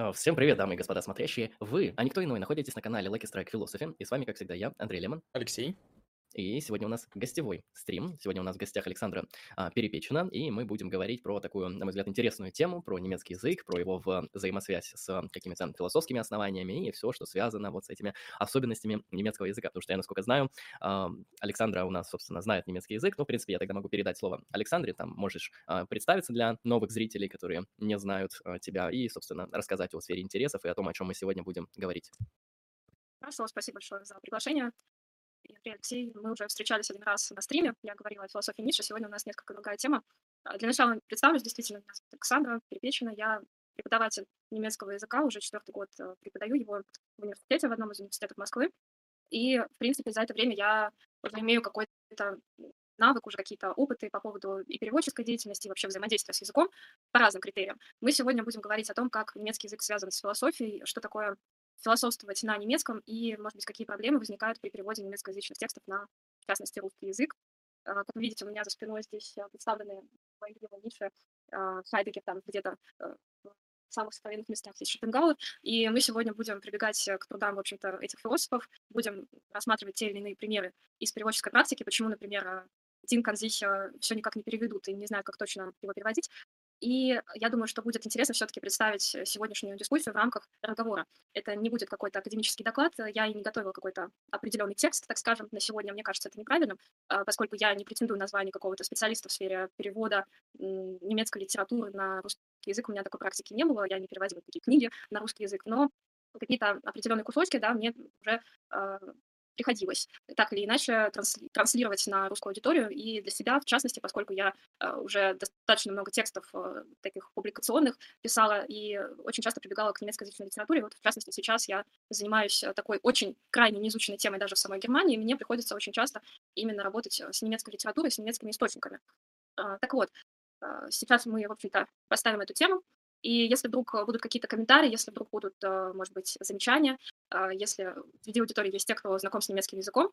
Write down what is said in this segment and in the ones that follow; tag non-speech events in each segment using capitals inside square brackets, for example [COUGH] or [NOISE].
А, Всем привет, дамы и господа смотрящие. Вы, а никто иной, находитесь на канале Lucky Strike Philosophy. И с вами, как всегда, я, Андрей Лемон. Алексей. И сегодня у нас гостевой стрим. Сегодня у нас в гостях Александра а, Перепечина. И мы будем говорить про такую, на мой взгляд, интересную тему, про немецкий язык, про его взаимосвязь с какими-то философскими основаниями и все, что связано вот с этими особенностями немецкого языка. Потому что я, насколько знаю, а, Александра у нас, собственно, знает немецкий язык. Ну, в принципе, я тогда могу передать слово Александре. Там можешь а, представиться для новых зрителей, которые не знают а, тебя, и, собственно, рассказать о сфере интересов и о том, о чем мы сегодня будем говорить. Хорошо, спасибо большое за приглашение. Андрей, Алексей, мы уже встречались один раз на стриме, я говорила о философии Ницше, сегодня у нас несколько другая тема. А, Для начала представлюсь, действительно, меня зовут Александра Перепечина, я преподаватель немецкого языка, уже четвертый год э, преподаю его в университете, в одном из университетов Москвы. И, в принципе, за это время я уже имею какой-то навык, уже какие-то опыты по поводу и переводческой деятельности, и вообще взаимодействия с языком по разным критериям. Мы сегодня будем говорить о том, как немецкий язык связан с философией, что такое философствовать на немецком и, может быть, какие проблемы возникают при переводе немецкоязычных текстов на, в частности, русский язык. А, Как вы видите, у меня за спиной здесь а, представлены мои любимые Ницше, а, Хайдегер там где-то э, в самых сокровенных местах здесь Шопенгауэр, и мы сегодня будем прибегать э, к трудам, в общем-то, этих философов, будем рассматривать те или иные примеры из переводческой практики, почему, например, Дин Канзих все никак не переведут и не знаю, как точно его переводить. И я думаю, что будет интересно все-таки представить э, сегодняшнюю дискуссию в рамках разговора. Это не будет какой-то академический доклад, э, я и не готовила какой-то определенный текст, так скажем, на сегодня. Мне кажется, это неправильным, а, поскольку я не претендую на звание какого-то специалиста в сфере перевода немецкой литературы на русский язык. У меня такой практики не было, я не переводила такие книги на русский язык, но какие-то определенные кусочки, да, мне уже а, приходилось так или иначе трансли- транслировать на русскую аудиторию и для себя, в частности, поскольку я э, уже достаточно много текстов э, таких публикационных писала и очень часто прибегала к немецкоязычной литературе. Вот, в частности, сейчас я занимаюсь э, такой очень крайне неизученной темой даже в самой Германии, и мне приходится очень часто именно работать с немецкой литературой, с немецкими источниками. Так вот, сейчас мы, в общем-то, поставим эту тему, и если вдруг э, будут какие-то комментарии, если вдруг будут, э, может быть, замечания, а, если среди аудитории есть те, кто знаком с немецким языком,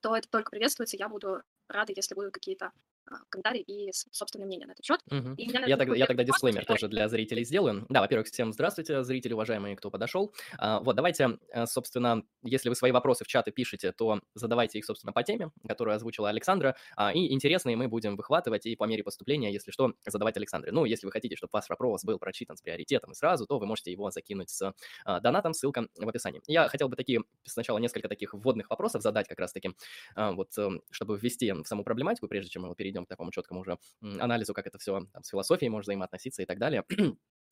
то это только приветствуется. Я буду рада, если будут какие-то а, комментарии и собственное мнение на этот счет. Мгм. И я, Я тогда, я тогда дисклеймер тоже для зрителей сделаю. Да, во-первых, всем здравствуйте, зрители уважаемые, кто подошел. А, Вот, давайте, э, собственно, если вы свои вопросы в чаты пишете, то задавайте их, собственно, по теме, которую озвучила Александра, а, и интересные мы будем выхватывать и по мере поступления, если что, задавать Александре. Ну, если вы хотите, чтобы ваш вопрос был прочитан с приоритетом и сразу, то вы можете его закинуть с донатом, ссылка в описании. Я хотел бы такие, сначала несколько таких вводных вопросов задать как раз-таки, вот, эм, чтобы ввести в саму проблематику, прежде чем мы вот перейдем к такому четкому уже анализу, как это все там, с философией может взаимоотноситься и так далее.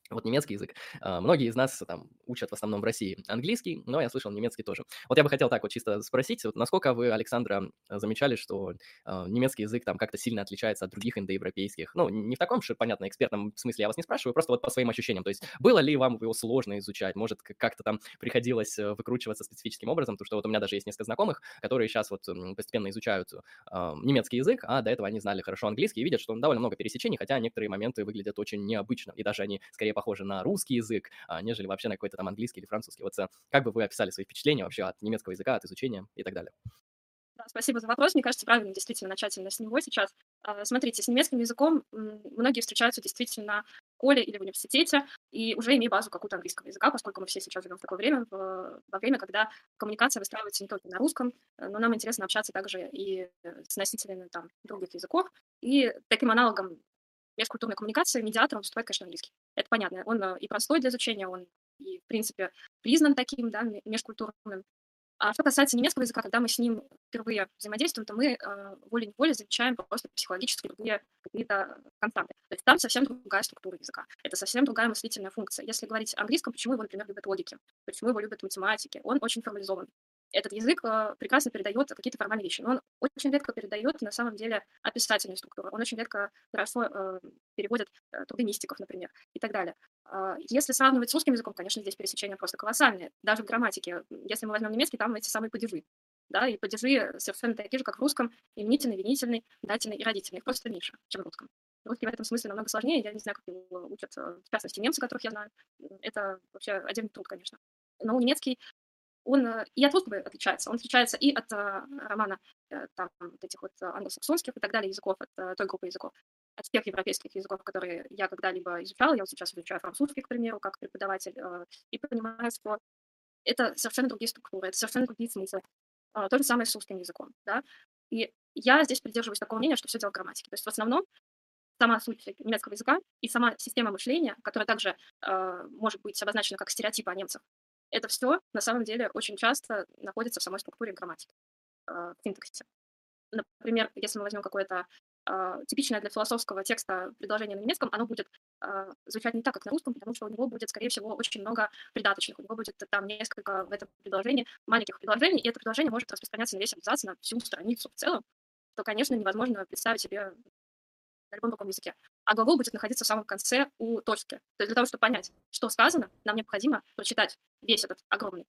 Вот немецкий язык. А, Многие из нас там учат в основном в России английский, но я слышал немецкий тоже. Вот я бы хотел так вот чисто спросить, вот насколько вы, Александра, замечали, что а, немецкий язык там как-то сильно отличается от других индоевропейских? Ну, не в таком, что, понятно, экспертном смысле я вас не спрашиваю, просто вот по своим ощущениям. То есть было ли вам его сложно изучать? Может, как-то там приходилось э, выкручиваться специфическим образом? Потому что вот у меня даже есть несколько знакомых, которые сейчас вот постепенно изучают немецкий язык, а до этого они знали хорошо английский и видят, что довольно много пересечений, хотя некоторые моменты выглядят очень необычно, и даже они скорее похожи на русский язык, а, нежели вообще на какой-то там английский или французский. Вот э, как бы вы описали свои впечатления вообще от немецкого языка, от изучения и так далее? Да, спасибо за вопрос. Мне кажется, правильно действительно начать именно с него сейчас. А, Смотрите, с немецким языком многие встречаются действительно в школе или в университете, и уже имея базу какую-то английского языка, поскольку мы все сейчас живем в такое время, в- во время, когда коммуникация выстраивается не только на русском, э, но нам интересно общаться также и э, с носителями там, других языков. И таким аналогом межкультурной коммуникации медиатором выступает, конечно, английский. Это понятно. Он э, и простой для изучения, он и, в принципе, признан таким, да, ме- межкультурным. А что касается немецкого языка, когда мы с ним впервые взаимодействуем, то мы э, волей-неволей замечаем просто психологически другие какие-то константы. То есть там совсем другая структура языка. Это совсем другая мыслительная функция. Если говорить о английском, почему его, например, любят логики, почему его любят математики, он очень формализован. Этот язык э, прекрасно передает какие-то формальные вещи, но он очень редко передает на самом деле описательную структуру. Он очень редко хорошо э, переводит э, труды мистиков, например, и так далее. А, Если сравнивать с русским языком, конечно, здесь пересечения просто колоссальные. Даже в грамматике, если мы возьмем немецкий, там эти самые падежи. Да, и падежи совершенно такие же, как в русском, именительный, винительный, дательный и родительный. Просто меньше, чем в русском. Русский в этом смысле намного сложнее. Я не знаю, как его учат, в частности, немцы, которых я знаю. Это вообще отдельный труд, конечно. Но немецкий, он э, и от русского отличается. Он отличается и от э, романа э, там, вот этих вот англосаксонских и так далее языков, от той группы языков. от тех европейских языков, которые я когда-либо изучала. Я вот сейчас изучаю французский, к примеру, как преподаватель, и понимаю, что это совершенно другие структуры, это совершенно другие смыслы. То же самое с русским языком, да. И я здесь придерживаюсь такого мнения, что все дело в грамматике. То есть в основном сама суть немецкого языка и сама система мышления, которая также э, может быть обозначена как стереотипы о немцах, это все на самом деле очень часто находится в самой структуре грамматики, э, в синтаксисе. Например, если мы возьмем какое-то э, типичное для философского текста предложение на немецком, оно будет э, звучать не так, как на русском, потому что у него будет, скорее всего, очень много придаточных. У него будет там несколько в этом предложении маленьких предложений, и это предложение может распространяться на весь абзац, на всю страницу в целом, то, конечно, невозможно представить себе на любом другом языке. А глагол будет находиться в самом конце у точки. То есть для того, чтобы понять, что сказано, нам необходимо прочитать весь этот огромный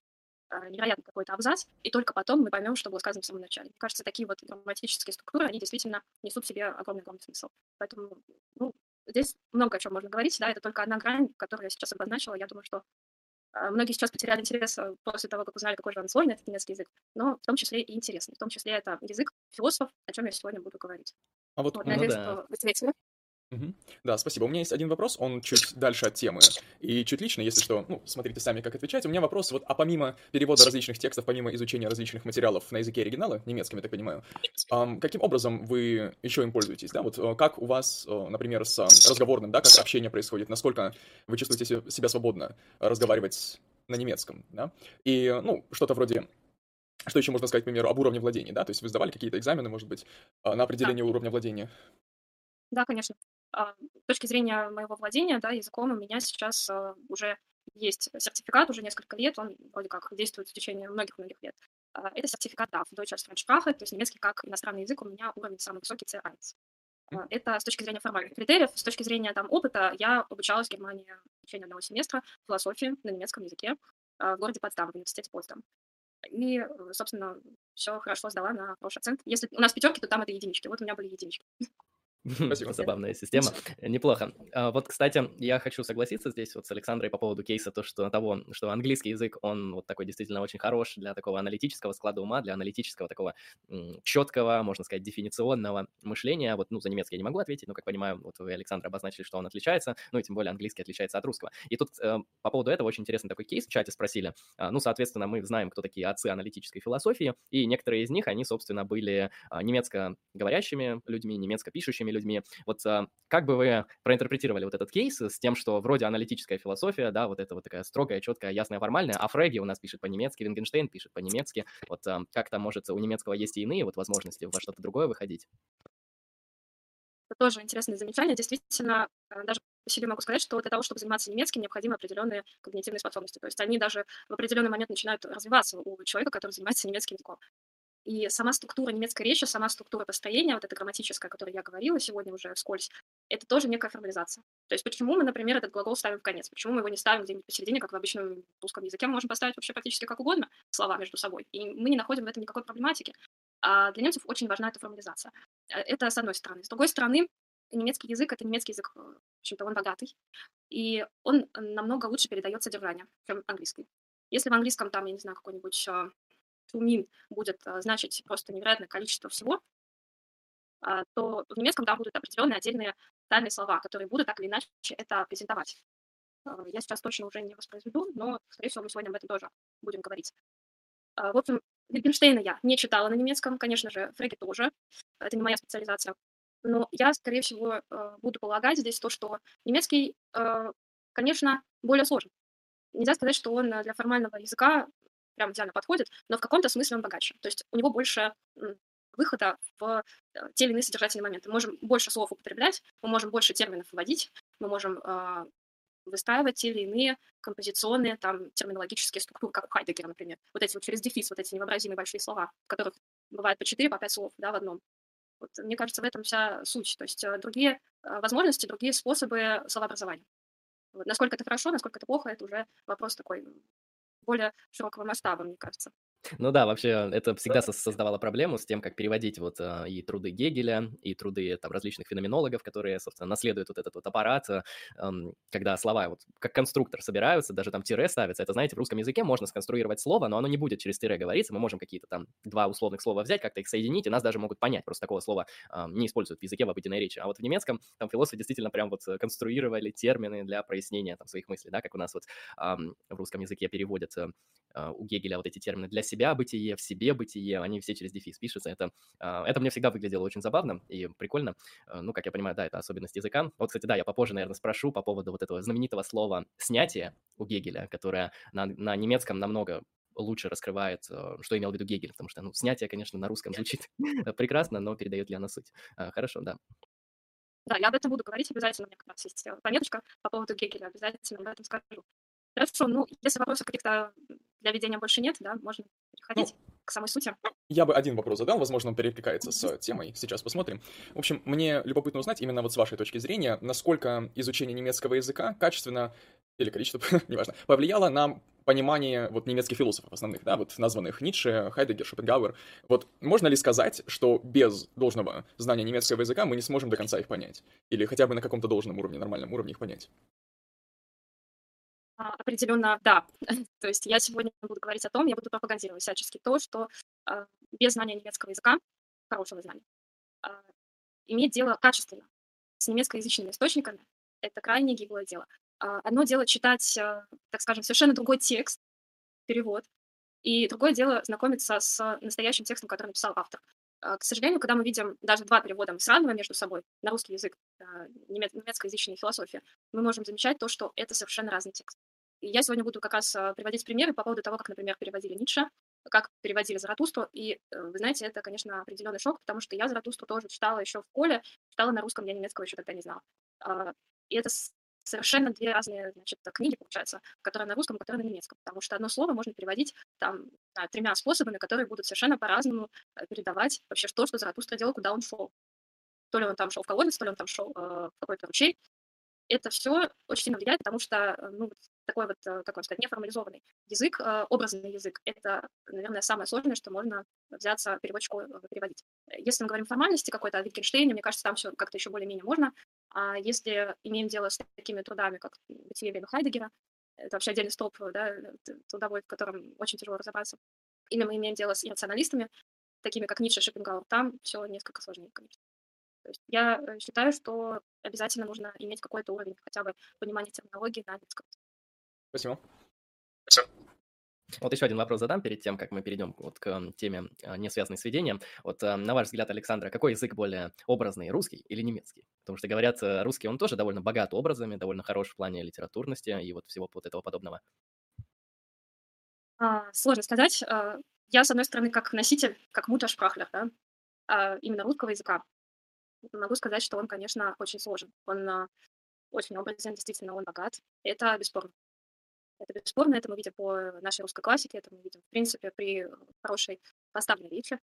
а, невероятный какой-то абзац, и только потом мы поймем, что было сказано в самом начале. Мне кажется, такие вот грамматические структуры, они действительно несут в себе огромный-огромный смысл. Поэтому, ну, здесь много о чем можно говорить, да, это только одна грань, которую я сейчас обозначила. Я думаю, что а, многие сейчас потеряли интерес э, после того, как узнали, какой же он сложный, этот немецкий язык, но в том числе и интересный. В том числе это язык философов, о чем я сегодня буду говорить. А вот, Вот, ну надеюсь, да. что. Мгм. Да, спасибо. У меня есть один вопрос, он чуть дальше от темы. И чуть лично, если что, ну, смотрите сами, как отвечать. У меня вопрос, вот, а помимо перевода различных текстов, помимо изучения различных материалов на языке оригинала, немецком, я так понимаю, ам, каким образом вы еще им пользуетесь, да? Вот э, как у вас, э, например, с разговорным, да, как общение происходит, насколько вы чувствуете се- себя свободно разговаривать на немецком, да? И, э, ну, что-то вроде что еще можно сказать, к примеру, об уровне владения, да? То есть вы сдавали какие-то экзамены, может быть, а, на определение уровня владения? Да, конечно. А, С точки зрения моего владения да, языком у меня сейчас а, уже есть сертификат, уже несколько лет, он вроде как действует в течение многих-многих лет. А, Это сертификат DAF, Deutsche als Fremdsprache, то есть немецкий как иностранный язык у меня уровень самый высокий C1. А, Это с точки зрения формальных критериев. С точки зрения там, опыта я обучалась в Германии в течение одного семестра философии на немецком языке в городе Потсдам, в университете Потсдам. И, э, собственно, все хорошо сдала на хороший оценки. Если у нас пятерки, то там это единички. Вот у меня были единички. Спасибо. Забавная система. Неплохо. А, Вот, кстати, я хочу согласиться здесь вот с Александрой по поводу кейса, то, что того, что английский язык, он вот такой действительно очень хорош для такого аналитического склада ума, для аналитического такого четкого, можно сказать, дефиниционного мышления. Вот, ну, за немецкий я не могу ответить, но, как понимаю, вот вы, Александр, обозначили, что он отличается, ну, и тем более английский отличается от русского. И тут э, по поводу этого очень интересный такой кейс в чате спросили. А, Ну, соответственно, мы знаем, кто такие отцы аналитической философии, и некоторые из них, они, собственно, были а, немецко говорящими людьми, немецко пишущими людьми. Вот а, как бы вы проинтерпретировали вот этот кейс с тем, что вроде аналитическая философия, да, вот это вот такая строгая, четкая, ясная, формальная, а Фреги у нас пишет по-немецки, Вингенштейн пишет по-немецки. Вот а, как-то, может, у немецкого есть и иные вот возможности во что-то другое выходить? Это тоже интересное замечание. Действительно, э, даже себе могу сказать, что для того, чтобы заниматься немецким, необходимы определенные когнитивные способности. То есть они даже в определенный момент начинают развиваться у человека, который занимается немецким языком. И сама структура немецкой речи, сама структура построения, вот эта грамматическая, о которой я говорила сегодня уже вскользь, это тоже некая формализация. То есть почему мы, например, этот глагол ставим в конец? Почему мы его не ставим где-нибудь посередине, как в обычном русском языке? Мы можем поставить вообще практически как угодно слова между собой. И мы не находим в этом никакой проблематики. А для немцев очень важна эта формализация. Э, Это с одной стороны. С другой стороны, немецкий язык — это немецкий язык, э, в общем-то, он богатый, и он намного лучше передает содержание, чем английский. Если в английском там, я не знаю, какой-нибудь mean будет э, значить просто невероятное количество всего, а, то в немецком там будут определенные отдельные тайные слова, которые будут так или иначе это презентовать. Э, Я сейчас точно уже не воспроизведу, но, скорее всего, мы сегодня об этом тоже будем говорить. А, В общем, Wittgensteina я не читала на немецком, конечно же, Фреги тоже. Это не моя специализация. Но я, скорее всего, э, буду полагать здесь то, что немецкий, конечно, более сложен. Нельзя сказать, что он для формального языка прям идеально подходит, но в каком-то смысле он богаче. То есть у него больше выхода в э, те или иные содержательные моменты. Мы можем больше слов употреблять, мы можем больше терминов вводить, мы можем э, выстраивать те или иные композиционные, там, терминологические структуры, как у Хайдегера, например. Вот эти вот через дефис, вот эти невообразимые большие слова, в которых бывает по 4, по 5 слов, да, в одном. Вот, мне кажется, в этом вся суть. То есть э, другие э, возможности, другие способы словообразования. Вот. Насколько это хорошо, насколько это плохо, это уже вопрос такой более широкого масштаба, мне кажется. Ну да, вообще это всегда создавало проблему с тем, как переводить вот а, и труды Гегеля, и труды там различных феноменологов, которые, собственно, наследуют вот этот вот аппарат, а, когда слова вот как конструктор собираются, даже там тире ставится. Это, знаете, в русском языке можно сконструировать слово, но оно не будет через тире говориться. Мы можем какие-то там два условных слова взять, как-то их соединить, и нас даже могут понять. Просто такого слова не используют в языке в обыденной речи. А вот в немецком там философы действительно прям вот конструировали термины для прояснения там своих мыслей, да, как у нас вот в русском языке переводят а, у Гегеля вот эти термины для себя бытие, в себе бытие, они все через дефис пишутся. Это, а, это мне всегда выглядело очень забавно и прикольно. А, ну, как я понимаю, да, это особенность языка. Вот, кстати, да, я попозже, наверное, спрошу по поводу вот этого знаменитого слова «снятие» у Гегеля, которое на, на немецком намного лучше раскрывает, что имел в виду Гегель, потому что, ну, снятие, конечно, на русском звучит [LAUGHS] [LAUGHS] прекрасно, но передает ли оно суть? Хорошо, да. Да, я об этом буду говорить обязательно, у меня как раз есть э, пометочка по поводу Гегеля, обязательно об этом скажу. Хорошо, ну, если вопросов каких-то для ведения больше нет, да, можно переходить ну, к самой сути. Я бы один вопрос задал, возможно, он перекликается с темой, сейчас посмотрим. В общем, мне любопытно узнать, именно вот с вашей точки зрения, насколько изучение немецкого языка качественно, или количество, [LAUGHS] неважно, повлияло на понимание вот немецких философов основных, да, вот названных Ницше, Хайдегер, Шопенгауэр. Вот можно ли сказать, что без должного знания немецкого языка мы не сможем до конца их понять? Или хотя бы на каком-то должном уровне, нормальном уровне их понять? А, определенно, да. [LAUGHS] То есть я сегодня буду говорить о том, я буду пропагандировать всячески то, что э, без знания немецкого языка, хорошего знания, э, иметь дело качественно с немецкоязычными источниками, это крайне гиблое дело. Одно дело читать, так скажем, совершенно другой текст, перевод, и другое дело знакомиться с настоящим текстом, который написал автор. К сожалению, когда мы видим даже два перевода, мы сравниваем между собой на русский язык немецкоязычная философия, мы можем замечать то, что это совершенно разный текст. Я сегодня буду как раз а, приводить примеры по поводу того, как, например, переводили Ницше, как переводили Заратустру. И, э, вы знаете, это, конечно, определенный шок, потому что я Заратустру тоже читала еще в школе, читала на русском, я немецкого еще тогда не знала. А, и это совершенно две разные значит, книги, получается, которые на русском, которые на немецком, потому что одно слово можно переводить там тремя способами, которые будут совершенно по-разному э, передавать вообще то, что Заратустра делал, куда он шел. То ли он там шел в колодец, то ли он там шел э, в какой-то ручей. Это все очень сильно влияет, потому что ну, такой вот, э, как вам сказать, неформализованный язык, э, образный язык. Это, наверное, самое сложное, что можно взяться переводчику э, переводить. Если мы говорим формальности какой-то о Wittgenstein, мне кажется, там все как-то еще более-менее можно. А если имеем дело с такими трудами, как «Бытие Вега Хайдегера», это вообще отдельный столб, да, трудовой, в котором очень тяжело разобраться. Или мы имеем дело с иррационалистами, такими как Ницше, Шопенгауэр, там все несколько сложнее, конечно. То есть я считаю, что обязательно нужно иметь какой-то уровень хотя бы понимания терминологии на немецком. Спасибо. Вот еще один вопрос задам перед тем, как мы перейдем вот к теме, а, не связанной с ведением. Вот а, на ваш взгляд, Александра, какой язык более образный, русский или немецкий? Потому что, говорят, э, русский, он тоже довольно богат образами, довольно хорош в плане литературности и вот всего вот этого подобного. А, сложно сказать. Я, с одной стороны, как носитель, как муташпрахлер, да, именно русского языка, могу сказать, что он, конечно, очень сложен. Он очень образен, действительно, он богат. Это бесспорно. Это бесспорно, это мы видим по нашей русской классике, это мы видим, в принципе, при хорошей поставленной речи.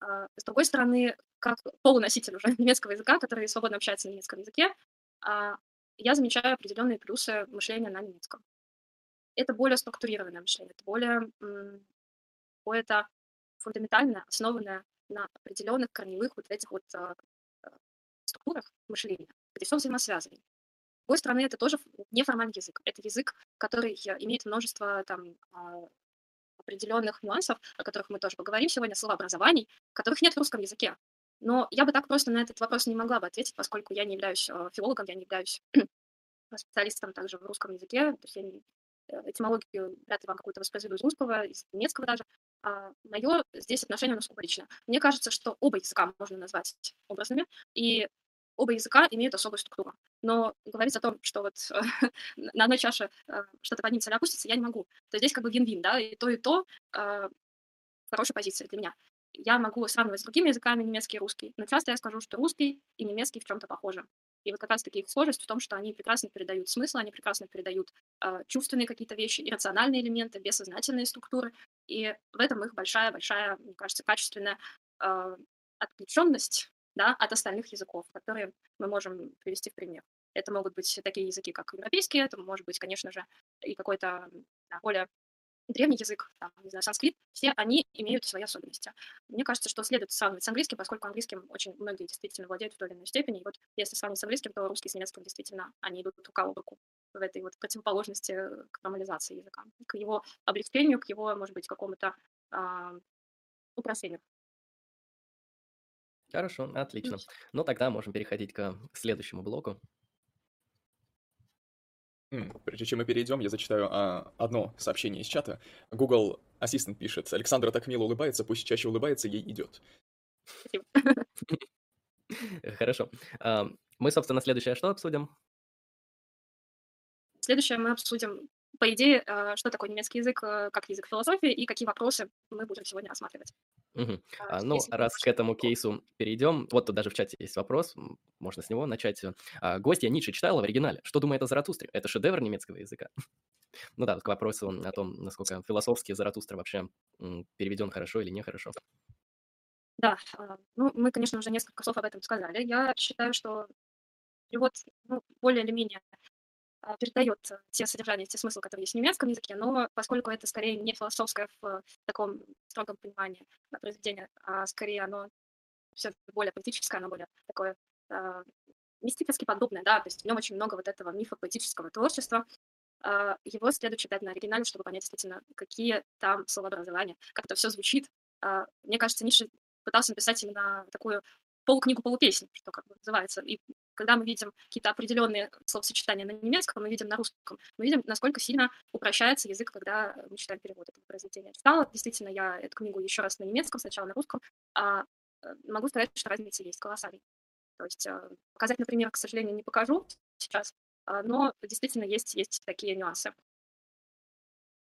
А, с другой стороны, как полуноситель уже [LAUGHS] немецкого языка, который свободно общается на немецком языке, а, я замечаю определенные плюсы мышления на немецком. Это более структурированное мышление, это более какое-то фундаментальное, основанное на определенных корневых вот этих вот а, структурах мышления, где все взаимосвязано другой стороны, это тоже неформальный язык. Это язык, который имеет множество там а, определенных нюансов, о которых мы тоже поговорим сегодня, словообразований, которых нет в русском языке. Но я бы так просто на этот вопрос не могла бы ответить, поскольку я не являюсь а, филологом, я не являюсь [CLEARS THROAT] специалистом также в русском языке, то есть я не, э, этимологию вряд ли вам какую-то воспроизведу из русского, из немецкого даже. А мое здесь отношение у нас лично. Мне кажется, что оба языка можно назвать образными, и оба языка имеют особую структуру. Но говорить о том, что вот [LAUGHS] на одной чаше э, что-то поднимется или опустится, я не могу. То есть здесь как бы вин-вин, да, и то, и то э, хорошая позиция для меня. Я могу сравнивать с другими языками, немецкий и русский, но часто я скажу, что русский и немецкий в чем-то похожи. И вот как раз-таки их схожесть в том, что они прекрасно передают смысл, они прекрасно передают э, чувственные какие-то вещи, иррациональные элементы, бессознательные структуры. И в этом их большая-большая, мне кажется, качественная э, отключенность да, от остальных языков, которые мы можем привести в пример. Это могут быть такие языки, как европейские, это может быть, конечно же, и какой-то да, более древний язык, там, не знаю, санскрит, все они имеют свои особенности. Мне кажется, что следует сравнивать с английским, поскольку английским очень многие действительно владеют в той или иной степени. И вот если сравнивать с английским, то русский с немецким действительно они идут рука об руку в этой вот противоположности к нормализации языка, к его облегчению, к его, может быть, какому-то а, упрощению. Хорошо, отлично. Ну, тогда можем переходить к следующему блоку. Прежде чем мы перейдем, я зачитаю а, одно сообщение из чата. Google Assistant пишет, Александра так мило улыбается, пусть чаще улыбается, ей идет. [LAUGHS] Хорошо. А, мы, собственно, следующее что обсудим? Следующее мы обсудим, по идее, а, что такое немецкий язык э, как язык философии и какие вопросы мы будем сегодня рассматривать. Угу. А, ну, раз к этому кейсу перейдем, вот тут даже в чате есть вопрос, можно с него начать. А, гостья Ницше читала в оригинале. Что думает о Заратустре? Это шедевр немецкого языка? [LAUGHS] ну да, к вопросу о том, насколько философски Заратустра вообще переведен хорошо или нехорошо. Да, а, ну, мы, конечно, уже несколько слов об этом сказали. Я считаю, что перевод ну, более или менее передает э, те содержания, те смыслы, которые есть в немецком языке, но поскольку это скорее не философское в таком строгом понимании произведения, а скорее оно все более поэтическое, оно более такое э, мистически подобное, да, то есть в нем очень много вот этого мифа поэтического творчества, э, его следует читать на оригинале, чтобы понять действительно, какие там словообразования, как это все звучит. Э, мне кажется, Ницше пытался написать именно такую полукнигу-полупесню, что как бы называется, и когда мы видим какие-то определенные словосочетания на немецком, мы видим на русском, мы видим, насколько сильно упрощается язык, когда мы читаем перевод этого произведения. Читала, действительно, я эту книгу еще раз на немецком, сначала на русском, а э, могу сказать, что разница есть колоссальная. То есть э, показать, например, к сожалению, не покажу сейчас, а, но действительно есть, есть такие нюансы.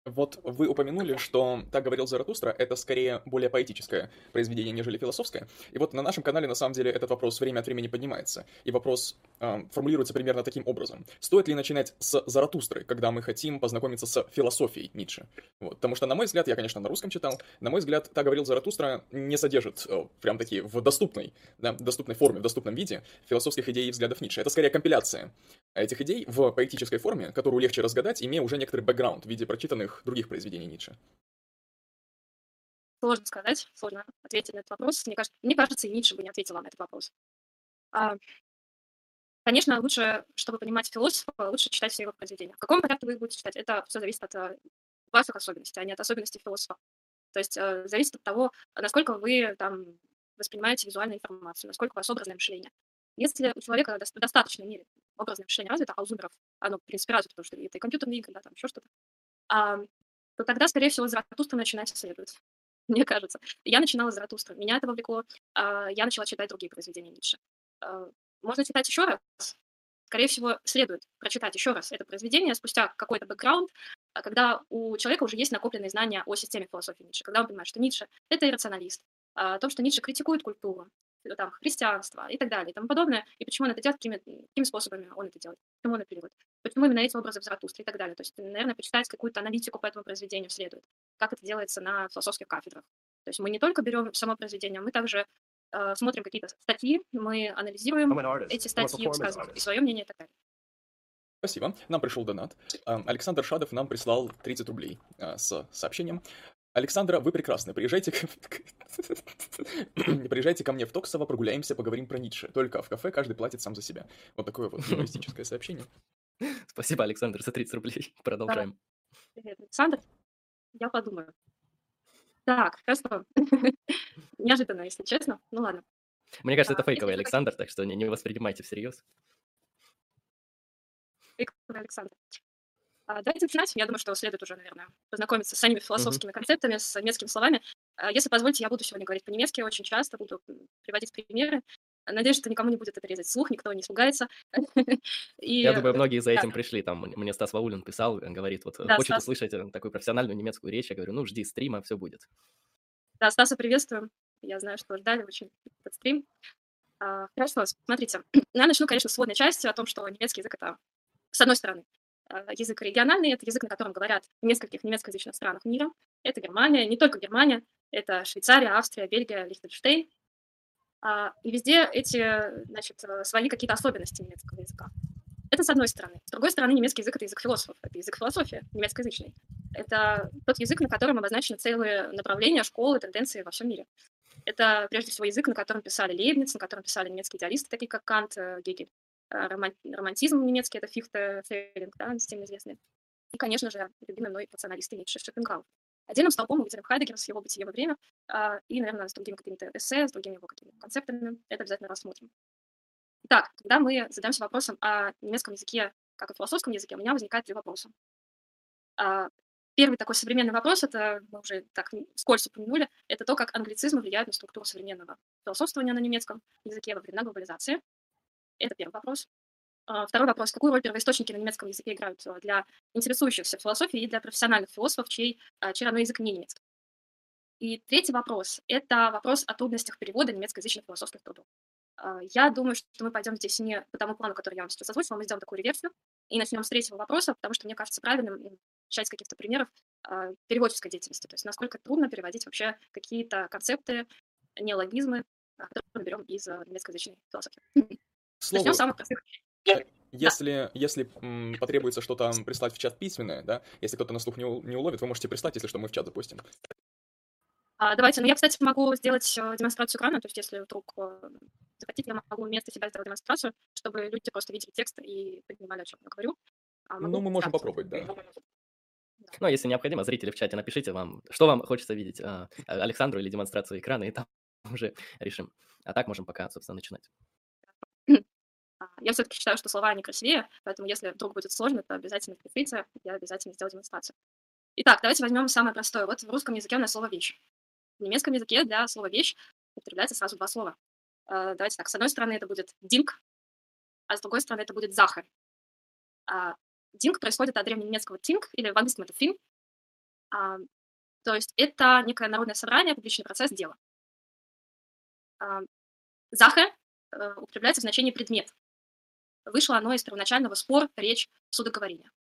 Вот вы упомянули, что «Так говорил Заратустра» — это скорее более поэтическое произведение, нежели философское. И вот на нашем канале, на самом деле, этот вопрос время от времени поднимается. И вопрос э, формулируется примерно таким образом. Стоит ли начинать с Заратустры, когда мы хотим познакомиться с философией Ницше? Вот. Потому что, на мой взгляд, я, конечно, на русском читал, на мой взгляд, «Так говорил Заратустра» не содержит э, прям такие в доступной, да, доступной форме, в доступном виде философских идей и взглядов Ницше. Это скорее компиляция этих идей в поэтической форме, которую легче разгадать, имея уже некоторый бэкграунд в виде прочитанных других, других произведений Ницше? Сложно сказать, сложно ответить на этот вопрос. Мне кажется, мне кажется, и Ницше бы не ответила на этот вопрос. А, конечно, лучше, чтобы понимать философа, лучше читать все его произведения. В каком порядке вы их будете читать, это все зависит от э, ваших особенностей, а не от особенностей философа. То есть э, зависит от того, насколько вы там воспринимаете визуальную информацию, насколько у вас образное мышление. Если у человека в достаточной мере образное мышление развито, а у зумеров оно, в принципе, развито, потому что это и компьютерные игры, да, там еще что-то, а, то тогда, скорее всего, Заратустра начинать следует. [LAUGHS] Мне кажется. Я начинала Заратустра. Меня это вовлекло. А, я начала читать другие произведения Ницше. А, можно читать еще раз. Скорее всего, следует прочитать еще раз это произведение спустя какой-то бэкграунд, когда у человека уже есть накопленные знания о системе философии Ницше, когда он понимает, что Ницше — это иррационалист, о том, что Ницше критикует культуру, там, христианство и так далее и тому подобное, и почему он это делает, какими, какими способами он это делает, почему он это переводит, почему именно эти образы в Заратустре и так далее. То есть, наверное, почитать какую-то аналитику по этому произведению следует, как это делается на философских кафедрах. То есть мы не только берем само произведение, мы также э, смотрим какие-то статьи, мы анализируем эти статьи, высказываем свое мнение и так далее. Спасибо. Нам пришел донат. Александр Шадов нам прислал 30 рублей э, с сообщением. Александра, вы прекрасны. Приезжайте, [LAUGHS] приезжайте ко мне в Токсово, прогуляемся, поговорим про Ницше. Только в кафе каждый платит сам за себя. Вот такое вот юмористическое сообщение. Спасибо, Александр, за 30 рублей. [LAUGHS] Продолжаем. Привет, Александр. Я подумаю. Так, хорошо. [LAUGHS] Неожиданно, если честно. Ну ладно. Мне кажется, это фейковый Александр, так что не, не воспринимайте всерьез. Фейковый Александр. А, давайте начинать. Я думаю, что следует уже, наверное, познакомиться с самими философскими mm-hmm. концептами, с немецкими словами. А, если позволите, я буду сегодня говорить по-немецки очень часто, буду приводить примеры. Надеюсь, что никому не будет это резать слух, никто не испугается. [LAUGHS] И... Я думаю, многие за этим да. пришли. Там мне Стас Ваулин писал, говорит, вот да, хочет Стас... услышать э, такую профессиональную немецкую речь. Я говорю, ну, жди стрима, все будет. Да, Стаса приветствуем. Я знаю, что ждали очень этот стрим. А, хорошо, смотрите. [CLEARS THROAT] Я начну, конечно, с вводной части о том, что немецкий язык — это, с одной стороны, Э, язык региональный, это язык, на котором говорят в нескольких немецкоязычных странах мира. Это Германия, не только Германия, это Швейцария, Австрия, Бельгия, Лихтенштейн. А, и везде эти, значит, э, свои какие-то особенности немецкого языка. Это с одной стороны. С другой стороны, немецкий язык — это язык философов, это язык философии, немецкоязычный. Это тот язык, на котором обозначены целые направления, школы, тенденции во всем мире. Это, прежде всего, язык, на котором писали Лейбниц, на котором писали немецкие идеалисты, такие как Кант, э, Гегель. Романтизм немецкий — это Фихте, Фейлинг, да, всем известный. И, конечно же, любимый мной националист Ницше Шопенгауэр. Отдельным столбом мы выделим Хайдегера с его «Бытие во время», а, и, наверное, с другими какими-то эссе, с другими его какими-то концептами. Это обязательно рассмотрим. Итак, когда мы задаемся вопросом о немецком языке как о философском языке, у меня возникает три вопроса. А, первый такой современный вопрос, это мы уже так вскользь упомянули, это то, как англицизмы влияют на структуру современного философствования на немецком языке во времена глобализации. Это первый вопрос. А, второй вопрос. Какую роль первоисточники на немецком языке играют а, для интересующихся философией и для профессиональных философов, чей, чей родной язык не немецкий? И третий вопрос – это вопрос о трудностях перевода немецкоязычных философских трудов. Я думаю, что мы пойдем здесь не по тому плану, который я вам сейчас озвучила, мы сделаем такую реверсию и начнем с третьего вопроса, потому что мне кажется правильным начать с каких-то примеров переводческой деятельности, то есть насколько трудно переводить вообще какие-то концепты, неологизмы, которые мы берем из немецкоязычной философии. Слово. Начнем с самых простых вещей. Если, да. если м, потребуется что-то прислать в чат письменное, да, если кто-то на слух не, не уловит, вы можете прислать, если что, мы в чат запустим. А, давайте, ну я, кстати, могу сделать э, демонстрацию экрана, то есть если вдруг э, захотите, я могу вместо себя сделать демонстрацию, чтобы люди просто видели текст и понимали, о чем я говорю. А ну, мы можем попробовать, да. Ну, если необходимо, зрители в чате напишите вам, что вам хочется видеть, а, Александру или демонстрацию экрана, и там [LAUGHS] уже решим. А так можем пока, собственно, начинать. А, я все-таки считаю, что слова не красивее, поэтому если вдруг будет сложно, то обязательно пишите, я обязательно сделаю демонстрацию. Итак, давайте возьмем самое простое. Вот в русском языке у нас слово «вещь». В немецком языке для слова «вещь» употребляется сразу два слова. А, давайте так, с одной стороны это будет «динг», а с другой стороны это будет «захар». «Динг» происходит от древненемецкого «тинг», или в английском это «фин». То есть это некое народное собрание, публичный процесс дела. «Захар» э, употребляется в значении «предмет», вышло оно из первоначального спор, речь, судоговорения.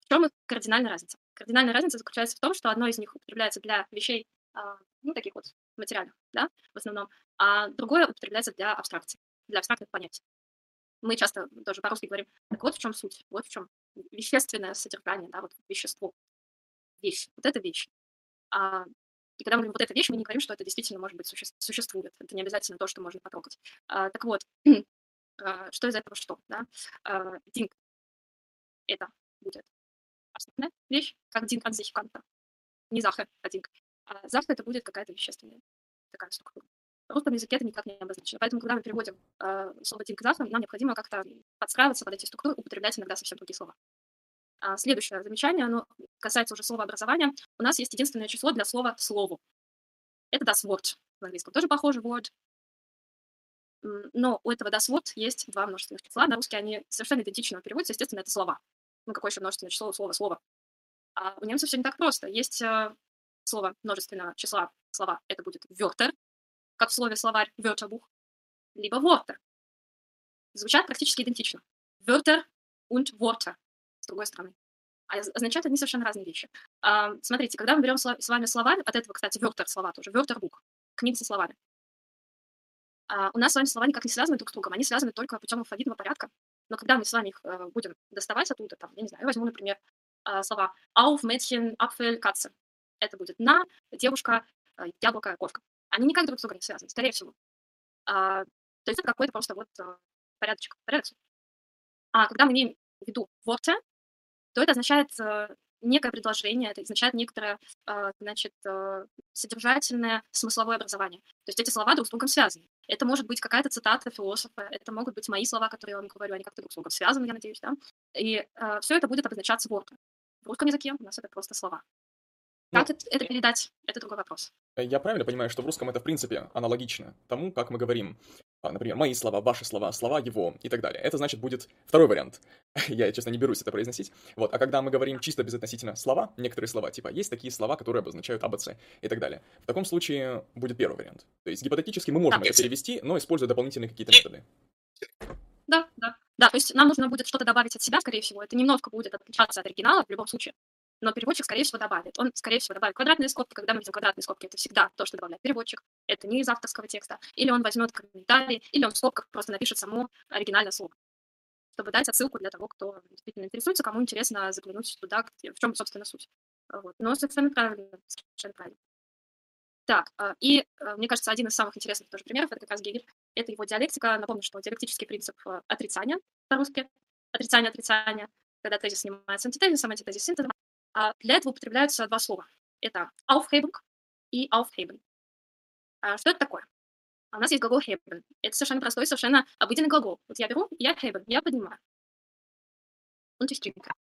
В чем кардинальная разница? Кардинальная разница заключается в том, что одно из них употребляется для вещей, а, ну, таких вот материальных, да, в основном, а другое употребляется для абстракций, для абстрактных понятий. Мы часто тоже по-русски говорим, так вот в чем суть, вот в чем вещественное содержание, да, вот вещество, вещь, вот это вещь. А, и когда мы говорим вот эта вещь, мы не говорим, что это действительно, может быть, суще- существует. Это не обязательно то, что можно потрогать. А, так вот, что из этого что, да. А, Динг — это будет основная вещь, как Динг an sich Канта. Не Заха, а Динг. А Заха — это будет какая-то вещественная такая структура. В русском языке это никак не обозначено. Поэтому, когда мы переводим э, слово Динг нам необходимо как-то подстраиваться под эти структуры, употреблять иногда совсем другие слова. А следующее замечание, оно касается уже слова образования. У нас есть единственное число для слова «слову». Это das Wort в английском. Тоже похоже word, но у этого das есть два множественных числа. На русский они совершенно идентично переводятся. Естественно, это слова. Ну, какое еще множественное число, слово, слово. А у немцев все не так просто. Есть э, слово множественного числа, слова. Это будет Wörter, как в слове словарь Wörterbuch, либо Worte. Звучат практически идентично. Wörter und Worte, с другой стороны. А означают они совершенно разные вещи. А, смотрите, когда мы берем с вами словарь, от этого, кстати, Wörter слова тоже, Wörterbuch, книга со словами. А, у нас с вами слова никак не связаны друг с другом, они связаны только путем алфавитного порядка. Но когда мы с вами их э, будем доставать оттуда, там, я не знаю, я возьму, например, э, слова auf, Mädchen, Apfel, Katze. Это будет на, девушка, э, яблоко, ковка. Они никак друг с другом не связаны, скорее всего. А, то есть это какой-то просто вот э, порядочек, порядок. А когда мы имеем в виду Worte, то это означает некое предложение, это означает некоторое, а, значит, э, содержательное смысловое образование. То есть эти слова друг с другом связаны. Это может быть какая-то цитата философа, это могут быть мои слова, которые я вам говорю, они как-то друг с другом связаны, я надеюсь, да? И э, а, все это будет обозначаться ворком. В русском языке у нас это просто слова. Ну, как это, это передать, это другой вопрос. Я правильно понимаю, что в русском это, в принципе, аналогично тому, как мы говорим, например, мои слова, ваши слова, слова его и так далее. Это, значит, будет второй вариант. [LAUGHS] Я, честно, не берусь это произносить. Вот, а когда мы говорим чисто безотносительно слова, некоторые слова, типа, есть такие слова, которые обозначают АБЦ и так далее. В таком случае будет первый вариант. То есть, гипотетически мы можем да, это перевести, но используя дополнительные какие-то методы. Да, да. Да, то есть нам нужно будет что-то добавить от себя, скорее всего. Это немножко будет отличаться от оригинала в любом случае но переводчик, скорее всего, добавит. Он, скорее всего, добавит квадратные скобки. Когда мы видим квадратные скобки, это всегда то, что добавляет переводчик. Это не из авторского текста. Или он возьмет комментарий, или он в скобках просто напишет само оригинальное слово. чтобы дать отсылку для того, кто действительно интересуется, кому интересно заглянуть туда, где, в чем, собственно, суть. Вот. Но совершенно правильно, совершенно правильно. Так, а, и а, мне кажется, один из самых интересных тоже примеров это как раз Гегель. Это его диалектика. Напомню, что диалектический принцип а, отрицания по-русски, отрицание отрицания, когда тезис снимается антитезисом, антитезис синтезом. А для этого употребляются два слова. Это aufhebung и aufheben. А что это такое? У нас есть глагол heben. Это совершенно простой, совершенно обыденный глагол. Вот я беру, я heben, я поднимаю. Он частинка.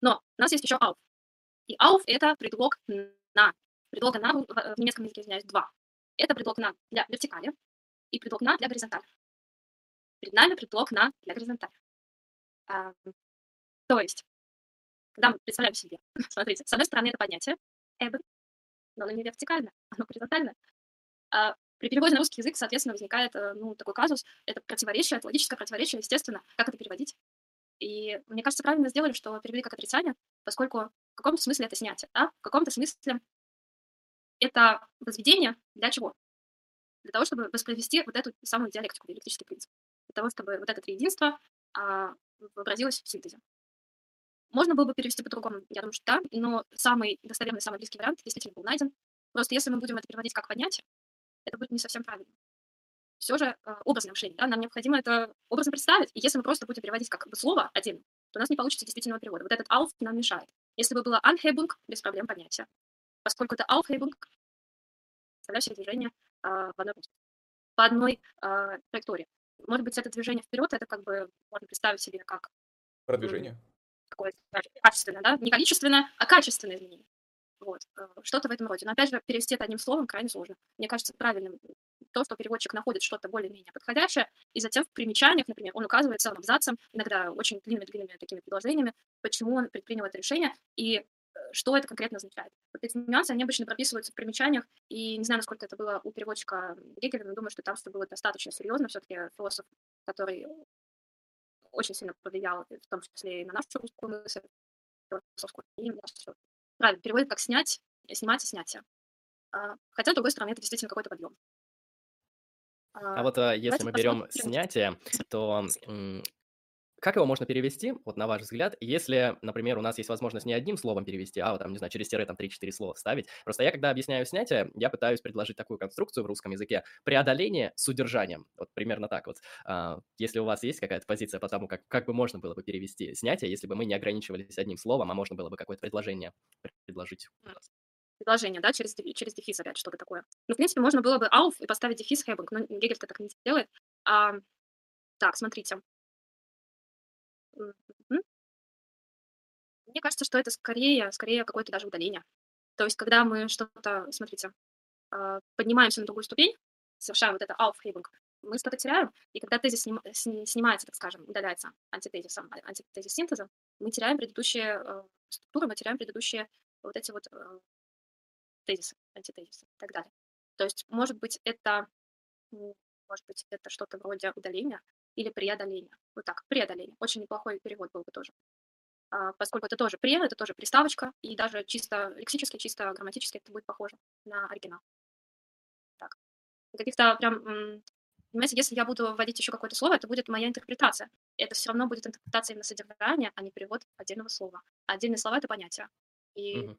Но у нас есть еще auf. И auf — это предлог на. Предлога на в немецком языке, извиняюсь, два. Это предлог на для вертикали и предлог на для горизонтали. Перед нами предлог на для горизонтали. А, то есть, когда мы представляем себе, [CLEARS THROAT] смотрите, с одной стороны это поднятие, эбен, но оно не вертикально, [LAUGHS] оно горизонтально. А при переводе на русский язык, соответственно, возникает э, ну, такой казус, это противоречие, это логическое противоречие, естественно, как это переводить. И мне кажется, правильно сделали, что перевели как отрицание, поскольку в каком-то смысле это снятие, да? в каком-то смысле это возведение для чего? Для того, чтобы воспроизвести вот эту самую диалектику, диалектический принцип. Для того, чтобы вот это триединство а, вообразилось в синтезе. Можно было бы перевести по-другому, я думаю, что да, но самый достоверный, самый близкий вариант действительно был найден. Просто если мы будем это переводить как понятие, это будет не совсем правильно. Все же э, образное мышление, да, нам необходимо это образно представить. И если мы просто будем переводить как бы слово отдельно, то у нас не получится действительного перевода. Вот этот «auf» нам мешает. Если бы было «anhebung», без проблем понятия. Поскольку это «aufhebung», представляю себе движение э, в одной по одной э, траектории. Может быть, это движение вперед, это как бы можно представить себе как продвижение. Какое-то качественное, да? Не количественное, а качественное изменение. Вот, э, что-то в этом роде. Но опять же, перевести это одним словом крайне сложно. Мне кажется правильным то, что переводчик находит что-то более-менее подходящее, и затем в примечаниях, например, он указывает целым абзацем, иногда очень длинными-длинными такими предложениями, почему он предпринял это решение и э, что это конкретно означает. Вот эти нюансы, они обычно прописываются в примечаниях, и не знаю, насколько это было у переводчика Гегеля, но думаю, что там все было достаточно серьезно. Все-таки философ, который очень сильно повлиял, в том числе и на нашу русскую мысль, философскую, и правильно, переводит как снять, снимать и снятие. А, хотя, с другой стороны, это действительно какой-то подъем. А, а вот а, если мы берем снятие, то как его можно перевести, вот на ваш взгляд, если, например, у нас есть возможность не одним словом перевести, а вот там, не знаю, через тире там 3-4 слова вставить. Просто я, когда объясняю снятие, я пытаюсь предложить такую конструкцию в русском языке. Преодоление с удержанием. Вот примерно так вот. А, если у вас есть какая-то позиция по тому, как, как бы можно было бы перевести снятие, если бы мы не ограничивались одним словом, а можно было бы какое-то предложение предложить предложение, да, через, через дефис опять что-то такое. Ну, в принципе, можно было бы auf и поставить дефис Hebung, но Гегель-то так не делает. А, так, смотрите. Мне кажется, что это скорее, скорее какое-то даже удаление. То есть, когда мы что-то, смотрите, а, поднимаемся на другую ступень, совершаем вот это aufhebung, мы что-то теряем, и когда тезис сним, снимается, так скажем, удаляется антитезисом, а, антитезис синтезом, мы теряем предыдущие э, структуры, мы теряем предыдущие вот эти вот э, тезисы, антитезисы и так далее. То есть, может быть, это, может быть, это что-то вроде удаления или преодоления. Вот так, преодоление. Очень неплохой перевод был бы тоже. А, поскольку это тоже пре, это тоже приставочка, и даже чисто лексически, чисто грамматически это будет похоже на оригинал. Так. Каких-то прям Понимаете, если я буду вводить еще какое-то слово, это будет моя интерпретация. Это все равно будет интерпретация именно содержания, а не перевод отдельного слова. А отдельные слова — это понятия. И угу.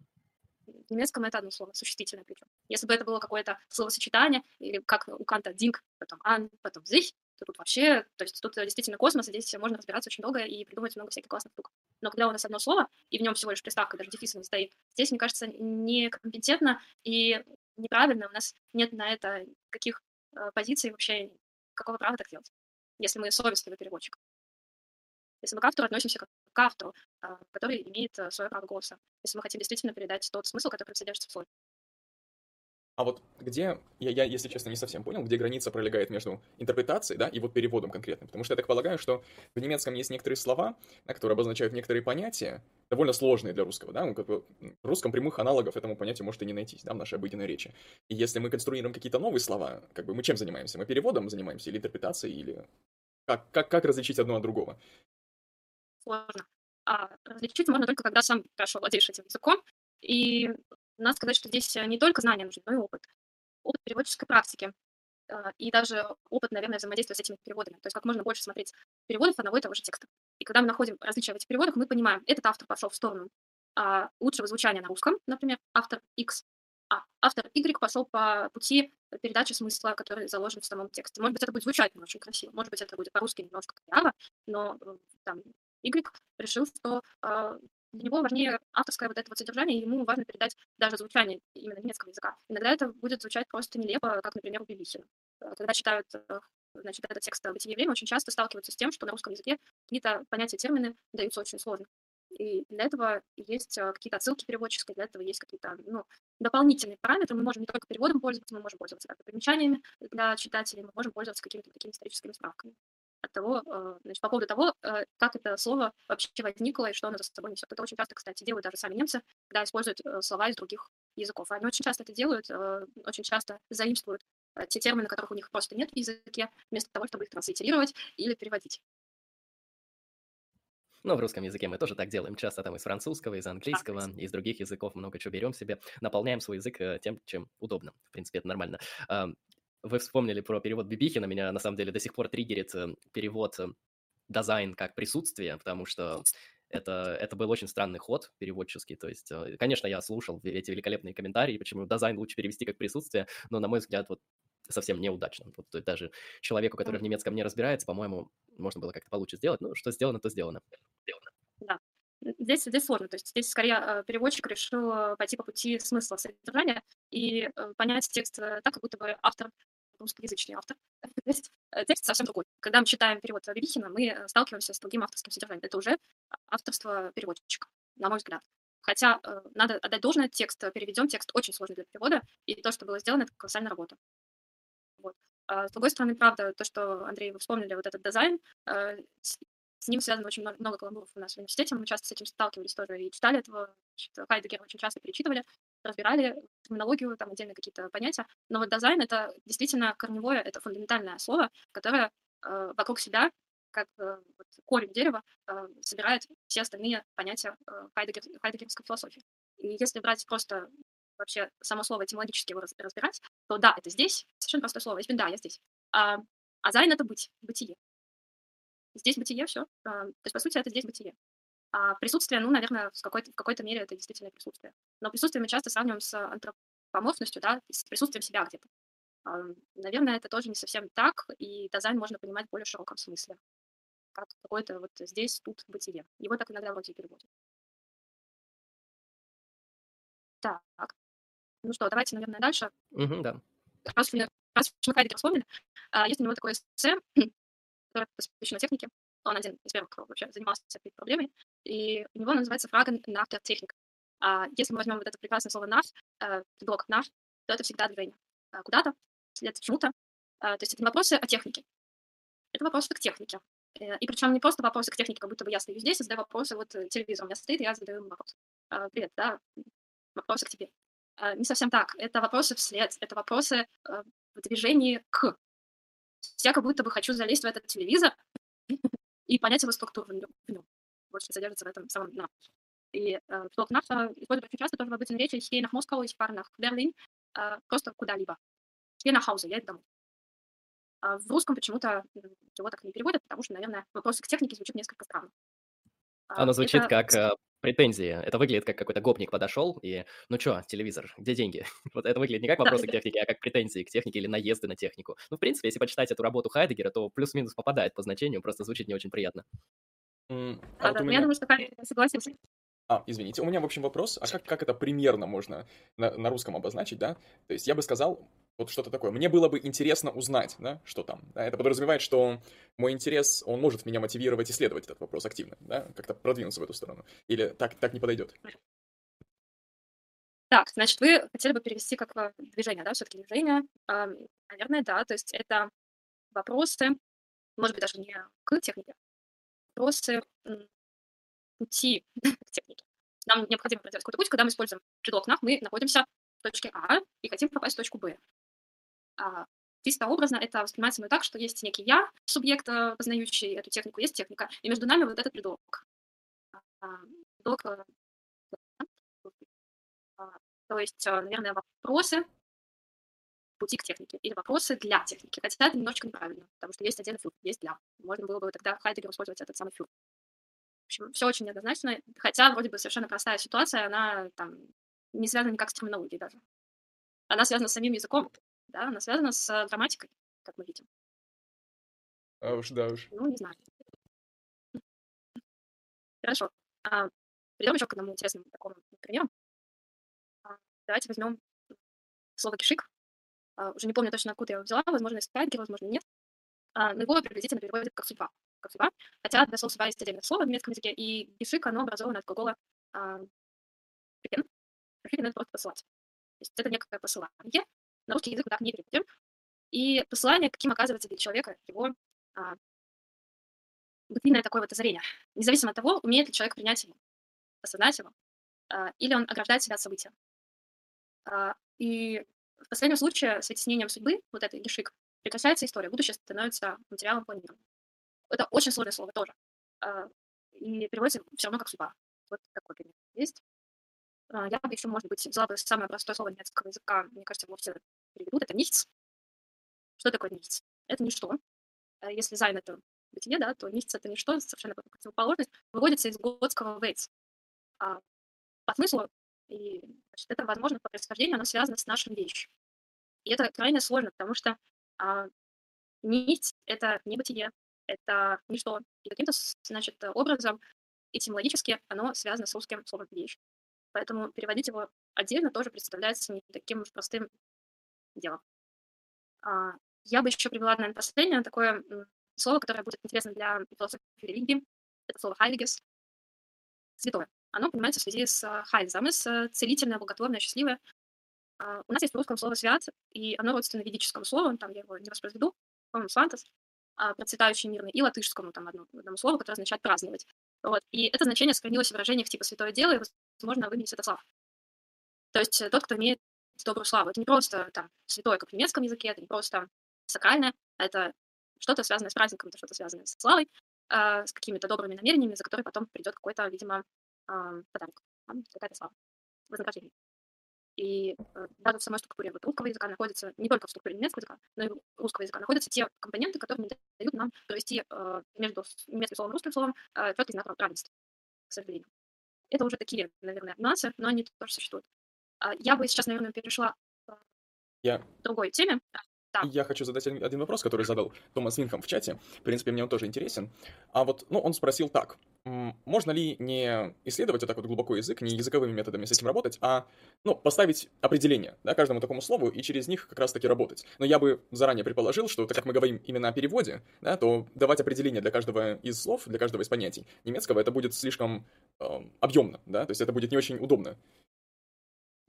В немецком это одно слово, существительное причем. Если бы это было какое-то словосочетание, или как у Канта динг, потом ан, потом sich, тут вообще, то есть тут действительно космос, и здесь можно разбираться очень долго и придумать много всяких классных штук. Но когда у нас одно слово, и в нем всего лишь приставка, даже дефиса не стоит, здесь, мне кажется, некомпетентно и неправильно, у нас нет на это каких э, позиций вообще, какого права так делать, если мы совестливый переводчик. Если мы к автору относимся как к автору, а, который имеет э, свое право голоса, если мы хотим действительно передать тот смысл, который содержится в слове. А вот где, я, я, если честно, не совсем понял, где граница пролегает между интерпретацией, да, и вот переводом конкретным. Потому что я так полагаю, что в немецком есть некоторые слова, которые обозначают некоторые понятия, довольно сложные для русского, да, ну, в русском прямых аналогов этому понятию может и не найтись, да, в нашей обыденной речи. И если мы конструируем какие-то новые слова, как бы мы чем занимаемся? Мы переводом занимаемся или интерпретацией, или как, как, как различить одно от другого? Сложно. А различить можно только, когда сам хорошо владеешь этим языком. И надо сказать, что здесь не только знания нужны, но и опыт. Опыт переводческой практики. а, и даже опыт, наверное, взаимодействия с этими переводами. То есть как можно больше смотреть переводов одного и того же текста. И когда мы находим различия в этих переводах, мы понимаем, этот автор пошел в сторону а, лучшего звучания на русском, например, автор X, а автор Y пошел по пути передачи смысла, который заложен в самом тексте. Может быть, это будет звучать не очень красиво, может быть, это будет по-русски немножко коряво, но э, там Y решил, что э, для него важнее авторское вот это вот содержание, ему важно передать даже звучание именно немецкого языка. Иногда это будет звучать просто нелепо, как, например, у Бибихина. Э, когда читают э, значит, этот текст «Бытие время», очень часто сталкиваются с тем, что на русском языке какие-то понятия, термины даются очень сложно. И для этого есть э, какие-то отсылки переводческие, для этого есть какие-то ну, дополнительные параметры. Мы можем не только переводом пользоваться, мы можем пользоваться как примечаниями для читателей, мы можем пользоваться какими-то такими историческими справками от того, э, значит, по поводу того, э, как это слово вообще возникло и что оно за собой несет. Это очень часто, кстати, делают даже сами немцы, когда используют слова из других языков. Они очень часто это делают, очень часто заимствуют те термины, которых у них просто нет в языке, вместо того, чтобы их транслитерировать или переводить. Но в русском языке мы тоже так делаем. Часто там из французского, из английского, из других языков много чего берем себе, наполняем свой язык э, тем, чем удобно. В принципе, это нормально. Вы вспомнили про перевод Бибихина. Меня на самом деле до сих пор триггерит э, перевод э, дизайн как присутствие, потому что это, это был очень странный ход переводческий. То есть, конечно, я слушал эти великолепные комментарии, почему дизайн лучше перевести как присутствие, но, на мой взгляд, вот совсем неудачно. Вот даже человеку, который в немецком не разбирается, по-моему, можно было как-то получше сделать. Ну, что сделано, то сделано. Да. Здесь, здесь сложно. То есть здесь скорее э, переводчик решил э, пойти по пути смысла содержания и э, понять текст так, как будто бы автор русскоязычный автор. [LAUGHS] То есть текст совсем другой. Когда мы читаем перевод Бибихина, мы сталкиваемся с другим авторским содержанием. Это уже авторство переводчика, на мой взгляд. Хотя надо отдать должное, текст переведен, текст очень сложный для перевода, и то, что было сделано, это колоссальная работа. Вот. А с другой стороны, правда, то, что, Андрей, вы вспомнили, вот этот дизайн, с ним связано очень много, много каламбуров у нас в университете, мы часто с этим сталкивались тоже и читали этого, Хайдегера очень часто перечитывали, разбирали терминологию, там отдельные какие-то понятия. Но вот дизайн — это действительно корневое, это фундаментальное слово, которое э, вокруг себя, как э, вот, корень дерева, э, собирает все остальные понятия э, Хайдегер, хайдегерской философии. И если брать просто вообще само слово этимологически его разбирать, то da, это здесь, совершенно простое слово, da, я здесь. А, а sein — это быть, бытие. Здесь бытие, все. А, то есть, по сути, это здесь бытие. А присутствие, ну, наверное, в какой-то, в какой-то мере это действительно присутствие. Но присутствие мы часто сравниваем с антропоморфностью, да, с присутствием себя где-то. А, наверное, это тоже не совсем так, и дизайн можно понимать в более широком смысле. Как какое-то вот здесь, тут бытие. Его так иногда вроде переводят. Так. Ну что, давайте, наверное, дальше. Угу, да. Раз, раз мы Хайдегер вспомнили, есть у него такое эссе, [CLEARS THROAT] которая посвящена технике. Он один из первых, кто вообще занимался этой проблемой. И у него называется nach der Technik. А если мы возьмем вот это прекрасное слово nach, э, блок nach, то это всегда движение. А куда-то, след чему-то. А, то есть это не вопросы о технике. Это вопросы к технике. Э, и причем не просто вопросы к технике, как будто бы я стою здесь и задаю вопросы, вот э, телевизор у меня стоит, и я задаю ему вопрос. Привет, да, вопросы к тебе. Не совсем так. Это вопросы вслед, это вопросы в движении к я как будто бы хочу залезть в этот телевизор [LAUGHS] и понять его структуру в нем. Что содержится в этом самом на. И э, блок нафта используют очень часто тоже в обычной речи. Moskau, ich fahre nach Berlin. Э, просто куда-либо. Nach Hause, я иду домой. А в русском почему-то его так не переводят, потому что, наверное, вопрос к технике звучит несколько странно. А, Оно звучит это... как э, претензии. Это выглядит как какой-то гопник подошел и, ну что, телевизор, где деньги? [LAUGHS] вот это выглядит не как вопросы к технике, а как претензии к технике или наезды на технику. Ну, в принципе, если почитать эту работу Хайдегера, то плюс-минус попадает по значению, просто звучит не очень приятно. Mm, а да, вот да, меня... Я думаю, что Хайдегер согласился. А, извините, у меня, в общем, вопрос. А как, как это примерно можно на, на русском обозначить, да? То есть я бы сказал, вот что-то такое. Мне было бы интересно узнать, да, что там. Да? Это подразумевает, что мой интерес, он может меня мотивировать исследовать этот вопрос активно, да, как-то продвинуться в эту сторону. Или так, так не подойдет. Так, значит, вы хотели бы перевести как движение, да, все-таки движение. А, наверное, да, то есть это вопросы, может быть, даже не к технике, вопросы пути [LAUGHS] к технике. Нам необходимо проделать какой-то путь, когда мы используем предлог «нах», мы находимся в точке А и хотим попасть в точку Б. А, чисто образно это воспринимается мной так, что есть некий я, субъект, познающий эту технику, есть техника, и между нами вот этот предлог. А, предлог э, а, то есть, э, наверное, вопросы пути к технике или вопросы для техники. Хотя это немножечко неправильно, потому что есть отдельный фюр, есть для. Можно было бы тогда Хайдегер использовать этот самый фюр. В общем, все очень неоднозначно, хотя вроде бы совершенно простая ситуация, она там не связана никак с терминологией даже. Она связана с самим языком, да, она связана с грамматикой, как мы видим. А уж, да уж. Ну, не знаю. [LAUGHS] Хорошо. А, перейдем еще к одному интересному такому примеру. А, давайте возьмем слово кишик. А, уже не помню точно, откуда я его взяла, возможно, из Хайдгера, возможно, нет. А, но его приблизительно переводят как судьба. Как судьба. Хотя для слова судьба есть отдельное слово в немецком языке, и кишик, оно образовано от глагола а, это просто посылать. То есть это некое посылание. На русский язык мы так не переводим. И посылание, каким оказывается для человека его а, бытийное такое вот озарение. Независимо от того, умеет ли человек принять его, осознать его, а, или он ограждает себя от события. А, и в последнем случае с вытеснением судьбы, вот этой гешик, прекращается история, будущее становится материалом планирования. Это очень сложное слово тоже. А, и переводится все равно как судьба. Вот такой пример есть. А, я бы еще, может быть, взяла бы самое простое слово немецкого языка, мне кажется, его все переведут, это nichts. Что такое nichts? Это ничто. А если sein это бытие, да, то nichts это ничто, совершенно противоположность, выводится из готского weights. А по смыслу, и значит, это, возможно, по происхождению, оно связано с нашим вещью. И это крайне сложно, потому что а, нить — это не бытие, это ничто. И каким-то, значит, образом этимологически оно связано с русским словом «вещь». Поэтому переводить его отдельно тоже представляется не таким уж простым делом. А, я бы еще привела, наверное, последнее такое слово, которое будет интересно для философии религии. Это слово «хайвигес» — святое. Оно понимается в связи с хайзом, с целительное, благотворное, счастливое. А, у нас есть в русском слово «свят», и оно родственно ведическому слову, там я его не воспроизведу, по-моему, «свантас», а, процветающий мирный, и латышскому, там, одно, одному слову, которое означает «праздновать». Вот. И это значение сохранилось в выражениях типа «святое дело» и, возможно, в имени Святослав. То есть э, тот, кто имеет добрую славу. Это не просто там святое, как в немецком языке, это не просто сакральное, это что-то связанное с праздником, это что-то связанное с славой, э, с какими-то добрыми намерениями, за которые потом придет какой-то, видимо, э, подарок, какая-то слава, вознаграждение. И э, даже в самой структуре вот русского языка находится, не только в структуре немецкого языка, но и русского языка находятся те компоненты, которые не дают нам провести э, между немецким словом и русским словом э, четкий знак равенства, к сожалению. Это уже такие, наверное, нюансы, но они тоже существуют. А я бы сейчас, наверное, перешла к Я другой теме. Да. Я хочу задать один вопрос, который задал Томас Винхам в чате. В принципе, мне он тоже интересен. А вот, ну, он спросил так. Можно ли не исследовать вот так вот глубоко язык, не языковыми методами с этим работать, а, ну, поставить определение, да, каждому такому слову и через них как раз-таки работать. Но я бы заранее предположил, что, так как мы говорим именно о переводе, да, то давать определение для каждого из слов, для каждого из понятий немецкого, это будет слишком э, объемно, да, то есть это будет не очень удобно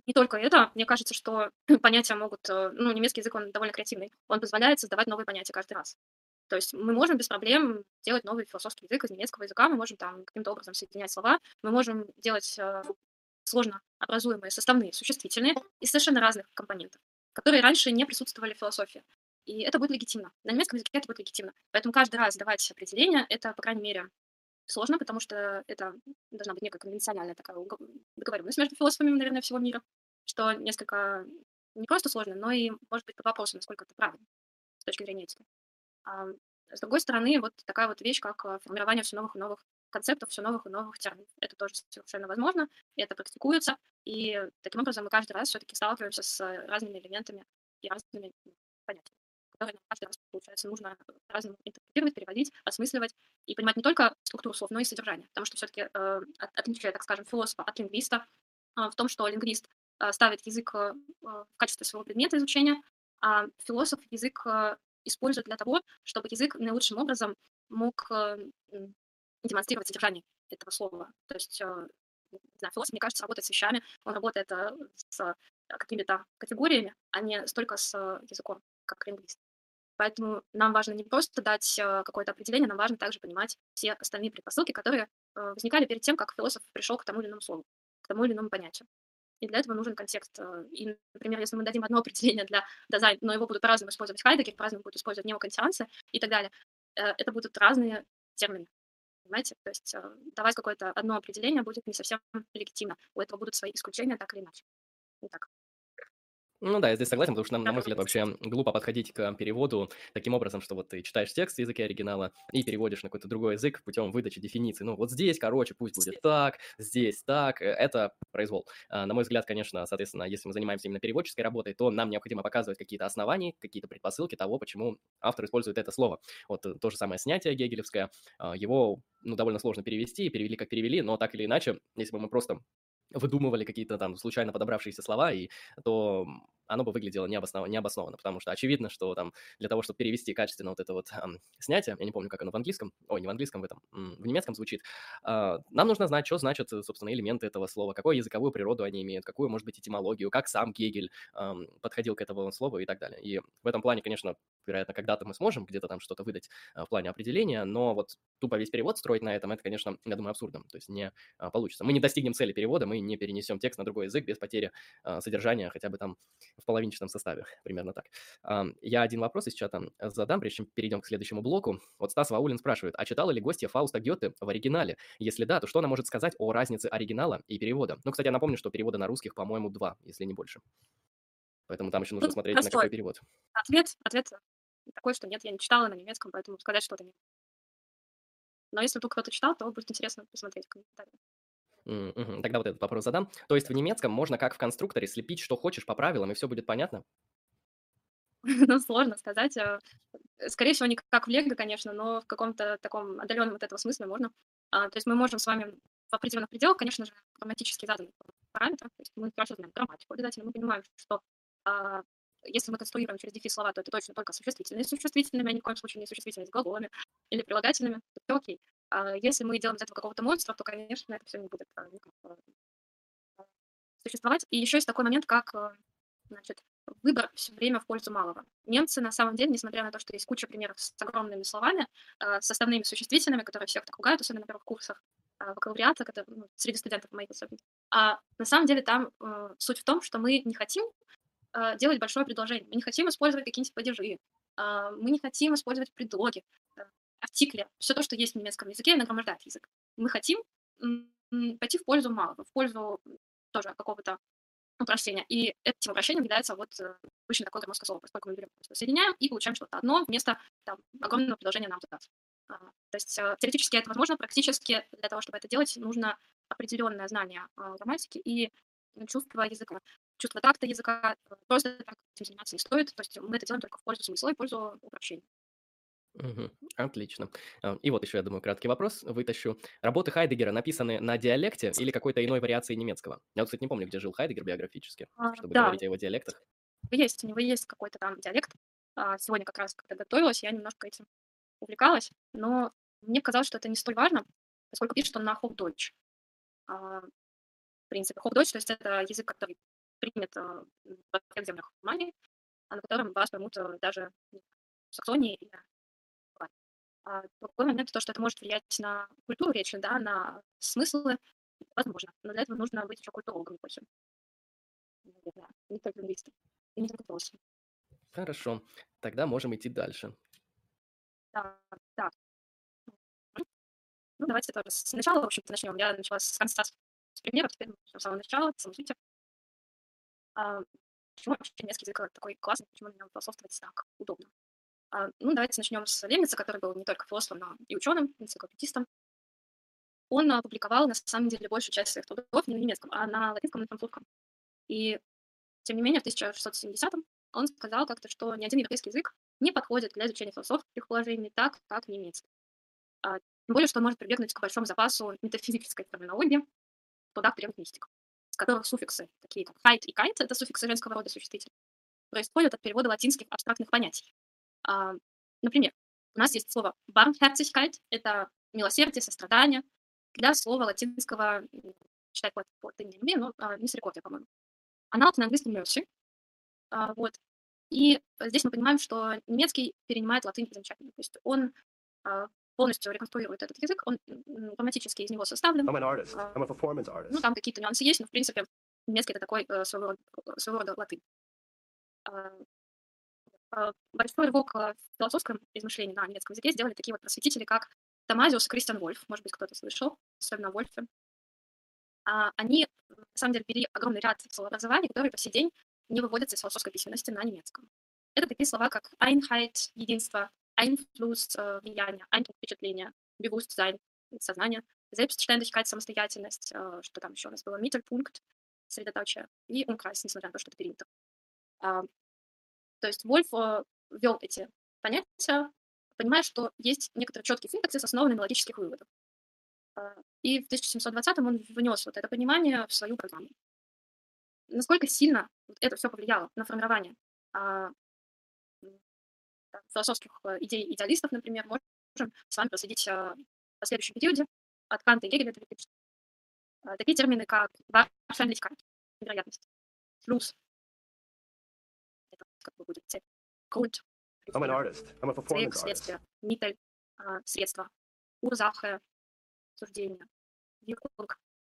не только это, мне кажется, что [CLEARS THROAT] понятия могут, э, ну, немецкий язык, он довольно креативный, он позволяет создавать новые понятия каждый раз. То есть мы можем без проблем делать новый философский язык из немецкого языка, мы можем там каким-то образом соединять слова, мы можем делать э, сложно образуемые составные, существительные из совершенно разных компонентов, которые раньше не присутствовали в философии. И это будет легитимно. На немецком языке это будет легитимно. Поэтому каждый раз давать определение, это, по крайней мере, сложно, потому что это должна быть некая конвенциональная такая договоренность между философами, наверное, всего мира, что несколько не просто сложно, но и, может быть, под вопросом, насколько это правильно с точки зрения этики. А с другой стороны, вот такая вот вещь, как а, формирование все новых и новых концептов, все новых и новых терминов. Это тоже совершенно возможно, это практикуется, и таким образом мы каждый раз все-таки сталкиваемся с разными элементами и разными понятиями которые нам каждый раз, получается, нужно по-разному интерпретировать, переводить, осмысливать и понимать не только структуру слов, но и содержание. Потому что все-таки э, отличие, так скажем, философа от лингвиста э, в том, что лингвист э, ставит язык э, в качестве своего предмета изучения, а философ язык использует для того, чтобы язык наилучшим образом мог э, демонстрировать содержание этого слова. То есть э, не знаю, философ, мне кажется, работает с вещами, он работает э, с какими-то категориями, а не столько с языком, как лингвист. Поэтому нам важно не просто дать какое-то определение, нам важно также понимать все остальные предпосылки, которые возникали перед тем, как философ пришел к тому или иному слову, к тому или иному понятию. И для этого нужен контекст. Э, и, например, если мы дадим одно [LAUGHS] определение для дизайна, но его будут по-разному использовать Хайдегер, по-разному будут использовать неокантианцы и так далее, это будут разные термины. Понимаете? То есть давать какое-то одно определение будет не совсем легитимно. У этого будут свои исключения, так или иначе. Итак. Ну да, я здесь согласен, потому что, на, на мой взгляд, вообще глупо подходить к переводу таким образом, что вот ты читаешь текст в языке оригинала и переводишь на какой-то другой язык путем выдачи дефиниции. Ну вот здесь, короче, пусть будет так, здесь так, э, это произвол. А, на мой взгляд, конечно, соответственно, если мы занимаемся именно переводческой работой, то нам необходимо показывать какие-то основания, какие-то предпосылки того, почему автор использует это слово. Вот э, то же самое снятие гегелевское, а, его ну, довольно сложно перевести, перевели как перевели, но так или иначе, если бы мы просто выдумывали какие-то там случайно подобравшиеся слова, и то оно бы выглядело необоснованно, необоснованно, потому что очевидно, что там для того, чтобы перевести качественно вот это вот эм, снятие, я не помню, как оно в английском, ой, не в английском, в этом, в немецком звучит, э, нам нужно знать, что значат, собственно, элементы этого слова, какую языковую природу они имеют, какую, может быть, этимологию, как сам Гегель э, подходил к этому слову и так далее. И в этом плане, конечно, вероятно, когда-то мы сможем где-то там что-то выдать э, в плане определения, но вот тупо весь перевод строить на этом, это, конечно, я думаю, абсурдом, то есть не э, получится. Мы не достигнем цели перевода, мы не перенесем текст на другой язык без потери э, содержания хотя бы там в половинчатом составе [LAUGHS] примерно так. Я один вопрос из чата задам, прежде чем перейдем к следующему блоку. Вот Стас Ваулин спрашивает, а читала ли гостья Фауста Гёте в оригинале? Если да, то что она может сказать о разнице оригинала и перевода? Ну, кстати, я напомню, что перевода на русских, по-моему, два, если не больше. Поэтому там еще нужно ну, смотреть, простой. на какой перевод. Ответ, ответ такой, что нет, я не читала на немецком, поэтому сказать что-то нет. Но если вдруг кто-то читал, то будет интересно посмотреть в комментариях. Мгм. Тогда вот этот вопрос задам. То есть в немецком можно как в конструкторе слепить, что хочешь по правилам, и все будет понятно? [LAUGHS] Ну, сложно сказать. Э, скорее всего, не как в Лего, конечно, но в каком-то таком отдаленном от этого смысле можно. А, то есть мы можем с вами в определенных пределах, конечно же, грамматически заданных параметрах, то есть мы хорошо знаем грамматику обязательно, мы понимаем, что а, если мы конструируем через дефис слова, то это точно только существительные с существительными, а ни в коем случае не существительные с глаголами или прилагательными, то все окей. А если мы делаем из этого какого-то монстра, то, конечно, это все не будет а, а, существовать. И еще есть такой момент, как значит, выбор все время в пользу малого. Немцы, на самом деле, несмотря на то, что есть куча примеров с огромными словами, составными существительными, которые всех так ругают, особенно на первых курсах бакалавриата, которые, ну, среди студентов моих особенно. А на самом деле там э, суть в том, что мы не хотим э, делать большое предложение, мы не хотим использовать какие-нибудь падежи, э, мы не хотим использовать предлоги артикли, все то, что есть в немецком языке, нагромождает язык. Мы хотим пойти в пользу малого, в пользу тоже какого-то упрощения. И этим упрощением является вот э, обычно такое громоздкое слово, поскольку мы берем, соединяем и получаем что-то одно вместо там, огромного предложения нам туда. А, то есть э, теоретически это возможно, практически для того, чтобы это делать, нужно определенное знание а, грамматики и чувство языка. Чувство такта языка просто так этим заниматься не стоит. То есть мы это делаем только в пользу смысла и в пользу упрощения. Мгм. Отлично. А, и вот еще, я думаю, краткий вопрос вытащу. Работы Хайдегера написаны на диалекте или какой-то иной вариации немецкого? Я кстати, не помню, где жил Хайдегер биографически, А, чтобы да, говорить о его диалектах. есть, у него есть какой-то там диалект. А, сегодня как раз, когда готовилась, я немножко этим увлекалась, но мне казалось, что это не столь важно, поскольку пишет он на Hochdeutsch. В принципе, Hochdeutsch, то есть это язык, который принят во всех землях Германии, на котором вас поймут а, даже в Саксонии или а другой момент, то, что это может влиять на культуру речи, да, на смыслы, возможно. Но для этого нужно быть еще культурологом больше. Наверное, не только лингвистом. И не только философом. Хорошо. Тогда можем идти дальше. Да, да. Ну, давайте тоже сначала, в общем-то, начнем. Я начала с конца, с примеров, теперь с самого начала, с самого сути. А, почему вообще немецкий язык такой классный, почему на нем философствовать так удобно? А, ну, давайте начнем с Лемница, который был не только философом, но и ученым, энциклопедистом. Он опубликовал, на самом деле, большую часть своих трудов не на немецком, а на латинском и французском. И, тем не менее, в 1670-м он сказал как-то, что ни один европейский язык не подходит для изучения философских положений так, как немецкий. А, тем более, что он может прибегнуть к большому запасу метафизической терминологии, туда к древних которых суффиксы, такие как «хайт» и «кайт» — это суффиксы женского рода существителя, происходят от перевода латинских абстрактных понятий. А, например, у нас есть слово barmherzigkeit, это милосердие, сострадание, для слова латинского, читать по не умею, но а, мисерикордия, по-моему. Аналог на английском mercy. А, вот. И здесь мы понимаем, что немецкий перенимает латынь замечательно. То есть он а, полностью реконструирует этот язык, он грамматически из него составлен. I'm an artist. I'm a performance artist. Ну, там какие-то нюансы есть, но, в принципе, немецкий — это такой э, своего, рода, своего рода латынь. А, большой рывок в философском измышлении на немецком языке сделали такие вот просветители, как Томазиус и Кристиан Вольф, может быть, кто-то слышал, особенно Вольфе. А, они, на самом деле, ввели огромный ряд словообразований, которые по сей день не выводятся из философской письменности на немецком. Это такие слова, как Einheit, единство, Einfluss, э, влияние, Eindruck, впечатление, Bewusstsein, сознание, Selbstständigkeit, самостоятельность, э, что там еще у нас было, Mittelpunkt, средоточие, и Umkreis, несмотря на то, что это периметр. А, то есть Вольф э, ввел эти понятия, понимая, что есть некоторый четкий синтаксис, основанный на логических выводах. А, и в 1720-м он внес вот это понимание в свою программу. Насколько сильно это все повлияло на формирование а, философских э, идей идеалистов, например, можем с вами проследить в следующем периоде от Канта и Гегеля до Такие термины, как Wahrscheinlichkeit, вероятность, плюс, это как бы будет цель, performance artist. следствие, а, средства, Ursache, суждение, Wirkung,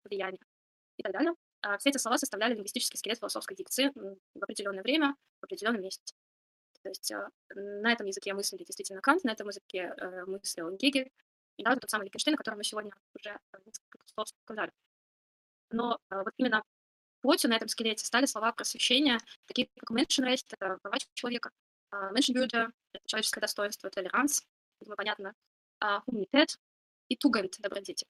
влияние и так далее. Все эти слова составляли лингвистический скелет философской дикции в определенное время, в определенном месте. То есть а, на этом языке мыслили действительно Кант, на этом языке э, мыслил Гегель, и да, вот тот самый Wittgenstein, о котором мы сегодня уже несколько слов сказали. Но э, вот именно плотью на этом скелете стали слова просвещения, такие как Menschenrecht, это права человека, а, Menschenwürde, это человеческое достоинство, толеранс, видимо, понятно, а, Humanität и Tugend, добродетель.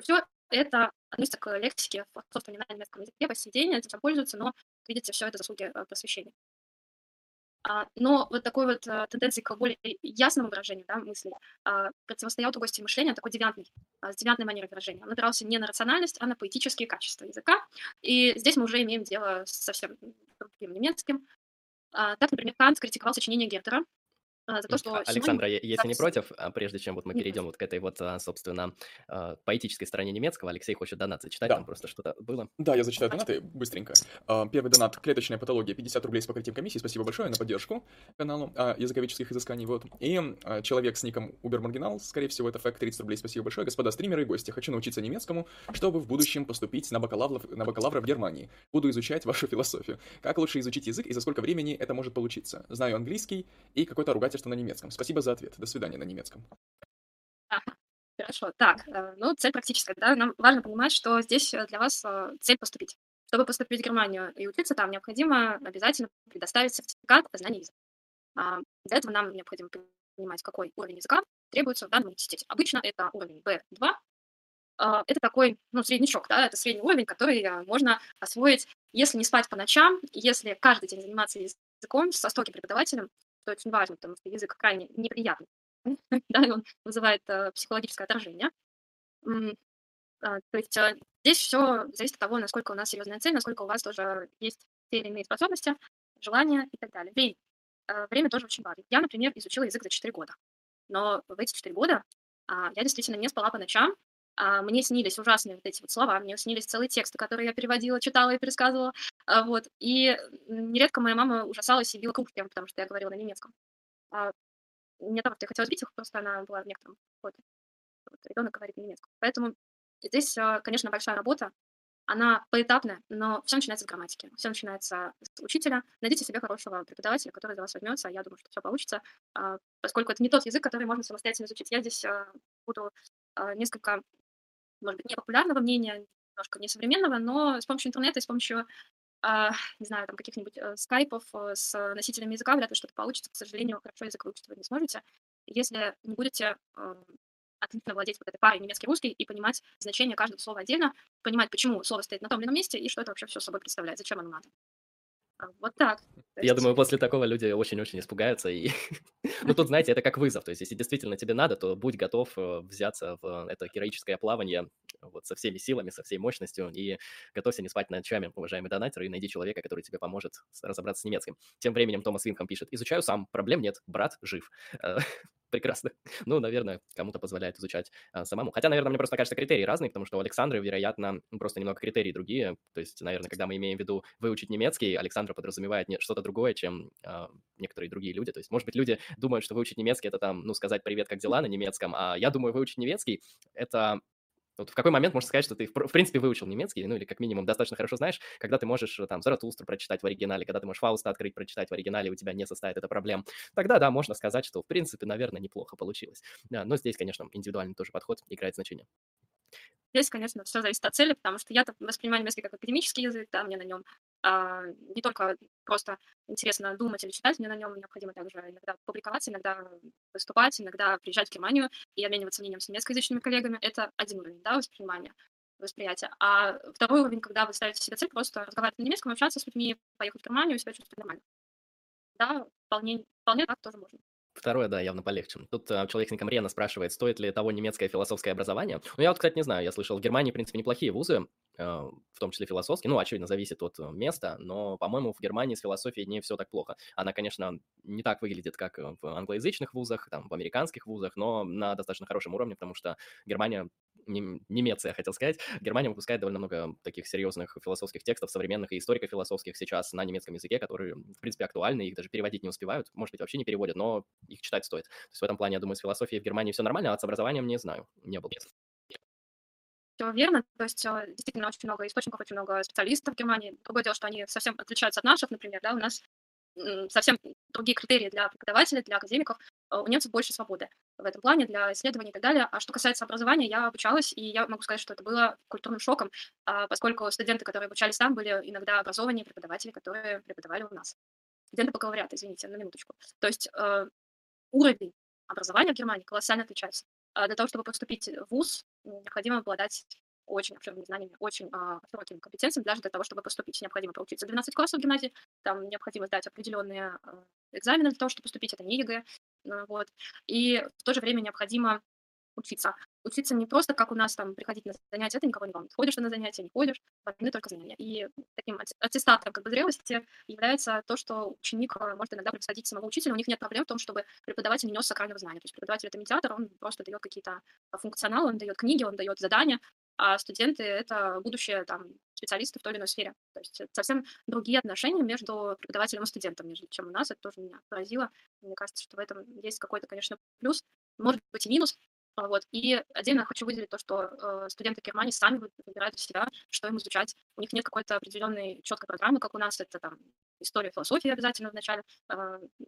Все это относится к лексике, собственно, на немецком языке по сей день, этим пользуются, но, видите, все это заслуги э, просвещения. А, Но вот такой вот э, тенденции к более ясному выражению да, мыслей а, противостоял другой стиль мышления, такой девиантный, а, с девиантной манерой выражения. Он опирался не на рациональность, а на поэтические качества языка. И здесь мы уже имеем дело с совсем другим немецким. Так, например, Кант критиковал сочинение Гертера а, за то, что а, Александра, е- если не против, а, прежде чем вот мы Не перейдем вот к этой вот, а, собственно, а, поэтической стороне немецкого, Алексей хочет донат зачитать, Да. там просто что-то было. Да, я зачитаю донаты быстренько. А, Первый донат «Клеточная патология», 50 рублей с покрытием комиссии. Спасибо большое на поддержку каналу а, языковедческих изысканий. Вот. И а, человек с ником Убермаргинал, скорее всего, это факт, 30 рублей. Спасибо большое. Господа стримеры и гости, хочу научиться немецкому, чтобы в будущем поступить на бакалавра, на бакалавра в Германии. Буду изучать вашу философию. Как лучше изучить язык и за сколько времени это может получиться? Знаю английский и какое-то ругательство на немецком. Спасибо за ответ. До свидания на немецком. Хорошо, так, э, ну, цель практическая, да, нам важно понимать, что здесь э, для вас э, цель поступить. Чтобы поступить в Германию и учиться там, необходимо обязательно предоставить сертификат о знании языка. А, Для этого нам необходимо понимать, какой уровень языка требуется в данном университете. Обычно это уровень B2. А, Это такой, ну, среднячок, да, это средний уровень, который можно освоить, если не спать по ночам, если каждый день заниматься языком со стойким преподавателем, что очень важно, потому что язык крайне неприятный [LAUGHS] да, и он вызывает э, психологическое отражение. А, То есть э, здесь все зависит от того, насколько у нас серьезная цель, насколько у вас тоже есть те или иные способности, желания и так далее. Время. Э, Время тоже очень важно. Я, например, изучила язык за 4 года. Но в эти 4 года а, я действительно не спала по ночам. А, Мне снились ужасные вот эти вот слова, мне снились целые тексты, которые я переводила, читала и пересказывала. А, Вот. И нередко моя мама ужасалась и била кружками, потому что я говорила на немецком. А, не того, что я хотела сбить их, просто она была в некотором вот, вот, ребенок говорит на немецком. Поэтому здесь, э, конечно, большая работа, она поэтапная, но все начинается с грамматики, все начинается с учителя. Найдите себе хорошего преподавателя, который за вас возьмется, я думаю, что все получится, а, поскольку это не тот язык, который можно самостоятельно изучить. Я здесь а, буду а, несколько, может быть, непопулярного мнения, немножко несовременного, но с помощью интернета и с помощью а, не знаю, там каких-нибудь э, скайпов э, с носителями языка, вряд ли что-то получится. К сожалению, хорошо язык выучить вы не сможете, если не будете э, отлично владеть вот этой парой немецкий-русский и понимать значение каждого слова отдельно, понимать, почему слово стоит на том или ином месте и что это вообще все собой представляет, зачем оно надо. А, Вот так. То Я есть, думаю, после такого люди очень-очень испугаются. И... [LAUGHS] ну, тут, знаете, это как вызов. То есть, если действительно тебе надо, то будь готов э, взяться в это героическое плавание вот со всеми силами, со всей мощностью, и готовься не спать ночами, уважаемый донатор, и найди человека, который тебе поможет разобраться с немецким. Тем временем Томас Винхам пишет, изучаю сам, проблем нет, брат жив. [LAUGHS] Прекрасно. [LAUGHS] Ну, наверное, кому-то позволяет изучать а, самому. Хотя, наверное, мне просто кажется, критерии разные, потому что у Александры, вероятно, просто немного критерии другие. То есть, наверное, когда мы имеем в виду выучить немецкий, Александра подразумевает что-то другое, чем а, некоторые другие люди. То есть, может быть, люди думают, что выучить немецкий это там, ну, сказать привет, как дела на немецком, а я думаю, выучить немецкий это вот в какой момент можно сказать, что ты в пр- в принципе выучил немецкий, ну или как минимум достаточно хорошо знаешь, когда ты можешь э, там Заратустру прочитать в оригинале, когда ты можешь Фауста открыть, прочитать в оригинале, у тебя не составит это проблем, тогда да, можно сказать, что в принципе, наверное, неплохо получилось. Да, но здесь, конечно, индивидуальный тоже подход играет значение. Здесь, конечно, все зависит от цели, потому что я-то воспринимаю немецкий как академический язык, да, мне на нем не только просто интересно думать или читать, мне на нем необходимо также иногда публиковаться, иногда выступать, иногда приезжать в Германию и обмениваться мнением с немецкоязычными коллегами. Это один уровень да, воспринимания, восприятия. А второй уровень, когда вы ставите себе цель просто разговаривать на немецком, общаться с людьми, поехать в Германию и себя чувствовать нормально. Да, вполне, вполне так тоже можно. Второе, да, явно полегче. Тут э, человек ником Рена спрашивает, стоит ли того немецкое философское образование. Ну, я вот, кстати, не знаю, я слышал, в Германии, в принципе, неплохие вузы, в том числе философские, ну, очевидно, зависит от э, места, но, по-моему, в Германии с философией не все так плохо. Она, конечно, не так выглядит, как в англоязычных вузах, там, в американских вузах, но на достаточно хорошем уровне, потому что Германия Немеция, хотел сказать. Германия выпускает довольно много таких серьезных философских текстов, современных и историко-философских сейчас на немецком языке, которые, в принципе, актуальны, их даже переводить не успевают, может быть, вообще не переводят, но их читать стоит. То есть в этом плане, я думаю, с философией в Германии все нормально, а с образованием не знаю, не было. Все верно, то есть э, действительно очень много источников, очень много специалистов в Германии. Другое дело, что они совсем отличаются от наших, например, да, у нас совсем другие критерии для преподавателей, для академиков. Э, у немцев больше свободы в этом плане для исследований и так далее. А что касается образования, я обучалась, и я могу сказать, что это было культурным шоком, а, поскольку студенты, которые обучались там, были иногда образованнее преподаватели, которые преподавали у нас. Студенты бакалавриата, извините, на минуточку. То есть э, уровень образования в Германии колоссально отличается. А для того, чтобы поступить в ВУЗ, необходимо обладать очень обширными знаниями, очень а, широкими компетенциями, даже для того, чтобы поступить. Необходимо проучиться 12 классов в гимназии, там необходимо сдать определенные а, экзамены для того, чтобы поступить, это не ЕГЭ, а, вот. И в то же время необходимо учиться. Учиться не просто, как у нас там, приходить на занятия, это никого не волнует. Ходишь на занятия, не ходишь, важны только знания. И таким аттестатом как бы зрелости является то, что ученик а, может иногда превосходить самого учителя. У них нет проблем в том, чтобы преподаватель нес сакрального знания. То есть преподаватель — это медиатор, он просто дает какие-то функционалы, он дает книги, он дает задания, а студенты — это будущие там, специалисты в той или иной сфере. То есть совсем другие отношения между преподавателем и студентом, нежели чем у нас. Это тоже меня поразило. Мне кажется, что в этом есть какой-то, конечно, плюс, может быть и минус. А вот. И отдельно хочу выделить то, что э, студенты Германии сами выбирают для себя, что им изучать. У них нет какой-то определенной четкой программы, как у нас. Это там история философии обязательно вначале, э,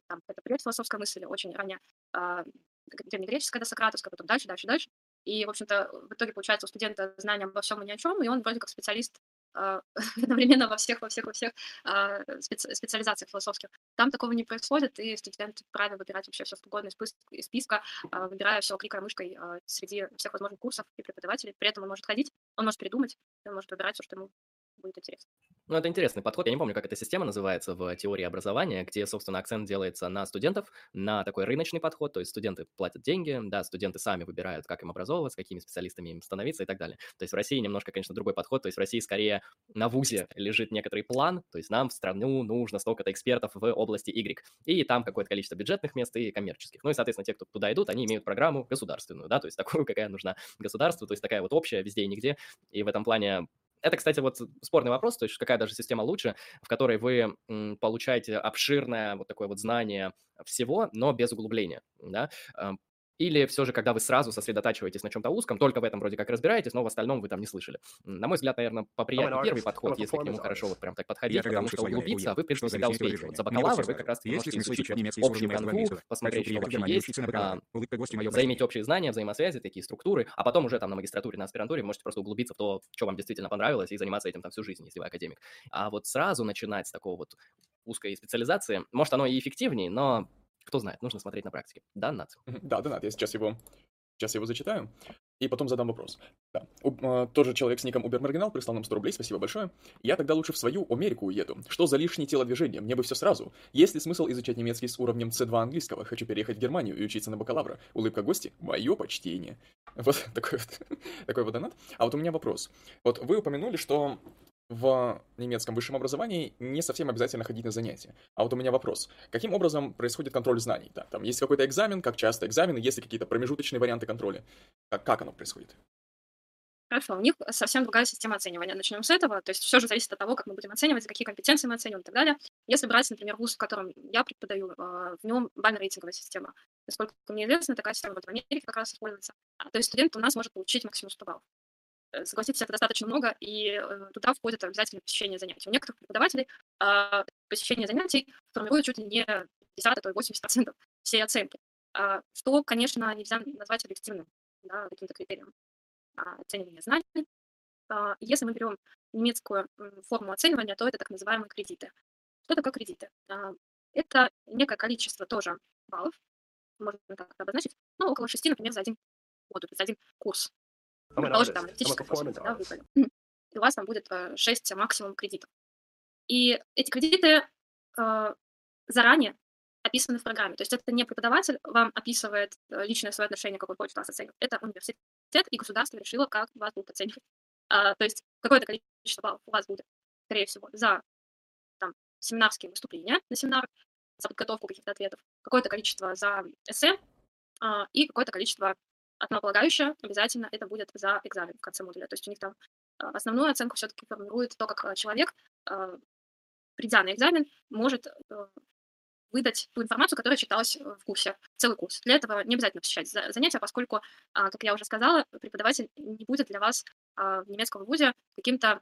там это философская мысль очень ранняя, э, древнегреческая до Сократовская, потом дальше, дальше, дальше. И, в общем-то, в итоге получается у студента знания обо всем и ни о чем, и он вроде как специалист [LAUGHS] одновременно во всех, во всех, во всех э, специ- специализациях философских. Там такого не происходит, и студент вправе выбирать вообще все что угодно из, спис- из списка, э, выбирая все кликая мышкой среди всех возможных курсов и преподавателей. При этом он может ходить, он может придумать, он может выбирать все, что ему будет интересно. Ну, это интересный подход. Я не помню, как эта система называется в теории образования, где, собственно, акцент делается на студентов, на такой рыночный подход, то есть студенты платят деньги, да, студенты сами выбирают, как им образовываться, какими специалистами им становиться и так далее. То есть в России немножко, конечно, другой подход, то есть в России скорее на ВУЗе лежит некоторый план, то есть нам в страну нужно столько-то экспертов в области Y, и там какое-то количество бюджетных мест и коммерческих. Ну и, соответственно, те, кто туда идут, они имеют программу государственную, да, то есть такую, какая нужна государству, то есть такая вот общая везде и нигде, и в этом плане это, кстати, вот спорный вопрос, то есть какая даже система лучше, в которой вы получаете обширное вот такое вот знание всего, но без углубления, да, или все же, когда вы сразу сосредотачиваетесь на чем-то узком, только в этом вроде как разбираетесь, но в остальном вы там не слышали. На мой взгляд, наверное, поприятнее первый подход, если к нему хорошо вот прям так подходить, потому что углубиться вы, в принципе, всегда успеете. Вот за бакалавр вы как раз можете изучить общую канву, посмотреть, что вообще есть, а, заиметь общие знания, взаимосвязи, такие структуры, а потом уже там на магистратуре, на аспирантуре можете просто углубиться в то, что вам действительно понравилось, и заниматься этим там всю жизнь, если вы академик. А вот сразу начинать с такого вот узкой специализации, может, оно и эффективнее, но кто знает, нужно смотреть на практике. Да, Над? Да, да, Над, я сейчас его, сейчас его зачитаю. И потом задам вопрос. Да. У, э, тоже человек с ником Убермаргинал прислал нам 100 рублей, спасибо большое. Я тогда лучше в свою Америку уеду. Что за лишнее телодвижение? Мне бы все сразу. Есть ли смысл изучать немецкий с уровнем C2 английского? Хочу переехать в Германию и учиться на бакалавра. Улыбка гости? Мое почтение. [LAUGHS] Вот такой вот, [LAUGHS] такой вот донат. А вот у меня вопрос. Вот вы упомянули, что в немецком высшем образовании не совсем обязательно ходить на занятия. А вот у меня вопрос. Каким образом происходит контроль знаний? Да, там есть какой-то экзамен, как часто экзамены, есть ли какие-то промежуточные варианты контроля? Как, как оно происходит? Хорошо, у них совсем другая система оценивания. Начнем с этого. То есть все же зависит от того, как мы будем оценивать, за какие компетенции мы оцениваем и так далее. Если брать, например, вуз, в котором я преподаю, а, в нем бально-рейтинговая система. Насколько мне известно, такая система в Америке как раз используется. А, то есть студент у нас может получить максимум 100 баллов. Э, согласитесь, это достаточно много, и э, туда входит обязательно посещение занятий. У некоторых преподавателей а, посещение занятий формирует чуть ли не 50, а то и 80% [LAUGHS] всей оценки, а, что, конечно, нельзя назвать объективным да, каким-то критерием оценивания знаний. А, Если мы берем немецкую форму оценивания, то это так называемые кредиты. Что такое кредиты? А, Это некое количество тоже баллов, можно так обозначить, ну, около шести, например, за один год, за один курс. An Предположим, artist. там, да, выбрали. Мгм. И у вас там будет 6 максимум кредитов. И эти кредиты э, заранее описаны в программе. То есть это не преподаватель вам описывает э, личное свое отношение, как он хочет вас оценивать. Это университет и государство решило, как вас будут оценивать. А, то есть какое-то количество баллов у вас будет, скорее всего, за там, семинарские выступления на семинарах, за подготовку каких-то ответов, какое-то количество за эссе а, и какое-то количество основополагающее обязательно это будет за экзамен в конце модуля. То есть у них там а, основную оценку все-таки формирует то, как а, человек, а, придя на экзамен, может э, выдать ту информацию, которая читалась э, в курсе, целый курс. Для этого не обязательно посещать за- занятия, поскольку, как я уже сказала, преподаватель не будет для вас в немецком вузе каким-то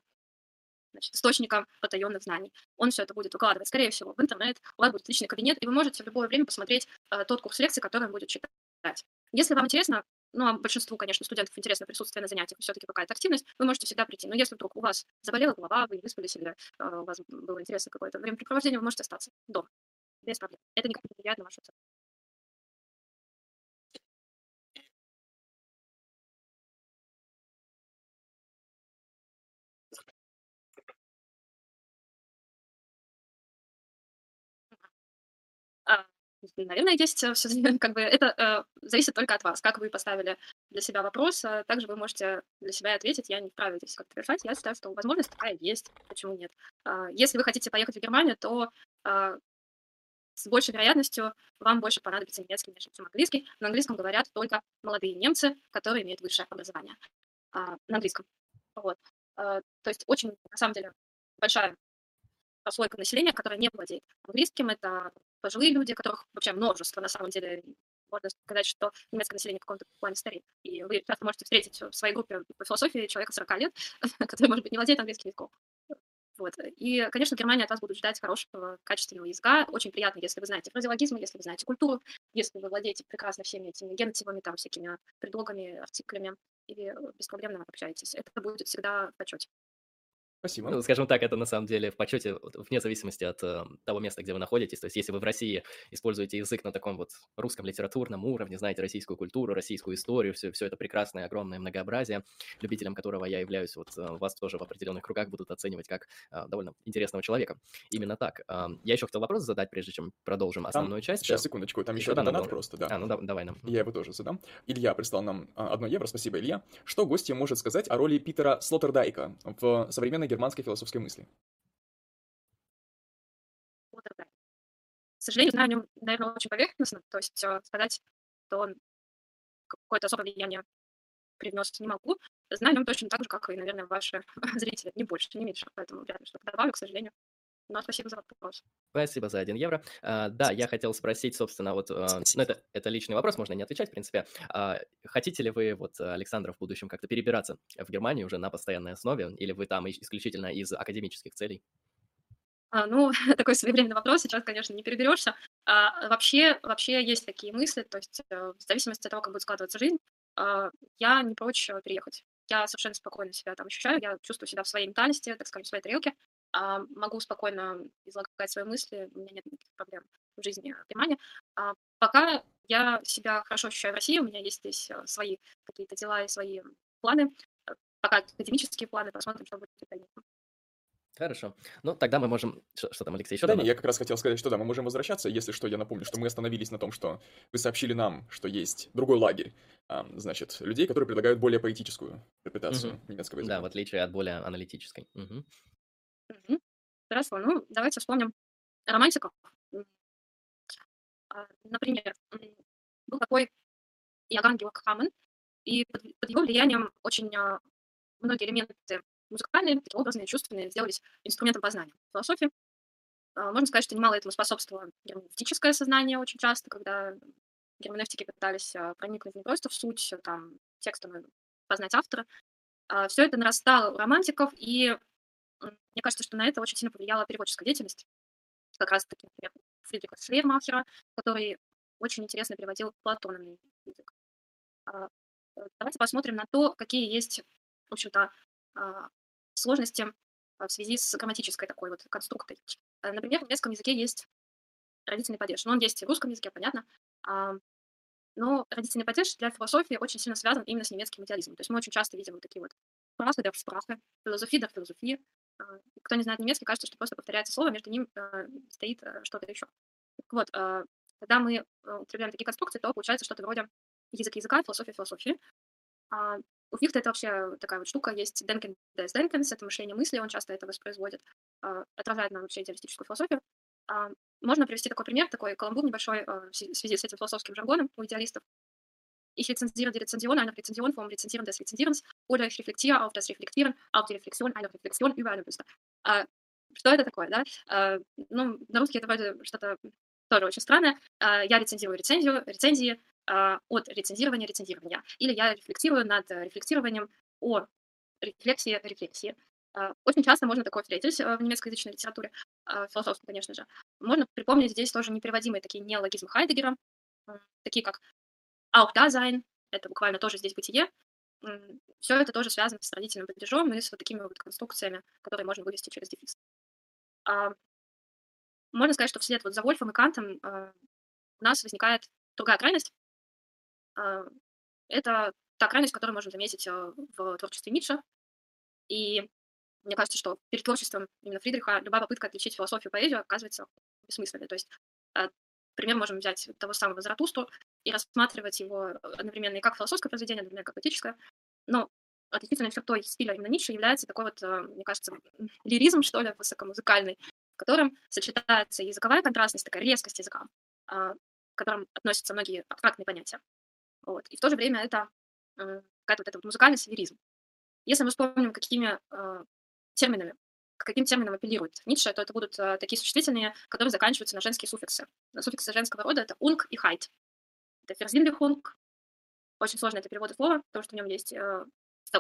значит, источником потаенных знаний. Он все это будет выкладывать, скорее всего, в интернет, у вас будет личный кабинет, и вы можете в любое время посмотреть э, тот курс лекций, который он будет читать. Если вам интересно, ну, а большинству, конечно, студентов интересно присутствие на занятиях, все-таки какая-то активность, вы можете всегда прийти. Но если вдруг у вас заболела голова, вы не выспались или э, у вас было интересно какое-то времяпрепровождение, вы можете остаться дома. Без проблем. Это никак не влияет на вашу оценку. Наверное, есть все, [LAUGHS] как бы это э, зависит только от вас, как вы поставили для себя вопрос. а Также вы можете для себя ответить, я не вправе здесь как-то решать. Я считаю, что возможность такая есть, почему нет. А, Если вы хотите поехать в Германию, то а, с большей вероятностью вам больше понадобится немецкий, чем английский. На английском говорят только молодые немцы, которые имеют высшее образование а, на английском. Вот. А, То есть очень, на самом деле, большая прослойка населения, которая не владеет английским, это пожилые люди, которых вообще множество, на самом деле, можно сказать, что немецкое население в каком-то плане стареет. И вы часто можете встретить в своей группе по философии человека 40 лет, [LAUGHS] который, может быть, не владеет английским языком. Вот. И, конечно, в Германии от вас будут ждать хорошего, качественного языка. Очень приятно, если вы знаете фразеологизмы, если вы знаете культуру, если вы владеете прекрасно всеми этими генотипами, там, всякими предлогами, артиклями, и беспроблемно общаетесь. Это будет всегда в почете. Спасибо. Ну, скажем так, это на самом деле в почете, вне зависимости от э, того места, где вы находитесь. То есть, если вы в России используете язык на таком вот русском литературном уровне, знаете российскую культуру, российскую историю, все, все это прекрасное, огромное многообразие, любителем которого я являюсь, вот э, вас тоже в определенных кругах будут оценивать как э, довольно интересного человека. Именно так. Э, я еще хотел вопрос задать, прежде чем продолжим основную часть. Сейчас, секундочку, там еще Еще один донат надо. просто, да. А, ну да- давай нам. Я его тоже задам. Илья прислал нам а, одно евро, спасибо, Илья. Что гостья может сказать о роли Питера Слоттердайка в современной германской философской мысли? К сожалению, знаю о нем, наверное, очень поверхностно. То есть сказать, что он какое-то особое влияние привнес, не могу. Знаю о нем точно так же, как и, наверное, ваши [LAUGHS] зрители. Не больше, не меньше. Поэтому вряд ли что-то добавлю, к сожалению. Но спасибо за вопрос. Спасибо за 1 евро. А, да, я хотел спросить, собственно, вот, а, ну, это, это личный вопрос, можно не отвечать, в принципе. А, хотите ли вы, вот, Александр, в будущем как-то перебираться в Германию уже на постоянной основе, или вы там ис- исключительно из академических целей? А, ну, [LAUGHS] такой своевременный вопрос. Сейчас, конечно, не переберешься. А, вообще, вообще есть такие мысли. То есть э, в зависимости от того, как будет складываться жизнь, а, я не прочь э, переехать. Я совершенно спокойно себя там ощущаю. Я чувствую себя в своей ментальности, так скажем, в своей тарелке. А, могу спокойно излагать свои мысли. У меня нет никаких проблем в жизни в Германии. А, пока я себя хорошо ощущаю в России. У меня есть здесь э, свои какие-то дела и свои планы. Э, Пока академические планы. Посмотрим, что будет в дальнейшем. Хорошо. Ну, тогда мы можем... Что, что там, Алексей, еще Да, не, я как раз хотел сказать, что да, мы можем возвращаться. Если что, я напомню, что мы остановились на том, что вы сообщили нам, что есть другой лагерь, а, значит, людей, которые предлагают более поэтическую интерпретацию Мгм. немецкого языка. Да, в отличие от более аналитической. Мгм. Мгм. Хорошо, ну давайте вспомним романтиков. А, Например, был такой Иоганн Георг Хаммон, и под, под его влиянием очень а, многие элементы музыкальные, такие образные, чувственные сделались инструментом познания философии. А, Можно сказать, что немало этому способствовало герменевтическое сознание очень часто, когда герменевтики пытались а, проникнуть не просто в суть а, там, текста, но и познать автора. Все это нарастало у романтиков, и мне кажется, что на это очень сильно повлияла переводческая деятельность. Как раз таки, например, Фридриха Шлейермахера, который очень интересно переводил Платона на язык. А, э, Давайте посмотрим на то, какие есть, в общем-то, а, сложности а, в связи с грамматической такой вот конструктой. Э, например, в немецком языке есть родительный падеж. Ну, он есть и в русском языке, понятно. Но родительный падеж для философии очень сильно связан именно с немецким идеализмом. То есть мы очень часто видим вот такие вот Sprache der Sprache, философия der философии. Кто не знает немецкий, кажется, что просто повторяется слово, между ним э, стоит э, что-то еще. Вот, когда мы употребляем такие конструкции, то получается что-то вроде язык языка, философия философии. А у Фихта это вообще такая вот штука, есть Denken des Denkens, это мышление мысли, он часто это воспроизводит, отражает нам вообще идеалистическую философию. А, можно привести такой пример, такой каламбур небольшой в связи с этим философским жаргоном у идеалистов. Ich rezensiere die Rezension einer Rezension vom Rezensieren des Rezensierens oder ich reflektiere auf das Reflektieren, auf die Reflexion einer Reflexion über eine Büste. А, что это такое, да? А, ну, на русский это вроде что-то тоже очень странное. А, я рецензирую рецензию, рецензии а, от рецензирования рецензирования. Или я рефлексирую над рефлексированием о рефлексии рефлексии. А, очень часто можно такое встретить а, в немецкоязычной литературе, а, философской, конечно же. Можно припомнить здесь тоже непереводимые такие неологизмы Хайдегера, такие как da sein, это буквально тоже здесь бытие. Все это тоже связано с родительным падежом и с вот такими вот конструкциями, которые можно вывести через дефис. А, можно сказать, что вслед вот за Вольфом и Кантом а, у нас возникает другая крайность. А, это та крайность, которую можно заметить а, в творчестве Ницше. И мне кажется, что перед творчеством именно Фридриха любая попытка отличить философию и поэзию оказывается бессмысленной. То есть Например, можем взять того самого Заратустру и рассматривать его э, одновременно и как философское произведение, одновременно как поэтическое. Но отличительной чертой стиля именно Ницше является такой вот, э, мне кажется, лиризм, что ли, высокомузыкальный, в котором сочетается языковая контрастность, такая резкость языка, а, к которым относятся многие абстрактные понятия. Вот. И в то же время это какая-то вот эта вот музыкальность лиризм. Если мы вспомним, какими э, терминами к каким терминам апеллирует Ницше, то это будут э, такие существительные, которые заканчиваются на женские суффиксы. Суффиксы женского рода это унг и хайт. Это ферзинлихунг. Очень сложно это переводы слова, потому что в нем есть э,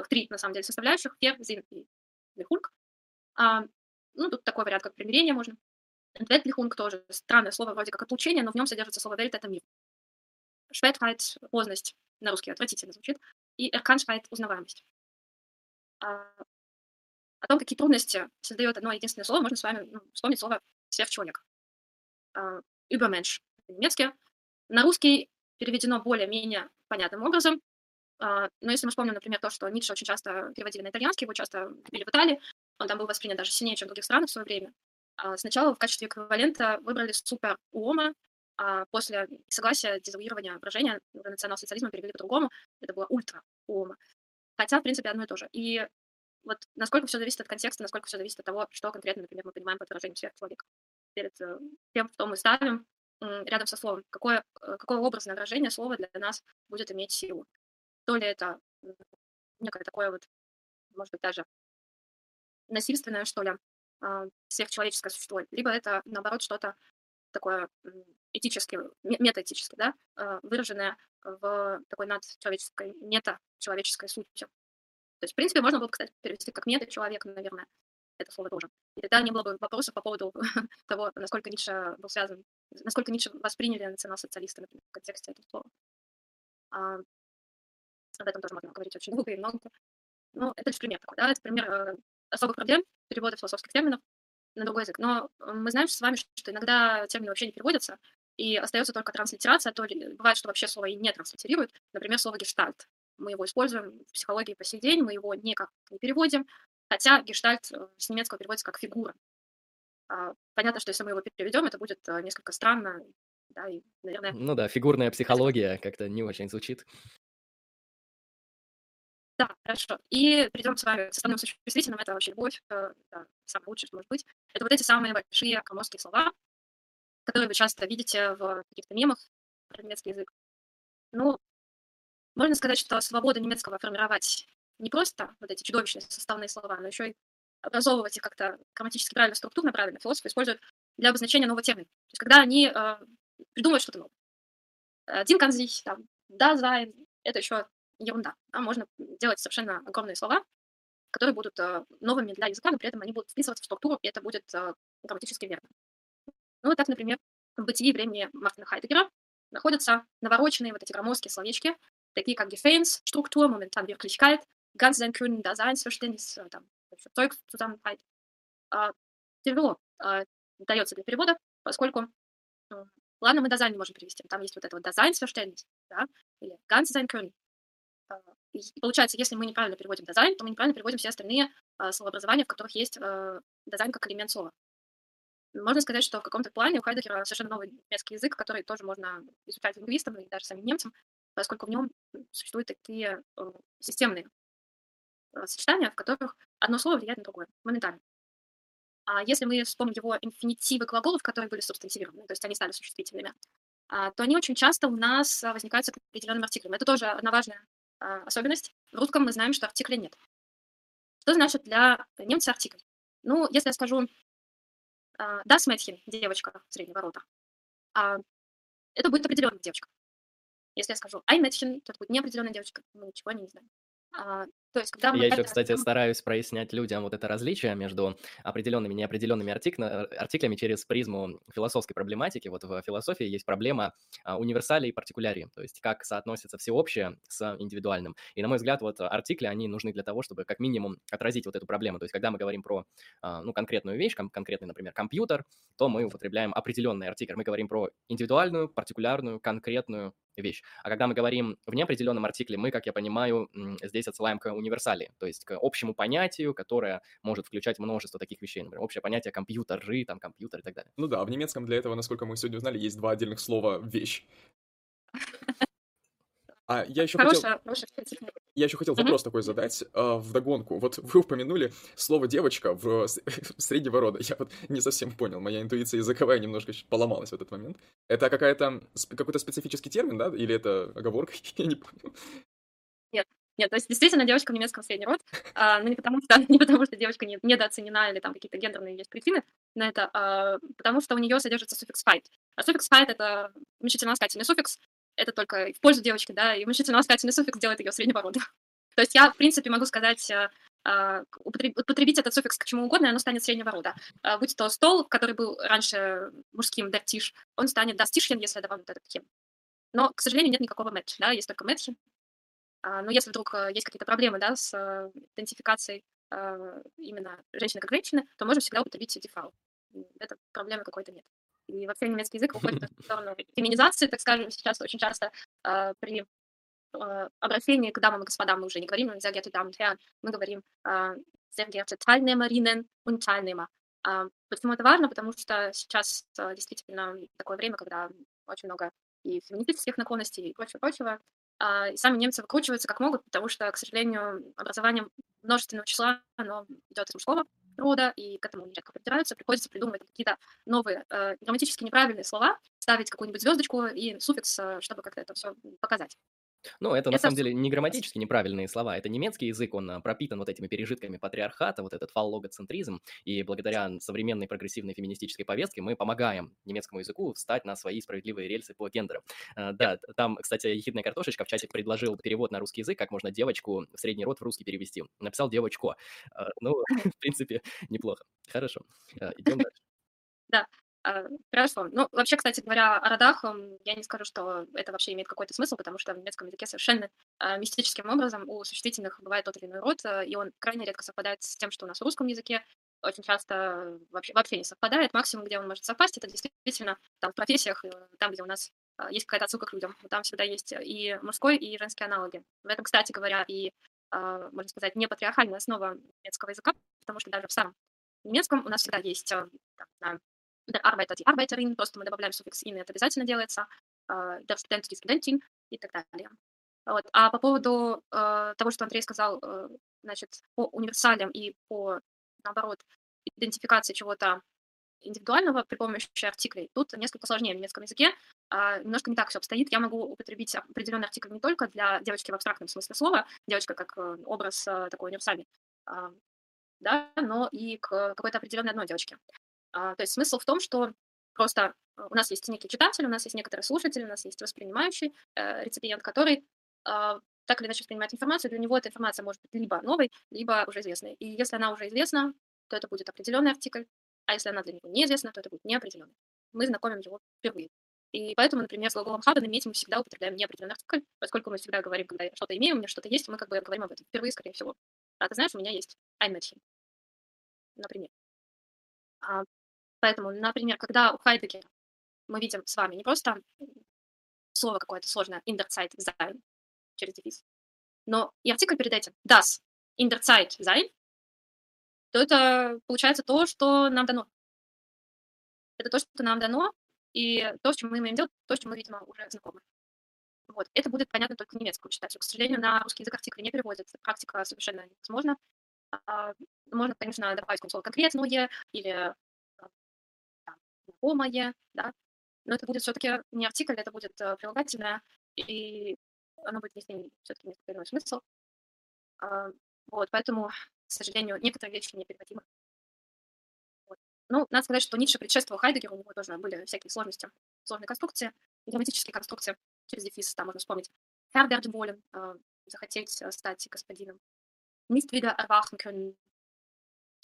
три, на самом деле, составляющих. Фер, зин и лихунг. А, ну, тут такой вариант, как примирение можно. Энтветлихунг тоже странное слово, вроде как отлучение, но в нем содержится слово вельт, это мир. Шветхайт, поздность, на русский отвратительно звучит. И эрканшхайт, узнаваемость. А, о том, какие трудности создает одно единственное слово, можно с вами ну, вспомнить слово «сверхчеловек». Uh, Übermensch по-немецки. На русский переведено более-менее понятным образом. Uh, но если мы вспомним, например, то, что Ницше очень часто переводили на итальянский, его часто били в Италии, он там был воспринят даже сильнее, чем в других странах в свое время. Uh, сначала в качестве эквивалента выбрали супер уома, а после согласия дезавуирования выражения национал-социализма перевели по-другому. Это было ультра уома. Хотя, в принципе, одно и то же. И вот насколько все зависит от контекста, насколько все зависит от того, что конкретно, например, мы понимаем под выражением сверхчеловека. Перед э, тем, что мы ставим рядом со словом, какое, э, какое образное выражение слова для нас будет иметь силу. То ли это некое такое вот, может быть, даже насильственное, что ли, а, сверхчеловеческое существо, либо это, наоборот, что-то такое этически, метаэтически, да, а, выраженное в такой надчеловеческой, мета-человеческой сути. То есть, в принципе, можно было бы, кстати, перевести как метод человека, наверное, это слово тоже. И тогда не было бы вопросов по поводу [LAUGHS] того, насколько Ницше был связан, насколько Ницше восприняли национал-социалисты например, в контексте этого слова. А, об этом тоже можно говорить очень [LAUGHS] долго и много. Ну, это лишь пример такой, да, это пример э, особых проблем перевода философских терминов на другой язык. Но мы знаем с вами, что иногда термины вообще не переводятся, и остается только транслитерация, то ли бывает, что вообще слово и не транслитерируют. Например, слово гештальт мы его используем в психологии по сей день, мы его никак не переводим, хотя гештальт э, с немецкого переводится как фигура. А, понятно, что если мы его переведем, это будет э, несколько странно, да, и, наверное... Ну да, фигурная психология как-то не очень звучит. Да, хорошо. И перейдем с вами к составным существительным. Это вообще любовь, э, да, самое лучшее, что может быть. Это вот эти самые большие громоздкие слова, которые вы часто видите в каких-то мемах про немецкий язык. Ну, можно сказать, что свобода немецкого формировать не просто вот эти чудовищные составные слова, но еще и образовывать их как-то грамматически правильно, структурно правильно, философы используют для обозначения нового термина. То есть когда они э, придумывают что-то новое. Один канзих, там, да, зайн, это еще ерунда. Да? Можно делать совершенно огромные слова, которые будут э, новыми для языка, но при этом они будут вписываться в структуру, и это будет э, грамматически верно. Ну, так, например, в бытии времени Мартина Хайдегера находятся навороченные вот эти громоздкие словечки, такие как Defense, Struktur, momentan Wirklichkeit, ganz sein können, Daseinsverständnis, äh, там, Zeug zusammenhalten. Э, тяжело э, дается для перевода, поскольку, ладно, мы Dasein не можем перевести, там есть вот это вот Daseinsverständnis, да, или sein können. Э, и получается, если мы неправильно переводим Dasein, то мы неправильно переводим все остальные э, словообразования, в которых есть Dasein как элемент слова. Можно сказать, что в каком-то плане у Хайдегера совершенно новый немецкий язык, который тоже можно изучать лингвистам и даже самим немцам, поскольку в нем существуют такие э, системные сочетания, в которых одно слово влияет на другое, моментально. А если мы вспомним его инфинитивы глаголов, которые были субстантивированы, то есть они стали существительными, а, то они очень часто у нас возникают с определенным артиклем. Это тоже одна важная а, особенность. В русском мы знаем, что артикля нет. Что значит для немца артикль? Ну, если я скажу Das Mädchen, девочка среднего рода, это будет определенная девочка. Если я скажу ein Mädchen, то это будет неопределенная девочка. Мы ничего не знаем. То есть, когда мы Я еще, кстати, стараюсь прояснять людям вот это различие между определенными и неопределенными артик... артиклями через призму философской проблематики. Вот в философии есть проблема а, универсалии и партикулярии, то есть как соотносится всеобщее с индивидуальным. И, на мой взгляд, вот артикли, они нужны для того, чтобы как минимум отразить вот эту проблему. То есть когда мы говорим про а, ну, конкретную вещь, конкретный, например, компьютер, то мы употребляем определенный артикль. Мы говорим про индивидуальную, партикулярную, конкретную вещь. А когда мы говорим в неопределенном артикле, мы, как я понимаю, здесь отсылаем к универсали, то есть к общему понятию, которое может включать множество таких вещей, например, общее понятие компьютеры, там, компьютер и так далее. Ну да, в немецком для этого, насколько мы сегодня узнали, есть два отдельных слова «вещь». А я еще хорошая, хотел... Хорошая я еще хотел вопрос mm-hmm. такой задать э, в догонку. Вот вы упомянули слово девочка в [LAUGHS] среднего рода. Я вот не совсем понял. Моя интуиция языковая немножко поломалась в этот момент. Это какая-то какой-то специфический термин, да? Или это оговорка? [LAUGHS] Я не понял. Нет, нет, то есть действительно девочка в немецком средний род, а, но не потому что [LAUGHS] не потому что девочка не, недооценена или там какие-то гендерные есть причины на это, а потому что у нее содержится суффикс fight. А суффикс fight это уменьшительно-ласкательный суффикс, это только в пользу девочки, да, и уменьшительно-ласкательный суффикс делает ее среднего рода. [LAUGHS] То есть я, в принципе, могу сказать, э, а, употребить этот суффикс к чему угодно, и оно станет среднего рода. А, будь то стол, который был раньше мужским дартиш, он станет дастишьен, если я добавлю этот хем. Но, к сожалению, нет никакого мэтча, да, есть только мэтчи. А, но если вдруг э, есть какие-то проблемы, да, с э, идентификацией именно женщины как женщины, то можем всегда употребить дефал. Это проблемы какой-то нет. И вообще немецкий язык уходит в сторону феминизации, так скажем, сейчас очень часто э, при э, обращении к дамам и господам мы уже не говорим sehr geehrte Damen und Herren, мы говорим э, sehr geehrte Teilnehmerinnen und Teilnehmer. Э, почему это важно? Потому что сейчас э, действительно такое время, когда очень много и феминистических наклонностей и прочего-прочего. Э, и сами немцы выкручиваются как могут, потому что, к сожалению, образование множественного числа, оно идет из мужского рода, и к этому нередко придираются, приходится придумывать какие-то новые э, грамматически неправильные слова, ставить какую-нибудь звездочку и суффикс, э, чтобы как-то это все показать. Ну, это, на самом деле не грамматически неправильные слова. Это немецкий язык, он а, пропитан вот этими пережитками патриархата, вот этот фаллогоцентризм. И благодаря современной прогрессивной феминистической повестке мы помогаем немецкому языку встать на свои справедливые рельсы по гендерам. А, да, там, кстати, ехидная картошечка в чате предложил перевод на русский язык, как можно девочку в средний род в русский перевести. Написал девочку. А, ну, [LAUGHS] в принципе, неплохо. Хорошо. Идем дальше. Да, хорошо. Ну, вообще, кстати говоря, о родах я не скажу, что это вообще имеет какой-то смысл, потому что в немецком языке совершенно а, мистическим образом у существительных бывает тот или иной род, а, и он крайне редко совпадает с тем, что у нас в русском языке. Очень часто вообще, вообще не совпадает. Максимум, где он может совпасть, это действительно там в профессиях, э, там, где у нас есть какая-то отсылка к людям. Там всегда есть и мужской, и женский аналоги. В этом, кстати говоря, и, можно сказать, не патриархальная основа немецкого языка, потому что даже в самом немецком у нас всегда есть там, der Arbeiter, die Arbeiterin, просто мы добавляем суффикс «ин», это обязательно делается, der Student, die Studentin и так далее. Вот. А по поводу э, того, что Андрей сказал, э, значит, по универсалиям и по, наоборот, идентификации чего-то индивидуального при помощи артиклей, тут несколько сложнее в немецком языке. Э, немножко не так все обстоит. Я могу употребить определенный артикль не только для девочки в абстрактном смысле слова, девочка как э, образ э, такой универсальный, э, да, но и к какой-то определенной одной девочке. А, то есть смысл в том, что просто э, у нас есть некий читатель, у нас есть некоторый слушатель, у нас есть воспринимающий э, реципиент, который э, так или иначе воспринимает информацию, для него эта информация может быть либо новой, либо уже известной. И если она уже известна, то это будет определенный артикль, а если она для него неизвестна, то это будет неопределенный. Мы знакомим его впервые. И поэтому, например, с глаголом haben иметь мы всегда употребляем неопределенный артикль, поскольку мы всегда говорим, когда что-то имеем, у меня что-то есть, мы как бы говорим об этом впервые, скорее всего. А ты знаешь, у меня есть ein Mädchen, например. А, поэтому, например, когда у Хайдегера мы видим с вами не просто слово какое-то сложное, in der Zeit sein, через дефис, но и артикль перед этим, das in der Zeit sein, то это получается то, что нам дано. Это то, что нам дано, и то, с чем мы имеем дело, то, с чем мы, видимо, уже знакомы. Вот. Это будет понятно только немецкому читателю. К сожалению, на русский язык артикли не переводится. Практика совершенно невозможна. А, можно, конечно, добавить слово конкретное или знакомое, да, но это будет все-таки не артикль, это будет э, прилагательное, и оно будет нести все-таки несколько иной смысл. А, вот, поэтому, к сожалению, некоторые вещи не переводимы. Вот. Ну, надо сказать, что Ницше предшествовал Хайдегеру, у него тоже были всякие сложности, сложные конструкции, грамматические конструкции через дефис, там можно вспомнить. Herbert Болен, э, захотеть э, стать господином. Nicht wieder erwachen können,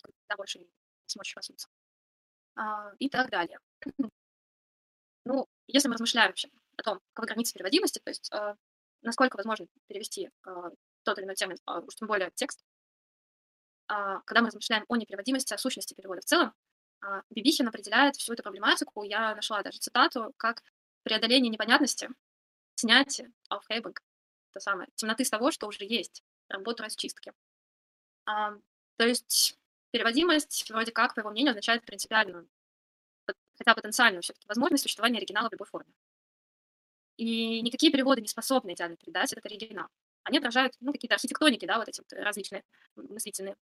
когда больше не сможешь проснуться. А, и так далее. Ну, если мы размышляем вообще о том, каковы границы переводимости, то есть э, насколько возможно перевести э, тот или иной термин, уж тем более текст, когда мы размышляем о непереводимости, о сущности перевода в целом, Бибихин определяет всю эту проблематику, я нашла даже цитату, как преодоление непонятности, снятие, aufhebung, то самое, темноты с того, что уже есть, работу расчистки. А, то есть переводимость вроде как, по его мнению, означает принципиальную хотя потенциальную все-таки возможность существования оригинала в любой форме. И никакие переводы не способны идеально передать этот оригинал. Они отражают ну, какие-то архитектоники, да, вот эти вот различные мыслительные.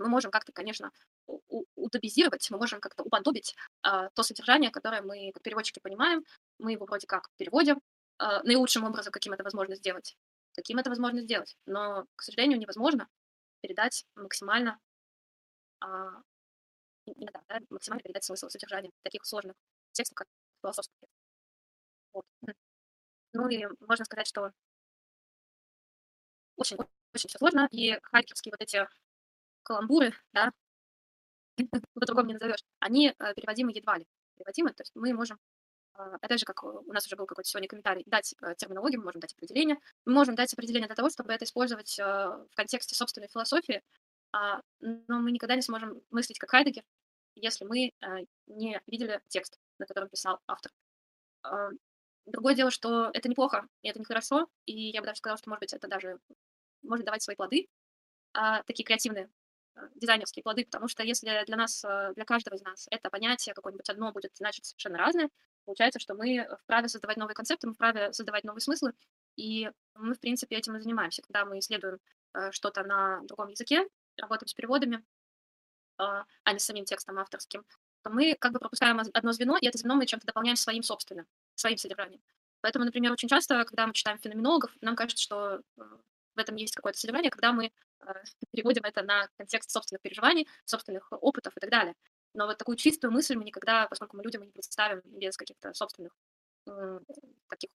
Мы можем как-то, конечно, утопизировать, мы можем как-то уподобить э, то содержание, которое мы, как переводчики, понимаем. Мы его вроде как переводим э, наилучшим образом, каким это возможно сделать. Каким это возможно сделать. Но, к сожалению, невозможно передать максимально э, иногда да, максимально передать смысл содержания таких сложных текстов, как философский текст. Вот. Ну и можно сказать, что очень, очень все сложно, и хайкерские вот эти каламбуры, да, [LAUGHS] по-другому не назовешь, они э, переводимы едва ли. Переводимы, то есть мы можем, э, опять же, как у нас уже был какой-то сегодня комментарий, дать э, терминологию, мы можем дать определение, мы можем дать определение для того, чтобы это использовать в контексте собственной философии, а, но мы никогда не сможем мыслить как Хайдегер, если мы э, не видели текст, на котором писал автор. А, другое дело, что это неплохо, и это нехорошо, и я бы даже сказала, что, может быть, это даже может давать свои плоды, а, такие креативные э, дизайнерские плоды, потому что если для нас, э, для каждого из нас это понятие какое-нибудь одно будет значить совершенно разное, получается, что мы вправе создавать новые концепты, мы вправе создавать новые смыслы, и мы, в принципе, этим и занимаемся, когда мы исследуем что-то на другом языке, работаем с переводами, а, а не с самим текстом авторским, то мы как бы пропускаем одно звено, и это звено мы чем-то дополняем своим собственным, своим содержанием. Поэтому, например, очень часто, когда мы читаем феноменологов, нам кажется, что э, в этом есть какое-то содержание, когда мы э, [LAUGHS] переводим это на контекст собственных переживаний, собственных опытов и так далее. Но вот такую чистую мысль мы никогда, поскольку мы людям не представим без каких-то собственных таких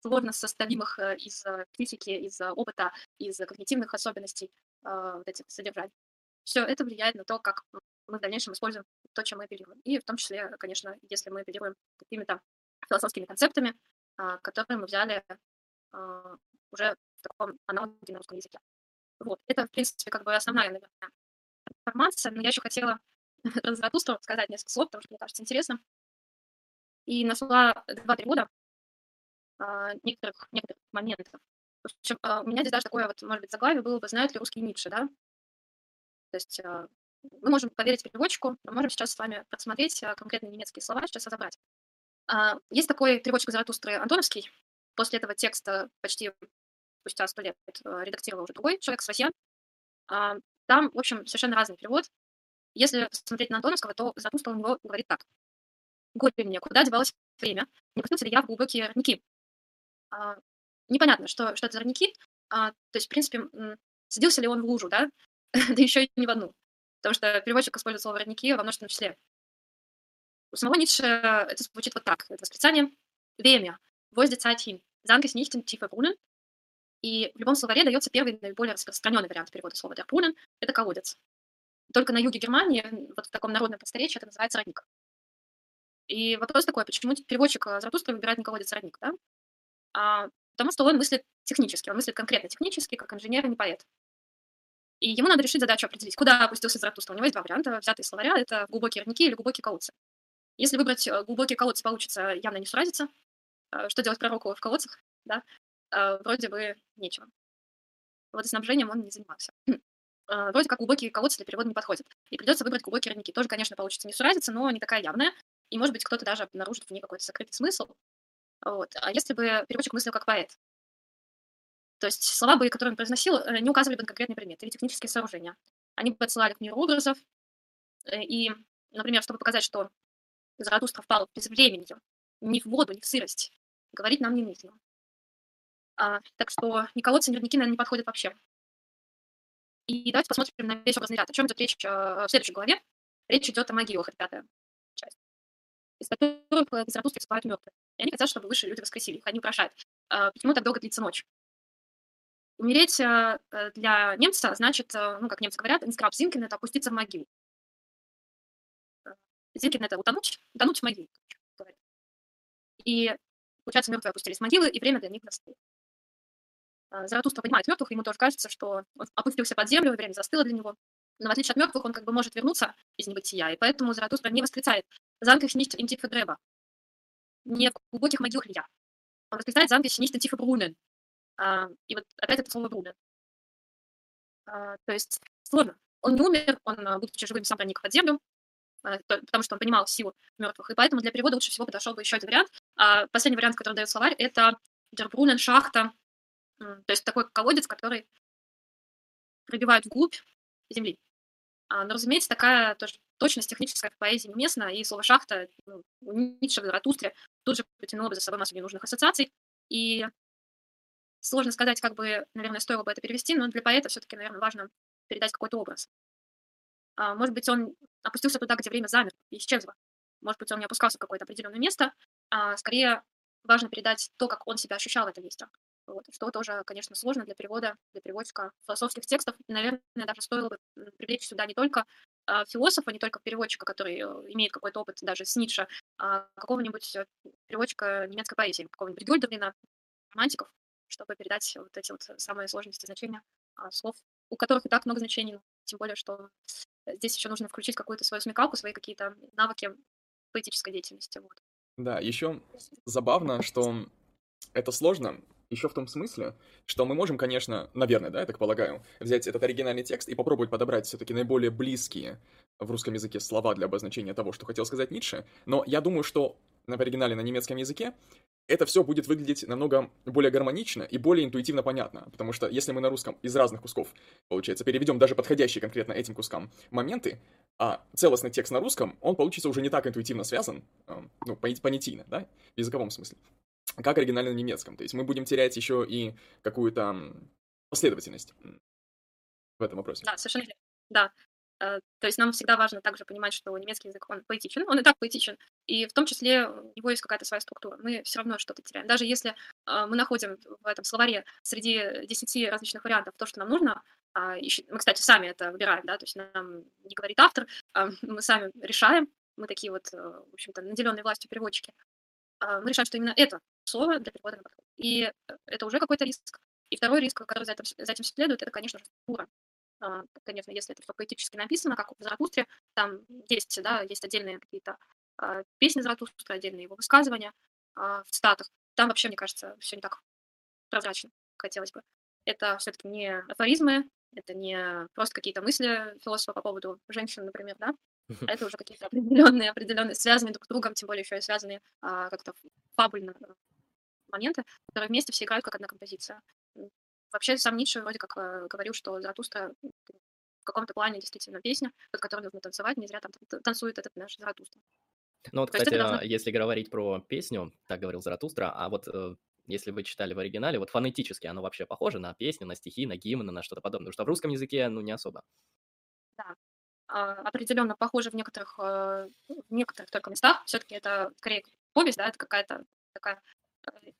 сложно составимых э, из физики, из опыта, из когнитивных особенностей вот этих содержаний все это влияет на то, как мы в дальнейшем используем то, чем мы апеллируем. И в том числе, конечно, если мы апеллируем какими-то философскими концептами, а, которые мы взяли а, уже в таком аналоге на русском языке. Вот. Это, в принципе, как бы основная, наверное, информация, но я еще хотела [LAUGHS] про Заратустру сказать несколько слов, потому что мне кажется интересно. И нашла два перевода а, некоторых, некоторых моментов. В общем, у меня здесь даже такое вот, может быть, заглавие было бы «Знают ли русский Ницше», да? То есть а, мы можем поверить переводчику, мы можем сейчас с вами посмотреть а, конкретные немецкие слова, сейчас разобрать. А, есть такой переводчик Заратустры Антоновский. После этого текста почти спустя сто лет редактировал уже другой человек, Свасьян. Там, в общем, совершенно разный перевод. Если посмотреть на Антоновского, то Заратустра у него говорит так. «Горе мне, куда девалось время? Не пустился ли я в глубокие родники?» Непонятно, что, что это за родники. То есть, в принципе, садился ли он в лужу, да? [LAUGHS] да еще и не в одну. Потому что переводчик использует слово «родники» во множественном числе. У самого Ницше это звучит вот так. Это восклицание «Время», «Возде Zeit hin», «Sank nicht in tiefe Brunnen». И в любом словаре дается первый наиболее распространенный вариант перевода слова «der Brunnen» — это колодец. Только на юге Германии, вот в таком народном просторечии, это называется родник. И вопрос такой, почему переводчик э, Заратустра выбирает не колодец родник, да? А, потому что он мыслит технически, он мыслит конкретно технически, как инженер, а не поэт. И ему надо решить задачу определить, куда опустился Заратустра. У него есть два варианта, взятые словаря, это глубокие родники или глубокие колодцы. Если выбрать э, глубокие колодцы, получится явно не суразиться. Э, что делать пророку в колодцах, да? Вроде бы нечего. Водоснабжением он не занимался. [CLEARS THROAT] Вроде как глубокие колодцы для перевода не подходят. И придется выбрать глубокие родники. Тоже, конечно, получится не суразиться, но не такая явная. И, может быть, кто-то даже обнаружит в ней какой-то сокрытый смысл. Вот. А если бы переводчик мыслил как поэт? То есть слова бы, которые он произносил, э, не указывали бы на конкретные предметы или технические сооружения. Они бы отсылали к миру образов. Э, и, например, чтобы показать, что Заратустра впал в безвременье, ни в воду, ни в сырость, говорить нам не нужно. А, так что ни колодцы, ни родники, наверное, не подходят вообще. И давайте посмотрим на весь образный ряд. О чем идет речь э, в следующей главе. Речь идет о могилах, ребята из которых э, Заратустра всплывают мертвые. И они хотят, чтобы высшие люди воскресили их, они упрошают. А, почему так долго длится ночь? Умереть э, э, для немца значит, ну, как немцы говорят, инскраб Зинкин – это опуститься в могилу. Зинкин – это утонуть, утонуть в могиле. И, получается, мертвые опустились в могилы, и время для них настало. Заратустра понимает мертвых, ему тоже кажется, что он опустился под землю, время застыло для него. Но в отличие от мертвых, он как бы может вернуться из небытия, и поэтому Заратустра не восклицает Замках nicht in tiefe Gräber. Не в глубоких могилах я. Он восклицает замках nicht in Brunnen. А, и вот опять это слово Brunnen. А, то есть сложно. Он не умер, он, а, будучи живым, сам проник под землю, а, потому что он понимал силу мертвых. И поэтому для перевода лучше всего подошел бы еще один вариант. А последний вариант, который дает словарь, это Дербрунен, шахта. То есть такой колодец, который пробивает вглубь земли. А, но, разумеется, такая тоже точность техническая в поэзии неуместна, и слово «шахта» ну, у Ницше, в Заратустре тут же потянуло бы за собой массу ненужных ассоциаций. И сложно сказать, как бы, наверное, стоило бы это перевести, но для поэта все-таки, наверное, важно передать какой-то образ. А, может быть, он опустился туда, где время замерло и исчезло. Может быть, он не опускался в какое-то определенное место, а скорее важно передать то, как он себя ощущал в этом месте. Вот, что тоже, конечно, сложно для перевода, для переводчика философских текстов. Наверное, даже стоило бы привлечь сюда не только философа, не только переводчика, который э, имеет какой-то опыт даже с Ницше, а какого-нибудь э, переводчика немецкой поэзии, какого-нибудь Гюльдерлина, романтиков, чтобы передать вот эти вот самые сложности значения а, слов, у которых и так много значений, тем более, что здесь еще нужно включить какую-то свою смекалку, свои какие-то навыки поэтической деятельности. Вот. Да, еще забавно, что это сложно, еще в том смысле, что мы можем, конечно, наверное, да, я так полагаю, взять этот оригинальный текст и попробовать подобрать все-таки наиболее близкие в русском языке слова для обозначения того, что хотел сказать Ницше, но я думаю, что в оригинале на немецком языке это все будет выглядеть намного более гармонично и более интуитивно понятно, потому что если мы на русском из разных кусков, получается, переведем даже подходящие конкретно этим кускам моменты, а целостный текст на русском, он получится уже не так интуитивно связан, ну, понятийно, да, в языковом смысле как оригинально на немецком. То есть мы будем терять еще и какую-то последовательность в этом вопросе. Да, совершенно верно. Да. Э, то есть нам всегда важно также понимать, что немецкий язык, он поэтичен, он и так поэтичен, и в том числе у него есть какая-то своя структура. Мы все равно что-то теряем. Даже если э, мы находим в этом словаре среди десяти различных вариантов то, что нам нужно, а, мы, кстати, сами это выбираем, да, то есть нам не говорит автор, а [LAUGHS] мы сами решаем, мы такие вот, э, в общем-то, наделенные властью переводчики, а, мы решаем, что именно это слово для перевода на подходит. И э, это уже какой-то риск. И второй риск, который за этим, за этим следует, это, конечно же, структура. А, конечно, если это все поэтически написано, как в Заратустре, там есть, да, есть отдельные какие-то а, песни Заратустра, отдельные его высказывания в цитатах. Там вообще, мне кажется, все не так прозрачно, хотелось бы. Это все-таки не афоризмы, это не просто какие-то мысли философа по поводу женщин, например, да, а это уже какие-то определенные, определенные, связанные друг с другом, тем более еще и связанные а, как-то фабульно моменты, которые вместе все играют как одна композиция. Вообще сам Ницше вроде как э, говорил, что Заратустра в каком-то плане действительно песня, под которой нужно танцевать, не зря там танцует этот наш Заратустра. Ну вот, кстати, должно... если говорить про песню, так говорил Заратустра, а вот э, если вы читали в оригинале, вот фонетически оно вообще похоже на песню, на стихи, на гимн, на что-то подобное, потому что в русском языке, ну, не особо. Да, а, определенно похоже в некоторых, э, в некоторых только местах. Все-таки это скорее повесть, да, это какая-то такая э,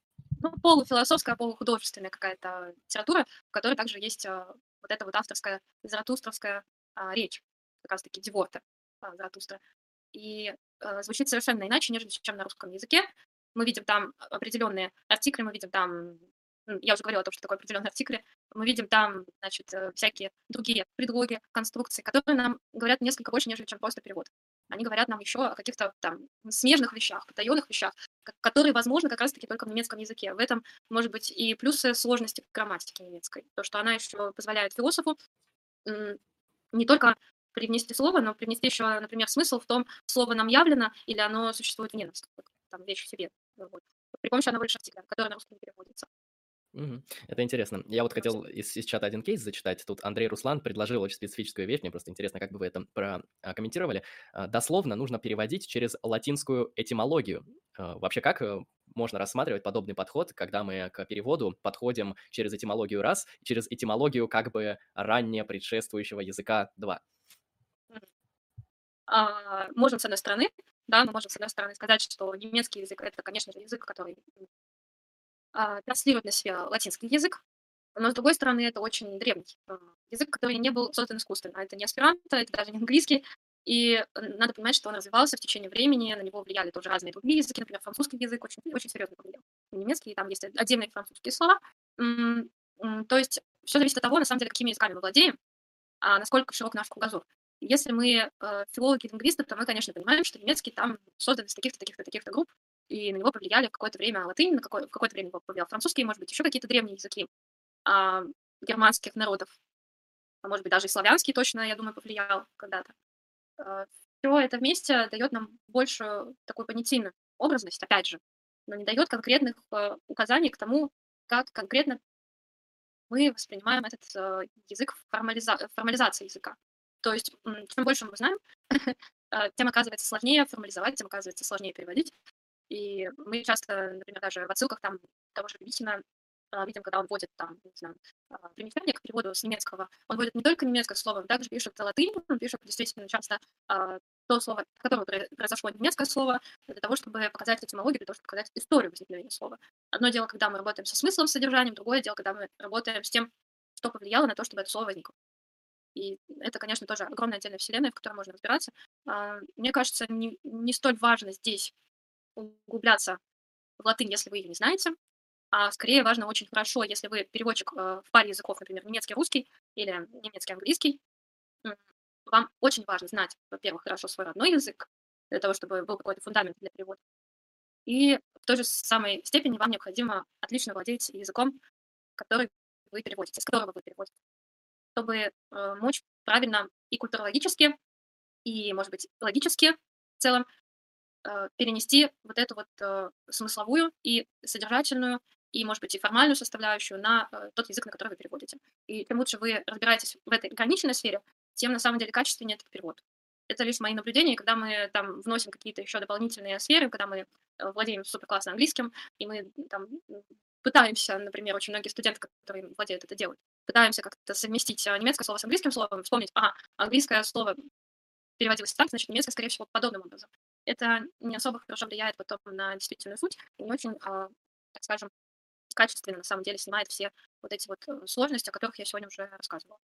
ну, полуфилософская, полухудожественная какая-то литература, в которой также есть а, вот эта вот авторская заратустровская а, речь, как раз-таки Деворта Заратустра. И э, звучит совершенно иначе, нежели чем на русском языке. Мы видим там определенные артикли, мы видим там, я уже говорила о том, что такое определенные артикли, мы видим там, значит, э, всякие другие предлоги, конструкции, которые нам говорят несколько больше, нежели чем просто перевод. Они говорят нам еще о каких-то там смежных вещах, потаенных вещах, которые возможны как раз-таки только в немецком языке. В этом, может быть, и плюсы сложности грамматики немецкой. То, что она еще позволяет философу не только привнести слово, но привнести еще, например, смысл в том, слово нам явлено или оно существует вне нас, там вещь в себе. Вот. При помощи одного лишь артикля, который на русский не переводится. Это интересно. Я вот хотел из, из чата один кейс зачитать. Тут Андрей Руслан предложил очень специфическую вещь. Мне просто интересно, как бы вы это прокомментировали. А, дословно нужно переводить через латинскую этимологию. А, вообще, как э, можно рассматривать подобный подход, когда мы к переводу подходим через этимологию раз, через этимологию как бы ранее предшествующего языка два? А, можем, с одной стороны, да, мы можем, с одной стороны, сказать, что немецкий язык — это, конечно же, язык, который а, транслирует на себя латинский язык, но, с другой стороны, это очень древний а, язык, который не был создан искусственно. Это не аспиранто, это даже не английский, и надо понимать, что он развивался в течение времени, на него влияли тоже разные другие языки, например, французский язык очень, очень серьезно повлиял. Немецкий, там есть отдельные французские слова. То есть все зависит от того, на самом деле, какими языками мы владеем, а насколько широк наш кругозор. Если мы э, филологи, лингвисты, то мы, конечно, понимаем, что немецкий там создан из таких-то, таких-то, таких-то групп, и на него повлияли в какое-то время латынь, на какое, в какое-то время повлиял французский, может быть, еще какие-то древние языки а, германских народов, а может быть, даже и славянский точно, я думаю, повлиял когда-то. А, все это вместе дает нам большую такую понятийную образность, опять же, но не дает конкретных э, указаний к тому, как конкретно мы воспринимаем этот э, язык формализа... формализации языка. То есть, чем больше мы знаем, э, [LAUGHS] тем оказывается сложнее формализовать, тем оказывается сложнее переводить. И мы часто, например, даже в отсылках там того же Витина а, видим, когда он вводит там, не знаю, а, примечание к переводу с немецкого, он вводит не только немецкое слово, он также пишет латынь, он пишет действительно часто а, то слово, от которого произошло немецкое слово, для того, чтобы показать этимологию, для того, чтобы показать историю возникновения слова. Одно дело, когда мы работаем со смыслом, содержанием, другое дело, когда мы работаем с тем, что повлияло на то, чтобы это слово возникло. И это, конечно, тоже огромная отдельная вселенная, в которой можно разбираться. Мне кажется, не, не столь важно здесь углубляться в латынь, если вы ее не знаете, а скорее важно очень хорошо, если вы переводчик э, в паре языков, например, немецкий-русский или немецкий-английский, вам очень важно знать, во-первых, хорошо свой родной язык, для того, чтобы был какой-то фундамент для перевода. И в той же самой степени вам необходимо отлично владеть языком, который вы переводите, с которого вы переводите, чтобы э, мочь правильно и культурологически, и, может быть, логически в целом перенести вот эту вот э, смысловую и содержательную, и, может быть, и формальную составляющую на э, тот язык, на который вы переводите. И чем лучше вы разбираетесь в этой ограниченной сфере, тем на самом деле качественнее этот перевод. Это лишь мои наблюдения, когда мы там вносим какие-то еще дополнительные сферы, когда мы э, владеем супер классно английским, и мы там пытаемся, например, очень многие студенты, которые владеют это делают, пытаемся как-то совместить э, немецкое слово с английским словом, вспомнить, ага, английское слово переводилось так, значит, немецкое, скорее всего, подобным образом. Это не особо хорошо влияет потом на действительную суть, и не очень, а, так скажем, качественно, на самом деле, снимает все вот эти вот э, сложности, о которых я сегодня уже рассказывала.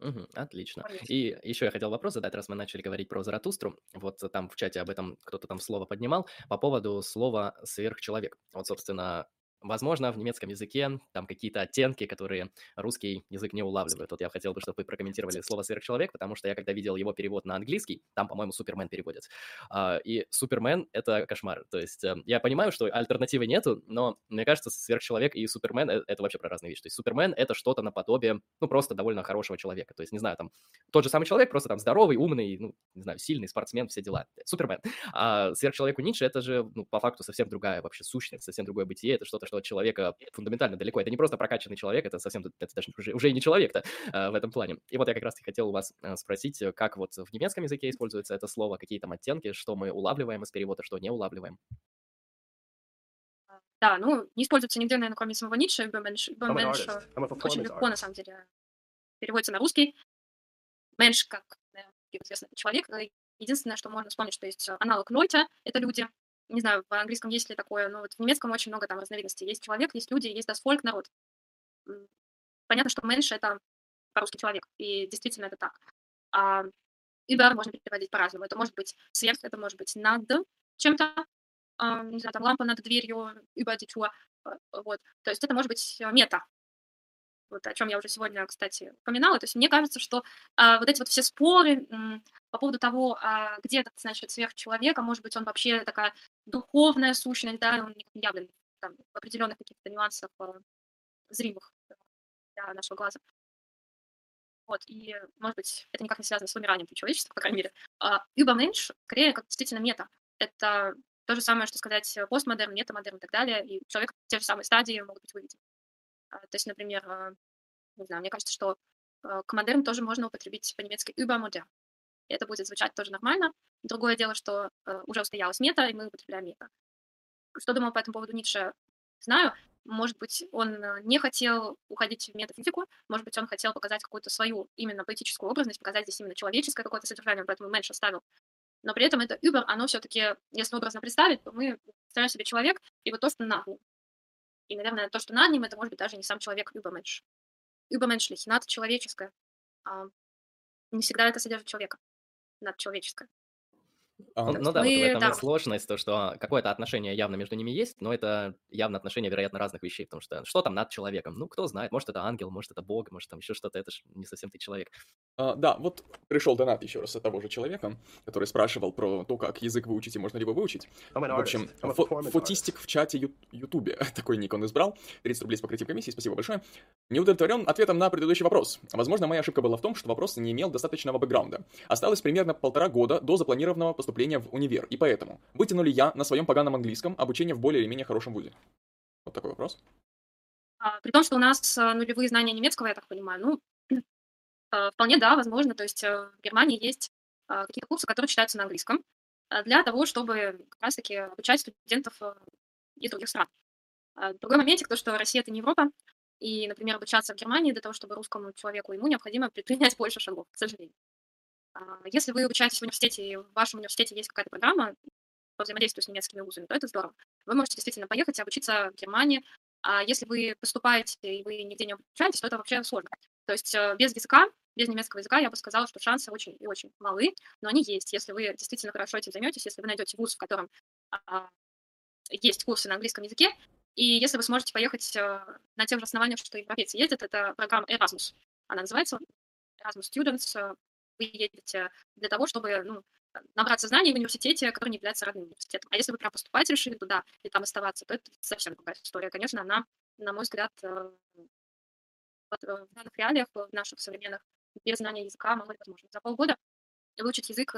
Угу, отлично. И еще я хотел вопрос задать, раз мы начали говорить про Заратустру. Вот там в чате об этом кто-то там слово поднимал по поводу слова «сверхчеловек». Вот, собственно, Возможно, в немецком языке там какие-то оттенки, которые русский язык не улавливает. Вот я хотел бы, чтобы вы прокомментировали слово «сверхчеловек», потому что я когда видел его перевод на английский, там, по-моему, «супермен» переводится. И «супермен» — это кошмар. То есть э, я понимаю, что альтернативы нету, но мне кажется, «сверхчеловек» и «супермен» — это вообще про разные вещи. То есть «супермен» — это что-то наподобие, ну, просто довольно хорошего человека. То есть, не знаю, там, тот же самый человек, просто там здоровый, умный, ну, не знаю, сильный, спортсмен, все дела. Супермен. А сверхчеловеку Ницше — это же, ну, по факту совсем другая вообще сущность, совсем другое бытие. Это что-то, что от человека фундаментально далеко. Это не просто прокачанный человек, это совсем, это даже уже, уже и не человек-то а, в этом плане. И вот я как раз-таки хотел у вас а, спросить, э, как вот в немецком языке используется это слово, какие там оттенки, что мы улавливаем из перевода, что не улавливаем. Да, ну, не используется нигде, наверное, кроме самого Ницше. Бэменш, Бэменш очень легко, на самом деле, переводится на русский. Менш, как известно, человек. Единственное, что можно вспомнить, что есть аналог Лойта, это люди, не знаю, в английском есть ли такое, но вот в немецком очень много там разновидностей. Есть человек, есть люди, есть дасфольк, народ. Понятно, что меньше — это по-русски человек, и действительно это так. А über можно переводить по-разному. Это может быть сверх, это может быть над чем-то, а, не знаю, там лампа над дверью, über die Tür, вот. То есть это может быть э, мета, вот о чем я уже сегодня, кстати, упоминала. То есть мне кажется, что а, вот эти вот все споры м, по поводу того, а, где этот, значит, сверхчеловек, а может быть, он вообще такая духовная сущность, да, он не явлен там, в определенных каких-то нюансах а, зримых для нашего глаза. Вот, и, может быть, это никак не связано с вымиранием человечества, по крайней мере. А Übermensch, скорее, как действительно мета. Это то же самое, что сказать постмодерн, метамодерн и так далее, и человек в те же самые стадии могут быть выведены. А, то есть, например, а, не знаю, мне кажется, что а, к модерн тоже можно употребить по-немецки übermodern. И это будет звучать тоже нормально. Другое дело, что уже устоялась мета, и мы употребляем мета. Что думал по этому поводу Ницше, знаю. Может быть, он не хотел уходить в метафизику, может быть, он хотел показать какую-то свою именно поэтическую образность, показать здесь именно человеческое какое-то содержание, поэтому меньше ставил. Но при этом это Uber, оно все-таки, если образно представить, то мы представляем себе человек, и вот то, что ним. И, наверное, то, что над ним, это может быть даже не сам человек Übermensch. Übermenschlich, надчеловеческое. А, не всегда это содержит человека. Надчеловеческое. Ну, ну да, мы, вот в этом да. сложность, то, что какое-то отношение явно между ними есть, но это явно отношение, вероятно, разных вещей, потому что что там над человеком? Ну, кто знает, может, это ангел, может, это бог, может, там еще что-то, это же не совсем ты человек. А, да, вот пришел донат еще раз от того же человека, который спрашивал про то, как язык выучить и можно ли его выучить. В общем, фо фотистик в чате Ютубе, [LAUGHS] такой ник он избрал, 30 рублей с покрытием комиссии, спасибо большое. Не удовлетворен ответом на предыдущий вопрос. Возможно, моя ошибка была в том, что вопрос не имел достаточного бэкграунда. Осталось примерно полтора года до запланированного поступления в универ, и поэтому вытяну ли я на своем поганом английском обучение в более или менее хорошем вузе? Вот такой вопрос. А, при том, что у нас э, нулевые знания немецкого, я так понимаю, ну, вполне да, возможно. То есть э, в Германии есть какие-то курсы, которые читаются на английском, для того, чтобы как раз-таки обучать студентов из других стран. Другой моментик, то, что Россия — это не Европа, и, например, обучаться в Германии для того, чтобы русскому человеку ему необходимо предпринять [LAUGHS] больше шагов, к сожалению. А, если вы обучаетесь в университете, и в вашем университете есть какая-то программа по взаимодействию с немецкими вузами, то это здорово. Вы можете действительно поехать и обучиться в Германии. А если вы поступаете и вы нигде не обучаетесь, то это вообще сложно. То есть э, без языка, без немецкого языка, я бы сказала, что шансы очень и очень малы, но они есть. Если вы действительно хорошо этим займетесь, если вы найдете вуз, в котором а, есть курсы на английском языке, и если вы сможете поехать э, на тех же основаниях, что европейцы ездят, это программа Erasmus. Она называется Erasmus Students вы едете для того, чтобы ну, набраться знаний в университете, который не является родным университетом. А если вы прям поступать решили туда и там оставаться, то это совсем другая история. Конечно, она, на мой взгляд, э, в данных реалиях, в наших современных, без знания языка мало возможно. За полгода выучить язык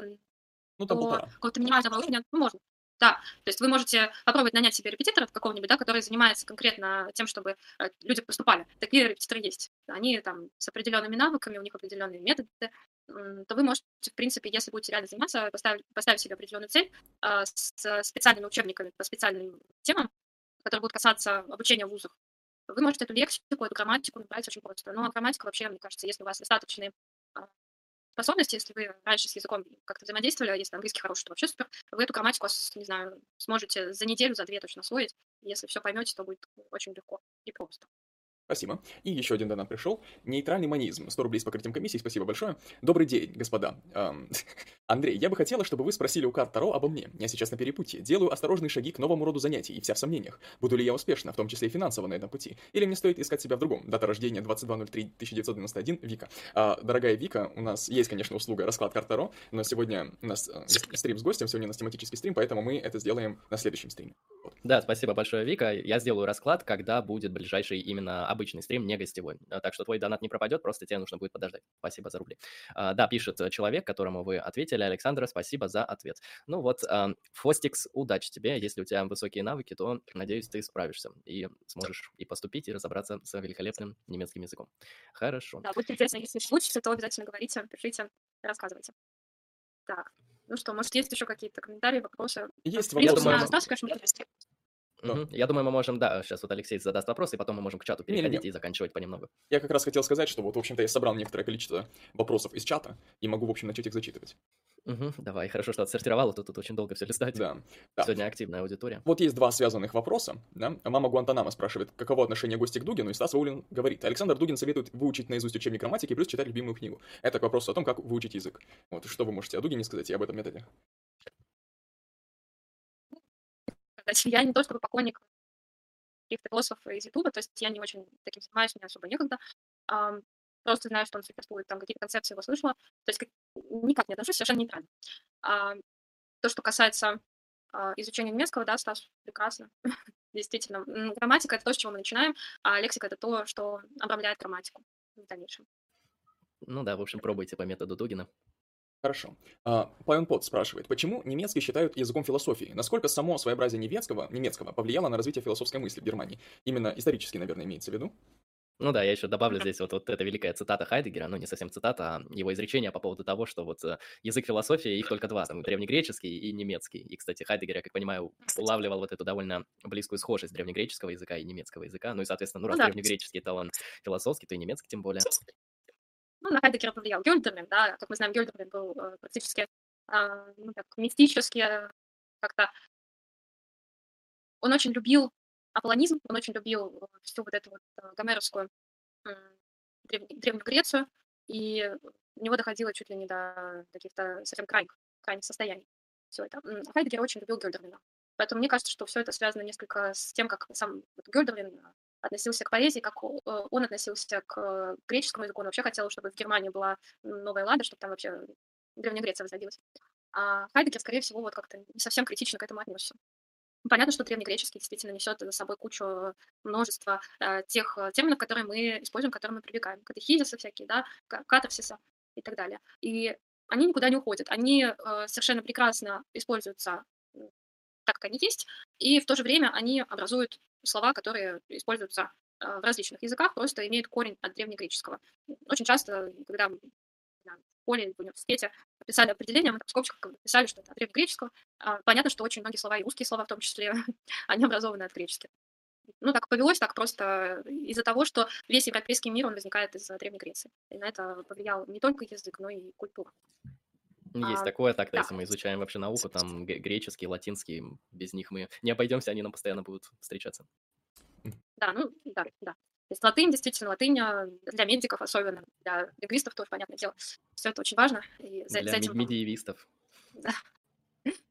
ну, до какого-то минимального уровня ну, можно. Да, то есть вы можете попробовать нанять себе репетитора какого-нибудь, да, который занимается конкретно тем, чтобы э, люди поступали. Такие репетиторы есть. Они там с определенными навыками, у них определенные методы, то вы можете, в принципе, если будете реально заниматься, поставить, поставить себе определенную цель э, с специальными учебниками по специальным темам, которые будут касаться обучения в вузах. Вы можете эту лексику, эту грамматику набрать очень просто. А грамматика вообще, мне кажется, если у вас достаточные а, способности, если вы раньше с языком как-то взаимодействовали, а если английский хороший, то вообще супер, вы эту грамматику, не знаю, сможете за неделю, за две точно освоить. Если все поймете, то будет очень легко и просто. Спасибо. И еще один донат пришел. Нейтральный манизм. 100 рублей с покрытием комиссии. Спасибо большое. Добрый день, господа. Эм, [LAUGHS] Андрей, я бы хотела, чтобы вы спросили у карт Таро обо мне. Я сейчас на перепутье. Делаю осторожные шаги к новому роду занятий и вся в сомнениях. Буду ли я успешна, в том числе и финансово на этом пути? Или мне стоит искать себя в другом? Дата рождения 22.03.1991. Вика. А, дорогая Вика, у нас есть, конечно, услуга расклад карт Таро, но сегодня у нас э, стрим с гостем, сегодня у нас тематический стрим, поэтому мы это сделаем на следующем стриме. Вот. Да, спасибо большое, Вика. Я сделаю расклад, когда будет ближайший именно обычный стрим, не гостевой. А, так что твой донат не пропадет, просто тебе нужно будет подождать. Спасибо за рубли. А, да, пишет человек, которому вы ответили. Александра, спасибо за ответ. Ну вот, Фостикс, удачи тебе. Если у тебя высокие навыки, то, надеюсь, ты справишься и сможешь и поступить, и разобраться с великолепным немецким языком. Хорошо. Да, будет интересно, если случится, то обязательно говорите, пишите, рассказывайте. Так, ну что, может, есть еще какие-то комментарии, вопросы? Есть вопросы. Думаю, Мгм. Я думаю, мы можем, да, сейчас вот Алексей задаст вопрос, и потом мы можем к чату переходить и заканчивать понемногу. Я как раз хотел сказать, что вот, в общем-то, я собрал некоторое количество вопросов из чата и могу, в общем, начать их зачитывать. Мгм. Давай, хорошо, что отсортировал, а то тут очень долго все листать. Да. Да. Сегодня активная аудитория. Вот есть два связанных вопроса. Да? Мама Гуантанамо спрашивает, каково отношение гостя к Дугину, и Стас Воулин говорит, Александр Дугин советует выучить наизусть учебник грамматики плюс читать любимую книгу. Это к вопросу о том, как выучить язык. Вот, что вы можете о Дугине сказать и об этом методе? Я не то чтобы поклонник каких-то философов из Ютуба, то есть я не очень таким занимаюсь, мне особо некогда. Просто знаю, что он существует, там какие-то концепции его слышала. То есть как- никак не отношусь, совершенно нейтрально. То, что касается а, изучения немецкого, да, Стас, прекрасно. [LAUGHS] Действительно. Грамматика — это то, с чего мы начинаем, а лексика — это то, что обрамляет грамматику в дальнейшем. Ну да, в общем, пробуйте по методу Дугина. Хорошо. А, Павел Пот спрашивает, почему немецкий считают языком философии? Насколько само своеобразие немецкого, немецкого повлияло на развитие философской мысли в Германии? Именно исторически, наверное, имеется в виду. Ну да, я еще добавлю здесь вот, вот эта великая цитата Хайдегера, ну не совсем цитата, а его изречение по поводу того, что вот э, язык философии, их только два, там древнегреческий и немецкий. И, кстати, Хайдегер, я как понимаю, улавливал вот эту довольно близкую схожесть древнегреческого языка и немецкого языка. Ну и, соответственно, ну раз Ну да. древнегреческий это он философский, то и немецкий тем более. Ну, на Хайдегера повлиял Гёльдерлин, да, как мы знаем, Гёльдерлин был э, практически, а, ну, так, мистически э, как-то... Он очень любил аполлонизм, он очень любил э, всю вот эту вот гомеровскую древ- Древнюю Грецию, и у него доходило чуть ли не до каких-то совсем крайних, крайних состояний все это. М, Хайдегер очень любил Гёльдерлина. Поэтому мне кажется, что все это связано несколько с тем, как сам Гёльдерлин относился к поэзии, как э, он относился к э, греческому языку. Он вообще хотел, чтобы в Германии была новая Лада, чтобы там вообще Древняя Греция возродилась. А Хайдегер, скорее всего, вот как-то не совсем критично к этому относится. Понятно, что древнегреческий действительно несет за собой кучу множества э, тех э, терминов, которые мы используем, к которым мы привыкаем. Катехизисы всякие, да, ка- катарсиса и так далее. И они никуда не уходят. Они э, совершенно прекрасно используются так, как они есть, и в то же время они образуют слова, которые используются э, в различных языках, просто имеют корень от древнегреческого. Очень часто, когда мы на школе, в университете писали определение, мы там в скобчиках писали, что это от древнегреческого. А, Понятно, что очень многие слова, и русские слова в том числе, [LAUGHS] они образованы от греческих. Ну, так повелось, так просто из-за того, что весь европейский мир, он возникает из Древней Греции. И на это повлиял не только язык, но и культура. Есть А, такое, так-то, да. если мы изучаем вообще науку, там греческий, латинский, без них мы не обойдемся, они нам постоянно будут встречаться. Да, ну, да, да. То есть латынь, действительно, латынь а, для медиков особенно, для лингвистов тоже, понятное дело. Все это очень важно. И за, Для за этим... медиевистов. Да.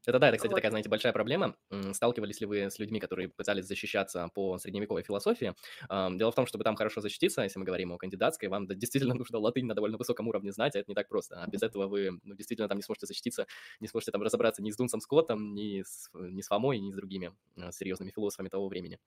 Это да, это, кстати, Вот. такая, знаете, большая проблема. Сталкивались ли вы с людьми, которые пытались защищаться по средневековой философии? Дело в том, чтобы там хорошо защититься, если мы говорим о кандидатской, вам действительно [LAUGHS] нужно латынь на довольно высоком уровне знать, а это не так просто. А без этого вы ну, действительно там не сможете защититься, не сможете там разобраться ни с Дунсом Скоттом, ни с, ни с Фомой, ни с другими э, серьезными философами того времени.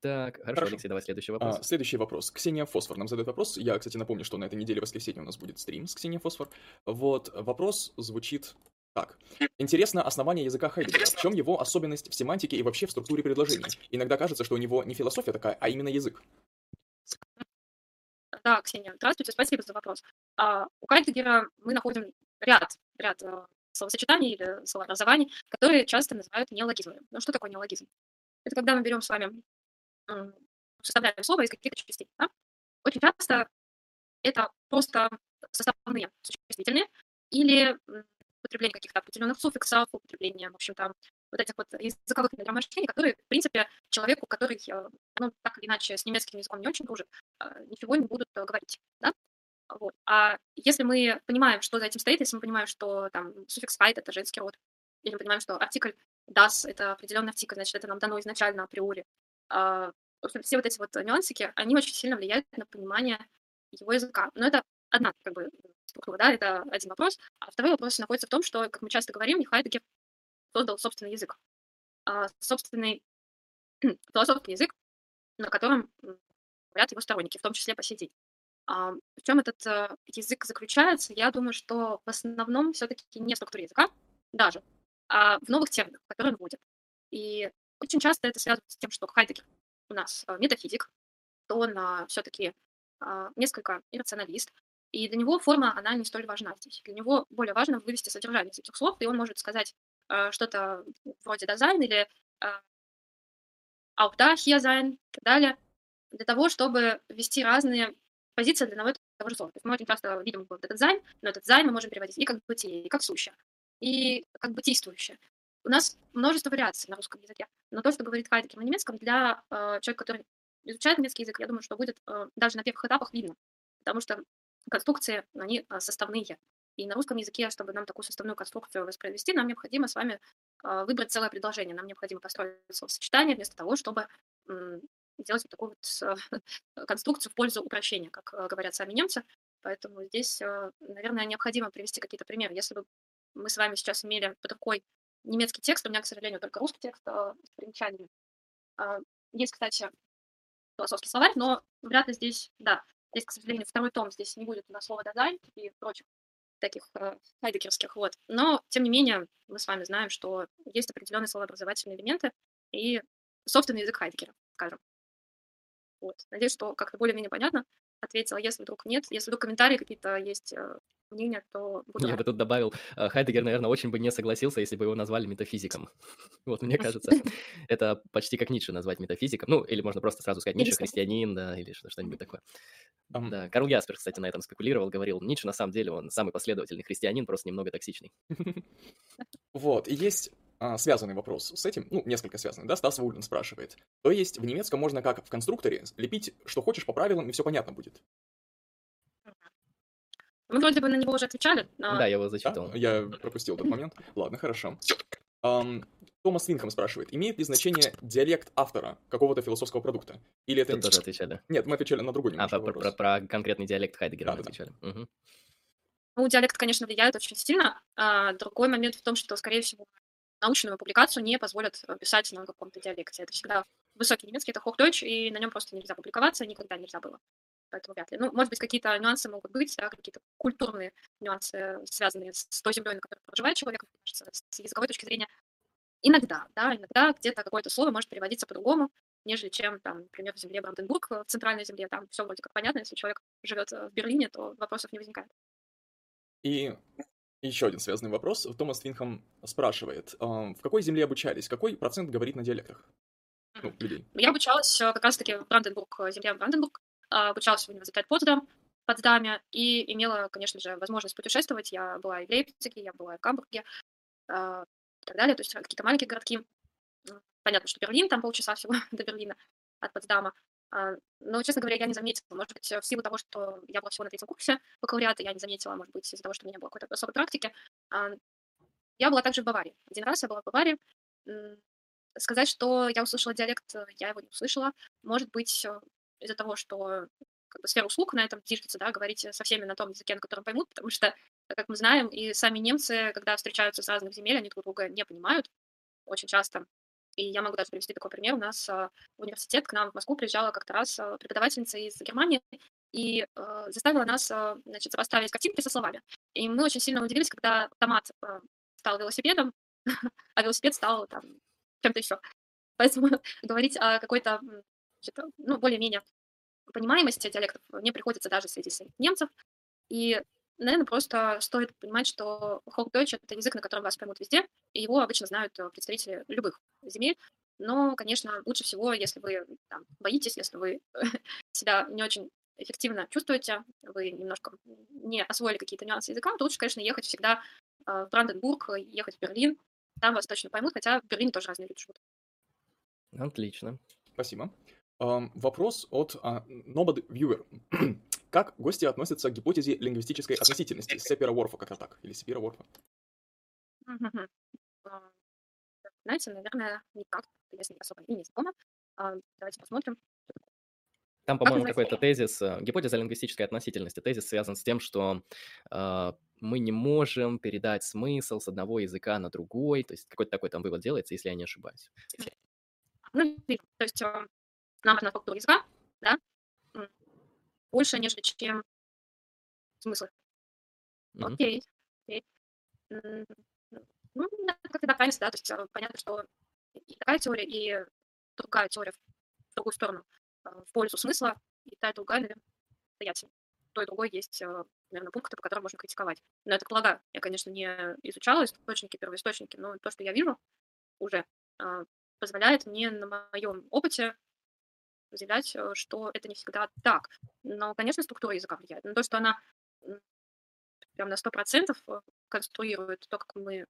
Так, хорошо, Хорошо. Алексей, давай следующий А, вопрос. следующий вопрос. Ксения Фосфор нам задает вопрос. Я, кстати, напомню, что на этой неделе воскресенье у нас будет стрим с Ксенией Фосфор. Вот, вопрос звучит так. Интересно основание языка Хайдегера. В чем его особенность в семантике и вообще в структуре предложений? Иногда кажется, что у него не философия такая, а именно язык. Да, Ксения, здравствуйте, спасибо за вопрос. А, у Хайдегера мы находим ряд, ряд э, словосочетаний или словообразований, которые часто называют неологизмами. Ну, что такое неологизм? Это когда мы берем с вами, составляем слово из каких-то частей. да? Очень часто это просто составные существительные или употребление каких-то определенных суффиксов, употребление, в общем-то, вот этих вот языковых нагромождений, которые, в принципе, человеку, который, э, ну, так или иначе, с немецким языком не очень дружит, э, ничего не будут э, говорить, да? Вот. А если мы понимаем, что за этим стоит, если мы понимаем, что там суффикс «heit» — это женский род, или мы понимаем, что артикль das — это определенный артикль, значит, это нам дано изначально априори. Общем, все вот эти вот нюансики, они очень сильно влияют на понимание его языка. Но это одна как бы структура, да, это один вопрос. А второй вопрос находится в том, что, как мы часто говорим, Хайдегер создал собственный язык, а, собственный [CLEARS THROAT] философский язык, на котором говорят его сторонники, в том числе по. А, в чем этот э, язык заключается? Я думаю, что в основном все-таки не в структуре языка даже, а в новых терминах, которые он вводит. И очень часто это связано с тем, что Хайдегер у нас э, метафизик, то он все-таки несколько иррационалист, и для него форма, она не столь важна здесь. Для него более важно вывести содержание из этих слов, и он может сказать э, что-то вроде Dasein или э, sein и так далее, для того, чтобы ввести разные позиции для одного и того же слова. То есть мы очень часто видим вот этот Sein, но этот Sein мы можем переводить и как бытие, и как сущее, и как бытийствующее. У нас множество вариаций на русском языке, но то, что говорит Хайдекер на немецком, для э, человека, который изучает немецкий язык, я думаю, что будет э, даже на первых этапах видно, потому что конструкции, они э, составные. И на русском языке, чтобы нам такую составную конструкцию воспроизвести, нам необходимо с вами э, выбрать целое предложение. Нам необходимо построить словосочетание вместо того, чтобы делать вот такую вот э, [LAUGHS] конструкцию в пользу упрощения, как говорят сами немцы. Поэтому здесь, наверное, необходимо привести какие-то примеры. Если бы мы с вами сейчас имели под рукой немецкий текст, у меня, к сожалению, только русский текст с примечаниями. Есть, кстати, философский словарь, но вряд ли здесь, да, здесь, к сожалению, второй том, здесь не будет у нас слова «дизайн» и прочих таких э, хайдекерских, вот. Но, тем не менее, мы с вами знаем, что есть определенные словообразовательные элементы и собственный язык Хайдекера, скажем. Вот. Надеюсь, что как-то более-менее понятно ответила. Если вдруг нет, если вдруг комментарии какие-то есть, э, мнения, то буду Я бы тут добавил, э, Хайдегер, наверное, очень бы не согласился, если бы его назвали метафизиком. [LAUGHS] Вот, мне кажется, [LAUGHS] это почти как Ницше назвать метафизиком. Ну, или можно просто сразу сказать Ницше христианин, да, или что- что-нибудь такое. Да, Карл Яспер, кстати, на этом спекулировал, говорил, Ницше на самом деле он самый последовательный христианин, просто немного токсичный. [LAUGHS] Вот, и есть а, связанный вопрос с этим, ну, несколько связанный, да, Стас Вулин спрашивает. То есть в немецком можно как в конструкторе лепить, что хочешь по правилам, и все понятно будет. Мы вроде бы на него уже отвечали. а, Да, я его Да? зачитал. Я пропустил этот момент. Ладно, хорошо. Томас Винхам спрашивает, имеет ли значение диалект автора какого-то философского продукта? Или это... Тут тоже отвечали. Нет, мы отвечали на другой А, немножко про, про- вопрос. про конкретный диалект Хайдегера мы Да-да-да. отвечали. Мгм. Ну, диалект, конечно, влияет очень сильно. А другой момент в том, что, скорее всего, научную публикацию не позволят э, писать на каком-то диалекте. Это всегда высокий немецкий, это Hochdeutsch, и на нем просто нельзя публиковаться, никогда нельзя было. Поэтому вряд ли. Ну, может быть, какие-то нюансы могут быть, да, какие-то культурные нюансы, связанные с той землей, на которой проживает человек, кажется, с языковой точки зрения. Иногда, да, иногда где-то какое-то слово может переводиться по-другому, нежели чем, там, например, в земле Бранденбург, в центральной земле, там все вроде как понятно, если человек живет э, в Берлине, то вопросов не возникает. И еще один связанный вопрос. Томас Винхам спрашивает, ам, в какой земле обучались? Какой процент говорит на диалектах? Ну, людей. Я обучалась э, как раз-таки в Бранденбург, э, земле Бранденбург, а, обучалась в университете Потсдам, Потсдаме, и имела, конечно же, возможность путешествовать. Я была и в Лейпциге, я была и в Гамбурге, а, и так далее, то есть какие-то маленькие городки. Понятно, что Берлин, там полчаса всего [LAUGHS] до Берлина от Потсдама. А, Но, честно говоря, я не заметила. Может быть, в силу того, что я была всего на третьем курсе бакалавриата, я не заметила, может быть, из-за того, что у меня было какой-то особой практики. А, Я была также в Баварии. Один раз я была в Баварии. Сказать, что я услышала диалект, э, я его не услышала. Может быть, э, из-за того, что как бы, сфера услуг на этом движется, да, говорить со всеми на том языке, на котором поймут, потому что, как мы знаем, и сами немцы, когда встречаются с разных земель, они друг друга не понимают очень часто. И я могу даже привести такой пример. У нас э, в университет к нам в Москву приезжала как-то раз э, преподавательница из Германии и э, заставила нас, э, значит, сопоставить картинки со словами. И мы очень сильно удивились, когда автомат э, стал велосипедом, [LAUGHS] а велосипед стал там чем-то еще. Поэтому [LAUGHS] говорить о какой-то, ну, более-менее понимаемости диалектов не приходится даже среди немцев. И, наверное, просто стоит понимать, что Hochdeutsch — это язык, на котором вас поймут везде, и его обычно знают э, представители любых земель. Но, конечно, лучше всего, если вы там, боитесь, если вы [LAUGHS] себя не очень эффективно чувствуете, вы немножко не освоили какие-то нюансы языка, то лучше, конечно, ехать всегда э, в Бранденбург, ехать в Берлин, там вас точно поймут, хотя в Берлине тоже разные люди живут. Отлично. Спасибо. Ам, Вопрос от а, Nobody Viewer. [CLEARS THROAT] Как гости относятся к гипотезе лингвистической относительности Сепера Ворфа, как-то так, или Сепера Ворфа? А, Знаете, наверное, никак. Ней особо и не знакома. А, Давайте посмотрим. Там, по-моему, какой-то тезис, э, гипотеза лингвистической относительности. Тезис связан с тем, что э, мы не можем передать смысл с одного языка на другой. То есть какой-то такой там вывод делается, если я не ошибаюсь. Ну. То есть а, нам важна структура языка, да, больше, нежели чем смысл. Мгм. Окей. окей. Ну, да, как всегда крайность, да, то есть а, понятно, что и такая теория, и другая теория в другую сторону, а, в пользу смысла, и та, и другая, наверное, стоять. То и другое есть, а, наверное, пункты, по которым можно критиковать. Но это полагаю. Я, конечно, не изучала источники, первоисточники, но то, что я вижу уже, позволяет мне на моем опыте заявлять, э, что это не всегда так. Но, конечно, структура языка влияет. Но то, что она прям на 100% э, конструирует то, как мы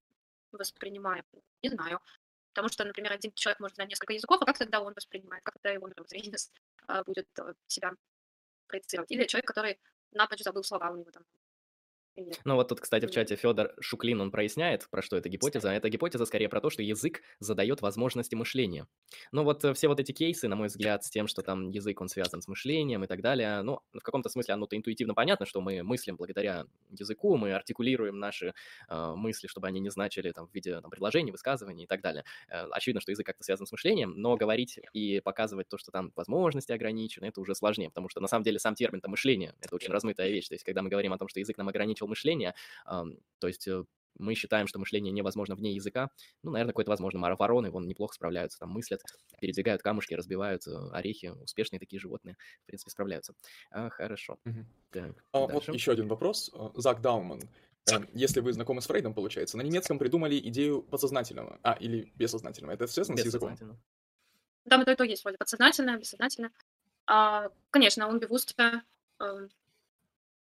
воспринимаем, не знаю. Потому что, например, один человек может знать несколько языков, а как тогда он воспринимает, как тогда его мировоззрение [LAUGHS] а, будет э, себя проецировать. Или человек, который напрочь забыл слова у него там ну вот тут, кстати, в чате Федор Шуклин, он проясняет, про что эта гипотеза. Эта гипотеза скорее про то, что язык задает возможности мышления. Ну вот э, все вот эти кейсы, на мой взгляд, с тем, что там язык, он связан с мышлением и так далее, ну, в каком-то смысле оно-то интуитивно понятно, что мы мыслим благодаря языку, мы артикулируем наши э, мысли, чтобы они не значили там в виде там, предложений, высказываний и так далее. Э, очевидно, что язык как-то связан с мышлением, но говорить и показывать то, что там возможности ограничены, это уже сложнее, потому что на самом деле сам термин-то мышление, это очень размытая вещь. То есть когда мы говорим о том, что язык нам ограничил ограничил мышление, то есть э, мы считаем, что мышление невозможно вне языка. Ну, наверное, какое-то возможно. Вороны, вон, неплохо справляются, там мыслят, передвигают камушки, разбивают э, орехи. Успешные такие животные, в принципе, справляются. А, хорошо. Угу. Так, а, вот еще один вопрос. Э, Зак Дауман. Если вы знакомы с Фрейдом, получается, на немецком придумали идею подсознательного. А, или бессознательного. Это связано с языком? Там это и то есть, вроде подсознательное, бессознательное. А, конечно, он бевустер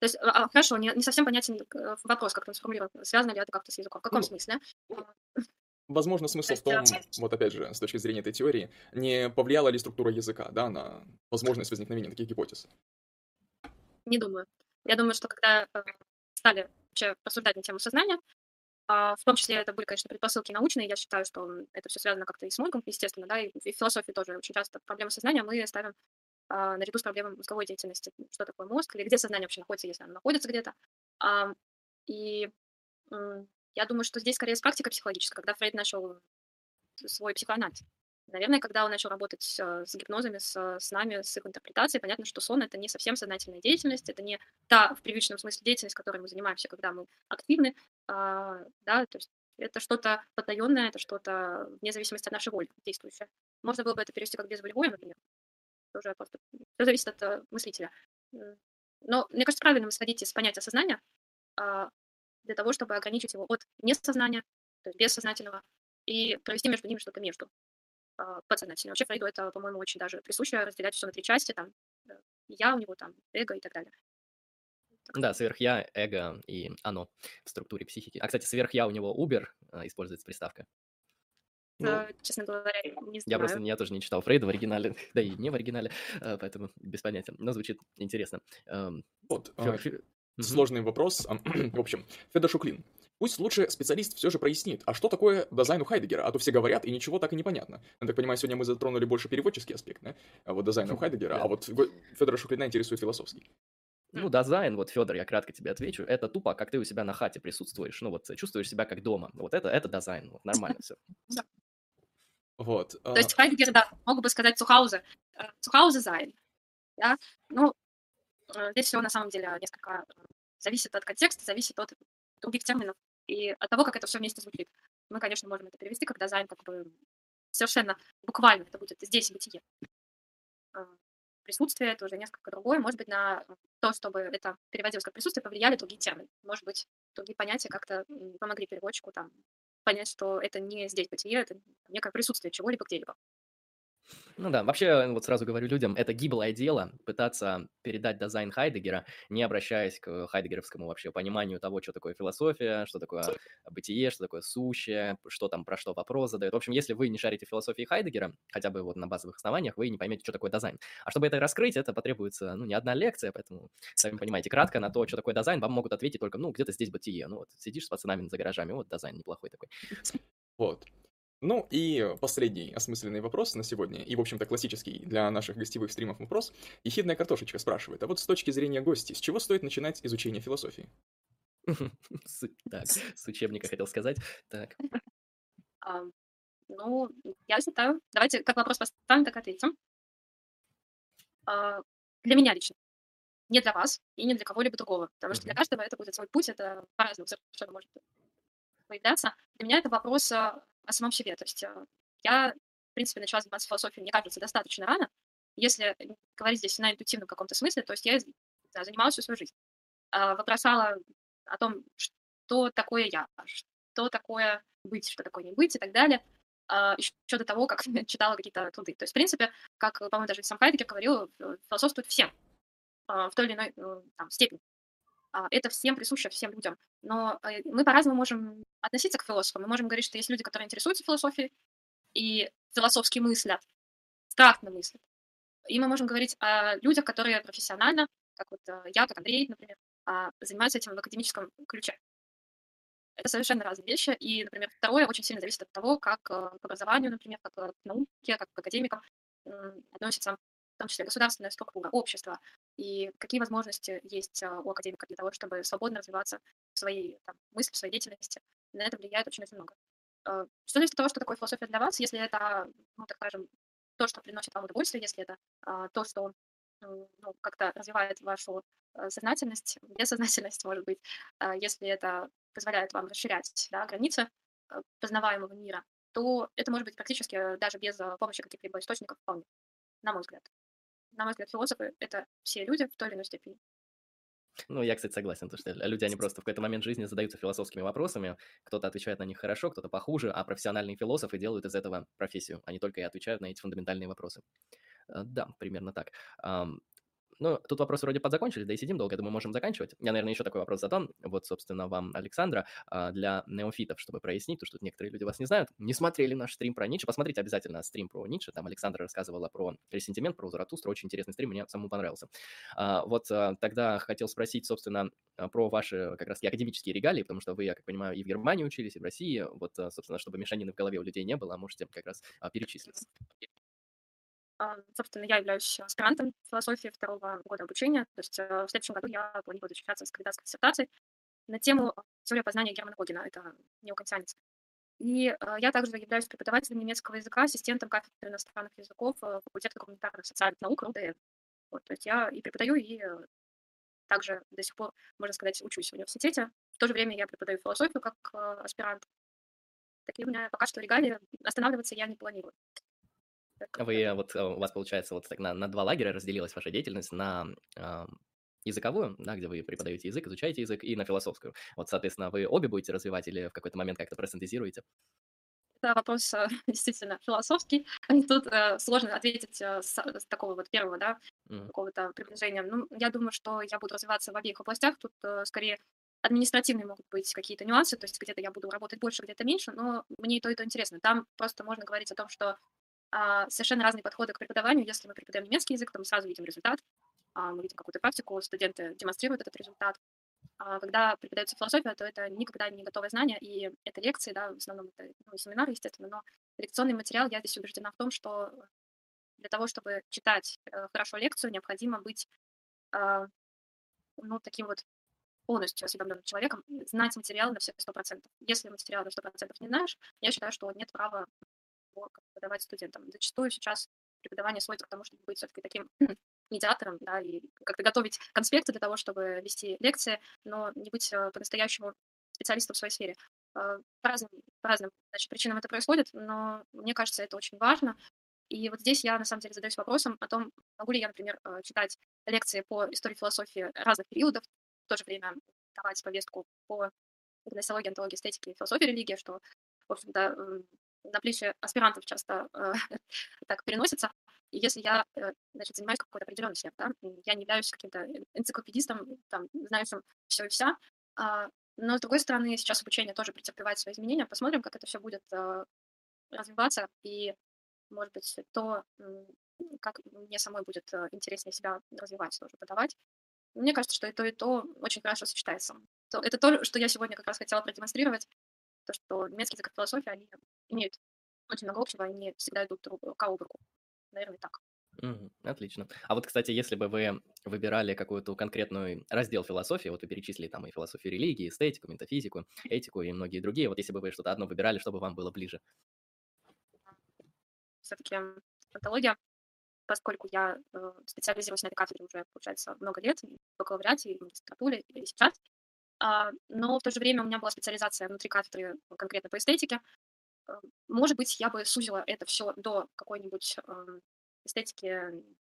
то есть, а, хорошо, не, не совсем понятен э, вопрос, как он сформулирован. Связано ли это как-то с языком? В каком ну, смысле? Возможно, смысл в том, вот опять же, с точки зрения этой теории, не повлияла ли структура языка, да, на возможность возникновения таких гипотез? Не думаю. Я думаю, что когда э, стали вообще рассуждать на тему сознания, а, в том числе это были, конечно, предпосылки научные, я считаю, что это все связано как-то и с мозгом, естественно, да, и в философии тоже очень часто проблемы сознания мы ставим а, наряду с проблемой мозговой деятельности. Что такое мозг или где сознание вообще находится, если оно находится где-то. А, и я думаю, что здесь скорее практика психологическая, когда Фрейд начал свой психоанализ. Наверное, когда он начал работать а, с гипнозами, с, с нами, с их интерпретацией, понятно, что сон — это не совсем сознательная деятельность, это не та, в привычном смысле, деятельность, которой мы занимаемся, когда мы активны, а, да, то есть это что-то потаенное, это что-то вне зависимости от нашей воли действующее. Можно было бы это перевести как безволевое, например, уже просто все зависит от э, мыслителя. Но мне кажется, правильно вы с понятия сознания а, для того, чтобы ограничить его от несознания, то есть бессознательного, и провести между ними что-то между а, подсознательным. Вообще Фрейду это, по-моему, очень даже присуще разделять все на три части, там, э, я у него, там, эго и так далее. Да, сверх-я, эго и оно в структуре психики. А, кстати, сверх-я у него Uber э, используется приставка. Ну, честно говоря, не знаю. Я просто, я тоже не читал Фрейда в оригинале, [LAUGHS] да и не в оригинале, э, поэтому без понятия, но звучит интересно. Эм, вот, а, сложный вопрос. В общем, Федор Шуклин. Пусть лучше специалист все же прояснит, а что такое Dasein у Хайдегера, а то все говорят, и ничего так и непонятно. Я так понимаю, сегодня мы затронули больше переводческий аспект, да? А вот Dasein у Хайдегера, а вот Федора Шуклина интересует философский. Ну, Dasein, вот, Федор, я кратко тебе отвечу, это тупо, как ты у себя на хате присутствуешь, ну, вот, чувствуешь себя как дома, вот это, это Dasein, вот, нормально все. [LAUGHS] Вот. То есть Хайдегер, да, мог бы сказать Цухауза, Цухауза Зайн, да, ну, э, здесь все на самом деле несколько э, зависит от контекста, зависит от других терминов и от того, как это все вместе звучит. Мы, конечно, можем это перевести как дизайн, как бы совершенно буквально это будет здесь бытие. Э, присутствие это уже несколько другое. Может быть, на то, чтобы это переводилось как присутствие, повлияли другие термины. Может быть, другие понятия как-то помогли переводчику там понять, что это не здесь бытие, это некое присутствие чего-либо где-либо. Ну да, вообще, вот сразу говорю людям, это гиблое дело пытаться передать Dasein Хайдегера, не обращаясь к хайдегеровскому вообще пониманию того, что такое философия, что такое бытие, что такое сущее, что там про что вопрос задает. В общем, если вы не шарите философии Хайдегера, хотя бы вот на базовых основаниях, вы не поймете, что такое Dasein. А чтобы это раскрыть, это потребуется, ну, не одна лекция, поэтому, сами понимаете, кратко на то, что такое Dasein, вам могут ответить только, ну, где-то здесь бытие. Ну, вот сидишь с пацанами за гаражами, вот Dasein неплохой такой. Вот. Ну и последний осмысленный вопрос на сегодня, и, в общем-то, классический для наших гостевых стримов вопрос. Ехидная картошечка спрашивает, а вот с точки зрения гостей, с чего стоит начинать изучение философии? [LAUGHS] Так, с учебника хотел сказать. Так. [LAUGHS] Ну, я считаю, давайте как вопрос поставим, так ответим. А, для меня лично. Не для вас и не для кого-либо другого. Потому что для каждого это будет свой путь, это по-разному совершенно может появляться. Для меня это вопрос о самом себе. То есть э, я, в принципе, начала заниматься философией, мне кажется, достаточно рано. Если говорить здесь на интуитивном каком-то смысле, то есть я да, занималась всю свою жизнь. А, вопросала о том, что такое я, что такое быть, что такое не быть и так далее. а, еще до того, как [LAUGHS] читала какие-то труды. То есть, в принципе, как, по-моему, даже сам Хайдегер говорил, философствует всем а, в той или иной э, там, степени. А, это всем присуще, всем людям. Но э, мы по-разному можем относиться к философам. Мы можем говорить, что есть люди, которые интересуются философией и философски мыслят, страстно мыслят. И мы можем говорить о людях, которые профессионально, как вот э, я, как Андрей, например, занимаются этим в академическом ключе. Это совершенно разные вещи. И, например, второе очень сильно зависит от того, как к образованию, например, как к науке, как к академикам относится в том числе государственная структура, общество, и какие возможности есть а, у академика для того, чтобы свободно развиваться в своей там, мысли, в своей деятельности. На это влияет очень-очень много. А, что зависит от того, что такое философия для вас, если это, ну, так скажем, то, что приносит вам удовольствие, если это а, то, что ну, как-то развивает вашу сознательность, бессознательность, [LAUGHS] может быть, если это позволяет вам расширять да, границы познаваемого мира, то это может быть практически даже без помощи каких-либо источников вполне, на мой взгляд на мой взгляд, философы — это все люди в той или иной степени. Ну, я, кстати, согласен, то, что люди, они просто в какой-то момент жизни задаются философскими вопросами, кто-то отвечает на них хорошо, кто-то похуже, а профессиональные философы делают из этого профессию, они только и отвечают на эти фундаментальные вопросы. Э, да, примерно так. Ну, тут вопросы вроде подзакончились, да и сидим долго, я думаю, можем заканчивать. Я, наверное, еще такой вопрос задам. Вот, собственно, вам, Александра, а, для неофитов, чтобы прояснить, потому что тут некоторые люди вас не знают, не смотрели наш стрим про Ницше, посмотрите обязательно стрим про Ницше, там Александра рассказывала про ресентимент, про Заратустра, очень интересный стрим, мне самому понравился. А, вот а, тогда хотел спросить, собственно, про ваши как раз академические регалии, потому что вы, я как понимаю, и в Германии учились, и в России, вот, собственно, чтобы мешанины в голове у людей не было, можете как раз перечислить. А, собственно, я являюсь аспирантом философии второго года обучения. То есть э, в следующем году я планирую защищаться с кандидатской диссертацией на тему теории познания Германа Когена. Это неокантианец. И э, я также являюсь преподавателем немецкого языка, ассистентом кафедры иностранных языков э, факультета гуманитарных социальных наук РУДН. Вот, то есть я и преподаю, и также до сих пор, можно сказать, учусь в университете. В то же время я преподаю философию как аспирант. Такие у меня пока что регалии. Останавливаться я не планирую. Вы вот, э, у вас получается вот так на, на два лагеря разделилась ваша деятельность на э, языковую, да, где вы преподаете язык, изучаете язык, и на философскую. Вот, соответственно, вы обе будете развивать или в какой-то момент как-то просинтезируете? Это вопрос э, [LAUGHS] действительно философский. [LAUGHS] Тут э, сложно ответить э, с, с такого вот первого, да, mm. какого-то приближения. Ну, я думаю, что я буду развиваться в обеих областях. Тут э, скорее административные могут быть какие-то нюансы, то есть где-то я буду работать больше, где-то меньше, но мне и то, и то интересно. Там просто можно говорить о том, что а, совершенно разные подходы к преподаванию. Если мы преподаем немецкий язык, то мы сразу видим результат, а, мы видим какую-то практику, студенты демонстрируют этот результат. А когда преподается философия, то это никогда не готовое знание, и это лекции, да, в основном это ну, семинары, естественно, но лекционный материал, я здесь убеждена в том, что для того, чтобы читать э, хорошо лекцию, необходимо быть э, ну, таким вот полностью осведомленным человеком, знать материал на все сто процентов. Если материал на сто процентов не знаешь, я считаю, что нет права его преподавать студентам. Зачастую сейчас преподавание сводится к тому, чтобы быть все-таки таким [CLEARS THROAT] медиатором, да, и как-то готовить конспекты для того, чтобы вести лекции, но не быть э, по-настоящему специалистом в своей сфере. Э, по разным, по разным значит, причинам это происходит, но мне кажется, это очень важно. И вот здесь я, на самом деле, задаюсь вопросом о том, могу ли я, например, э, читать лекции по истории философии разных периодов, в то же время давать повестку по гносеологии, антологии, эстетике, философии религии, что, в общем-то, на плечи аспирантов часто э, [LAUGHS] так переносится. И если я, э, значит, занимаюсь какой-то определенной сферой, да, я не являюсь каким-то энциклопедистом, там, знающим все и вся, э, но, с другой стороны, сейчас обучение тоже претерпевает свои изменения. Посмотрим, как это все будет э, развиваться, и, может быть, то, как мне самой будет э, интереснее себя развивать, тоже подавать. Мне кажется, что и то, и то очень хорошо сочетается. Это то, что я сегодня как раз хотела продемонстрировать, то, что немецкий язык и философия, они имеют очень много общего, они всегда идут рука об руку. Наверное, так. Отлично. А вот, кстати, если бы вы выбирали какой-то конкретный раздел философии, вот вы перечислили там и философию религии, эстетику, метафизику, этику и многие другие, вот если бы вы что-то одно выбирали, чтобы вам было ближе? Все-таки антология, поскольку я э, специализируюсь на этой кафедре уже, получается, много лет, и в бакалавриате, и в магистратуре, и сейчас, но в то же время у меня была специализация внутри кафедры конкретно по эстетике, Э, может быть, я бы сузила это все до какой-нибудь эм, эстетики,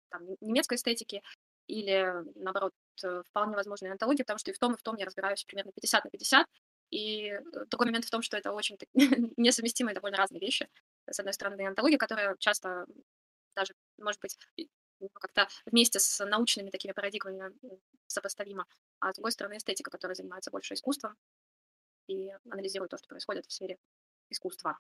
там, немецкой эстетики или, наоборот, э, вполне возможной антологии, потому что и в том, и в том я разбираюсь примерно 50 на 50. И э, другой момент в том, что это очень [LAUGHS] несовместимые довольно разные вещи. с одной стороны, антология, которая часто даже, может быть, ну, как-то вместе с научными такими парадигмами сопоставима, а с другой стороны, эстетика, которая занимается больше искусством и анализирует то, что происходит в сфере искусства.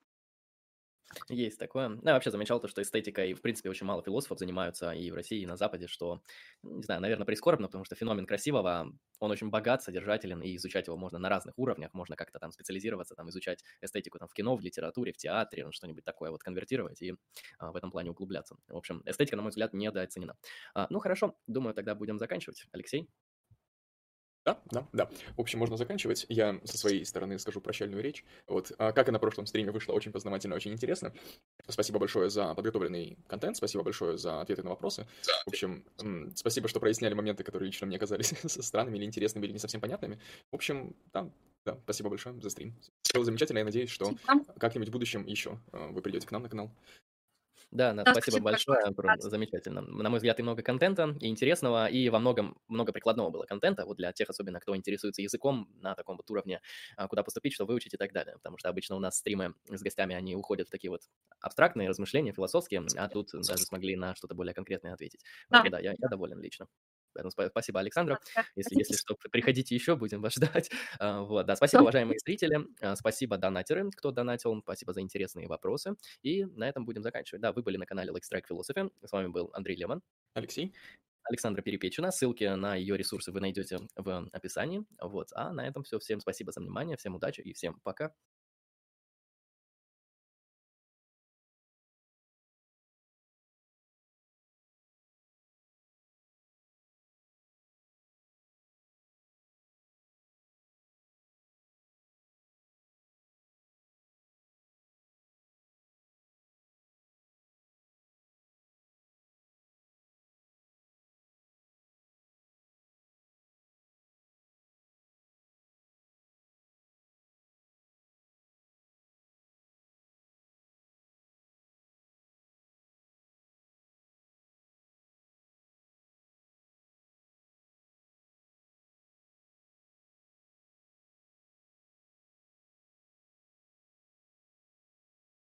Есть такое. Ну, я вообще замечал то, что эстетикой, в принципе, очень мало философов занимаются и в России, и на Западе, что, не знаю, наверное, прискорбно, потому что феномен красивого, он очень богат, содержателен, и изучать его можно на разных уровнях, можно как-то там специализироваться, там, изучать эстетику там в кино, в литературе, в театре, ну, что-нибудь такое вот конвертировать и а, в этом плане углубляться. В общем, эстетика, на мой взгляд, недооценена. А, ну, хорошо, думаю, тогда будем заканчивать. Алексей? Да, да, да. В общем, можно заканчивать. Я со своей стороны скажу прощальную речь. Вот, а как и на прошлом стриме вышло очень познавательно, очень интересно. Спасибо большое за подготовленный контент, спасибо большое за ответы на вопросы. В общем, спасибо, что проясняли моменты, которые лично мне казались [LAUGHS] странными или интересными, или не совсем понятными. В общем, да, да, спасибо большое за стрим. Было замечательно, я надеюсь, что как-нибудь в будущем еще э, вы придете к нам на канал. Да, Над, Да, спасибо спасибо большое, большое. замечательно. На мой взгляд, и много контента, и интересного, и во многом много прикладного было контента, вот для тех особенно, кто интересуется языком на таком вот уровне, а, куда поступить, что выучить и так далее. Потому что обычно у нас стримы с гостями, они уходят в такие вот абстрактные размышления, философские, а тут даже смогли на что-то более конкретное ответить. Да. да, я, я доволен лично. Поэтому спасибо, Александра. Если, если что, приходите еще, будем вас [LAUGHS] ждать. А, вот, да, спасибо, уважаемые зрители. А, спасибо, донатеры, кто донатил. Спасибо за интересные вопросы. И на этом будем заканчивать. Да, вы были на канале Like Strike Philosophy. С вами был Андрей Лемон. Алексей. Александра Перепечина. Ссылки на ее ресурсы вы найдете в описании. Вот. А на этом все. Всем спасибо за внимание, всем удачи и всем пока.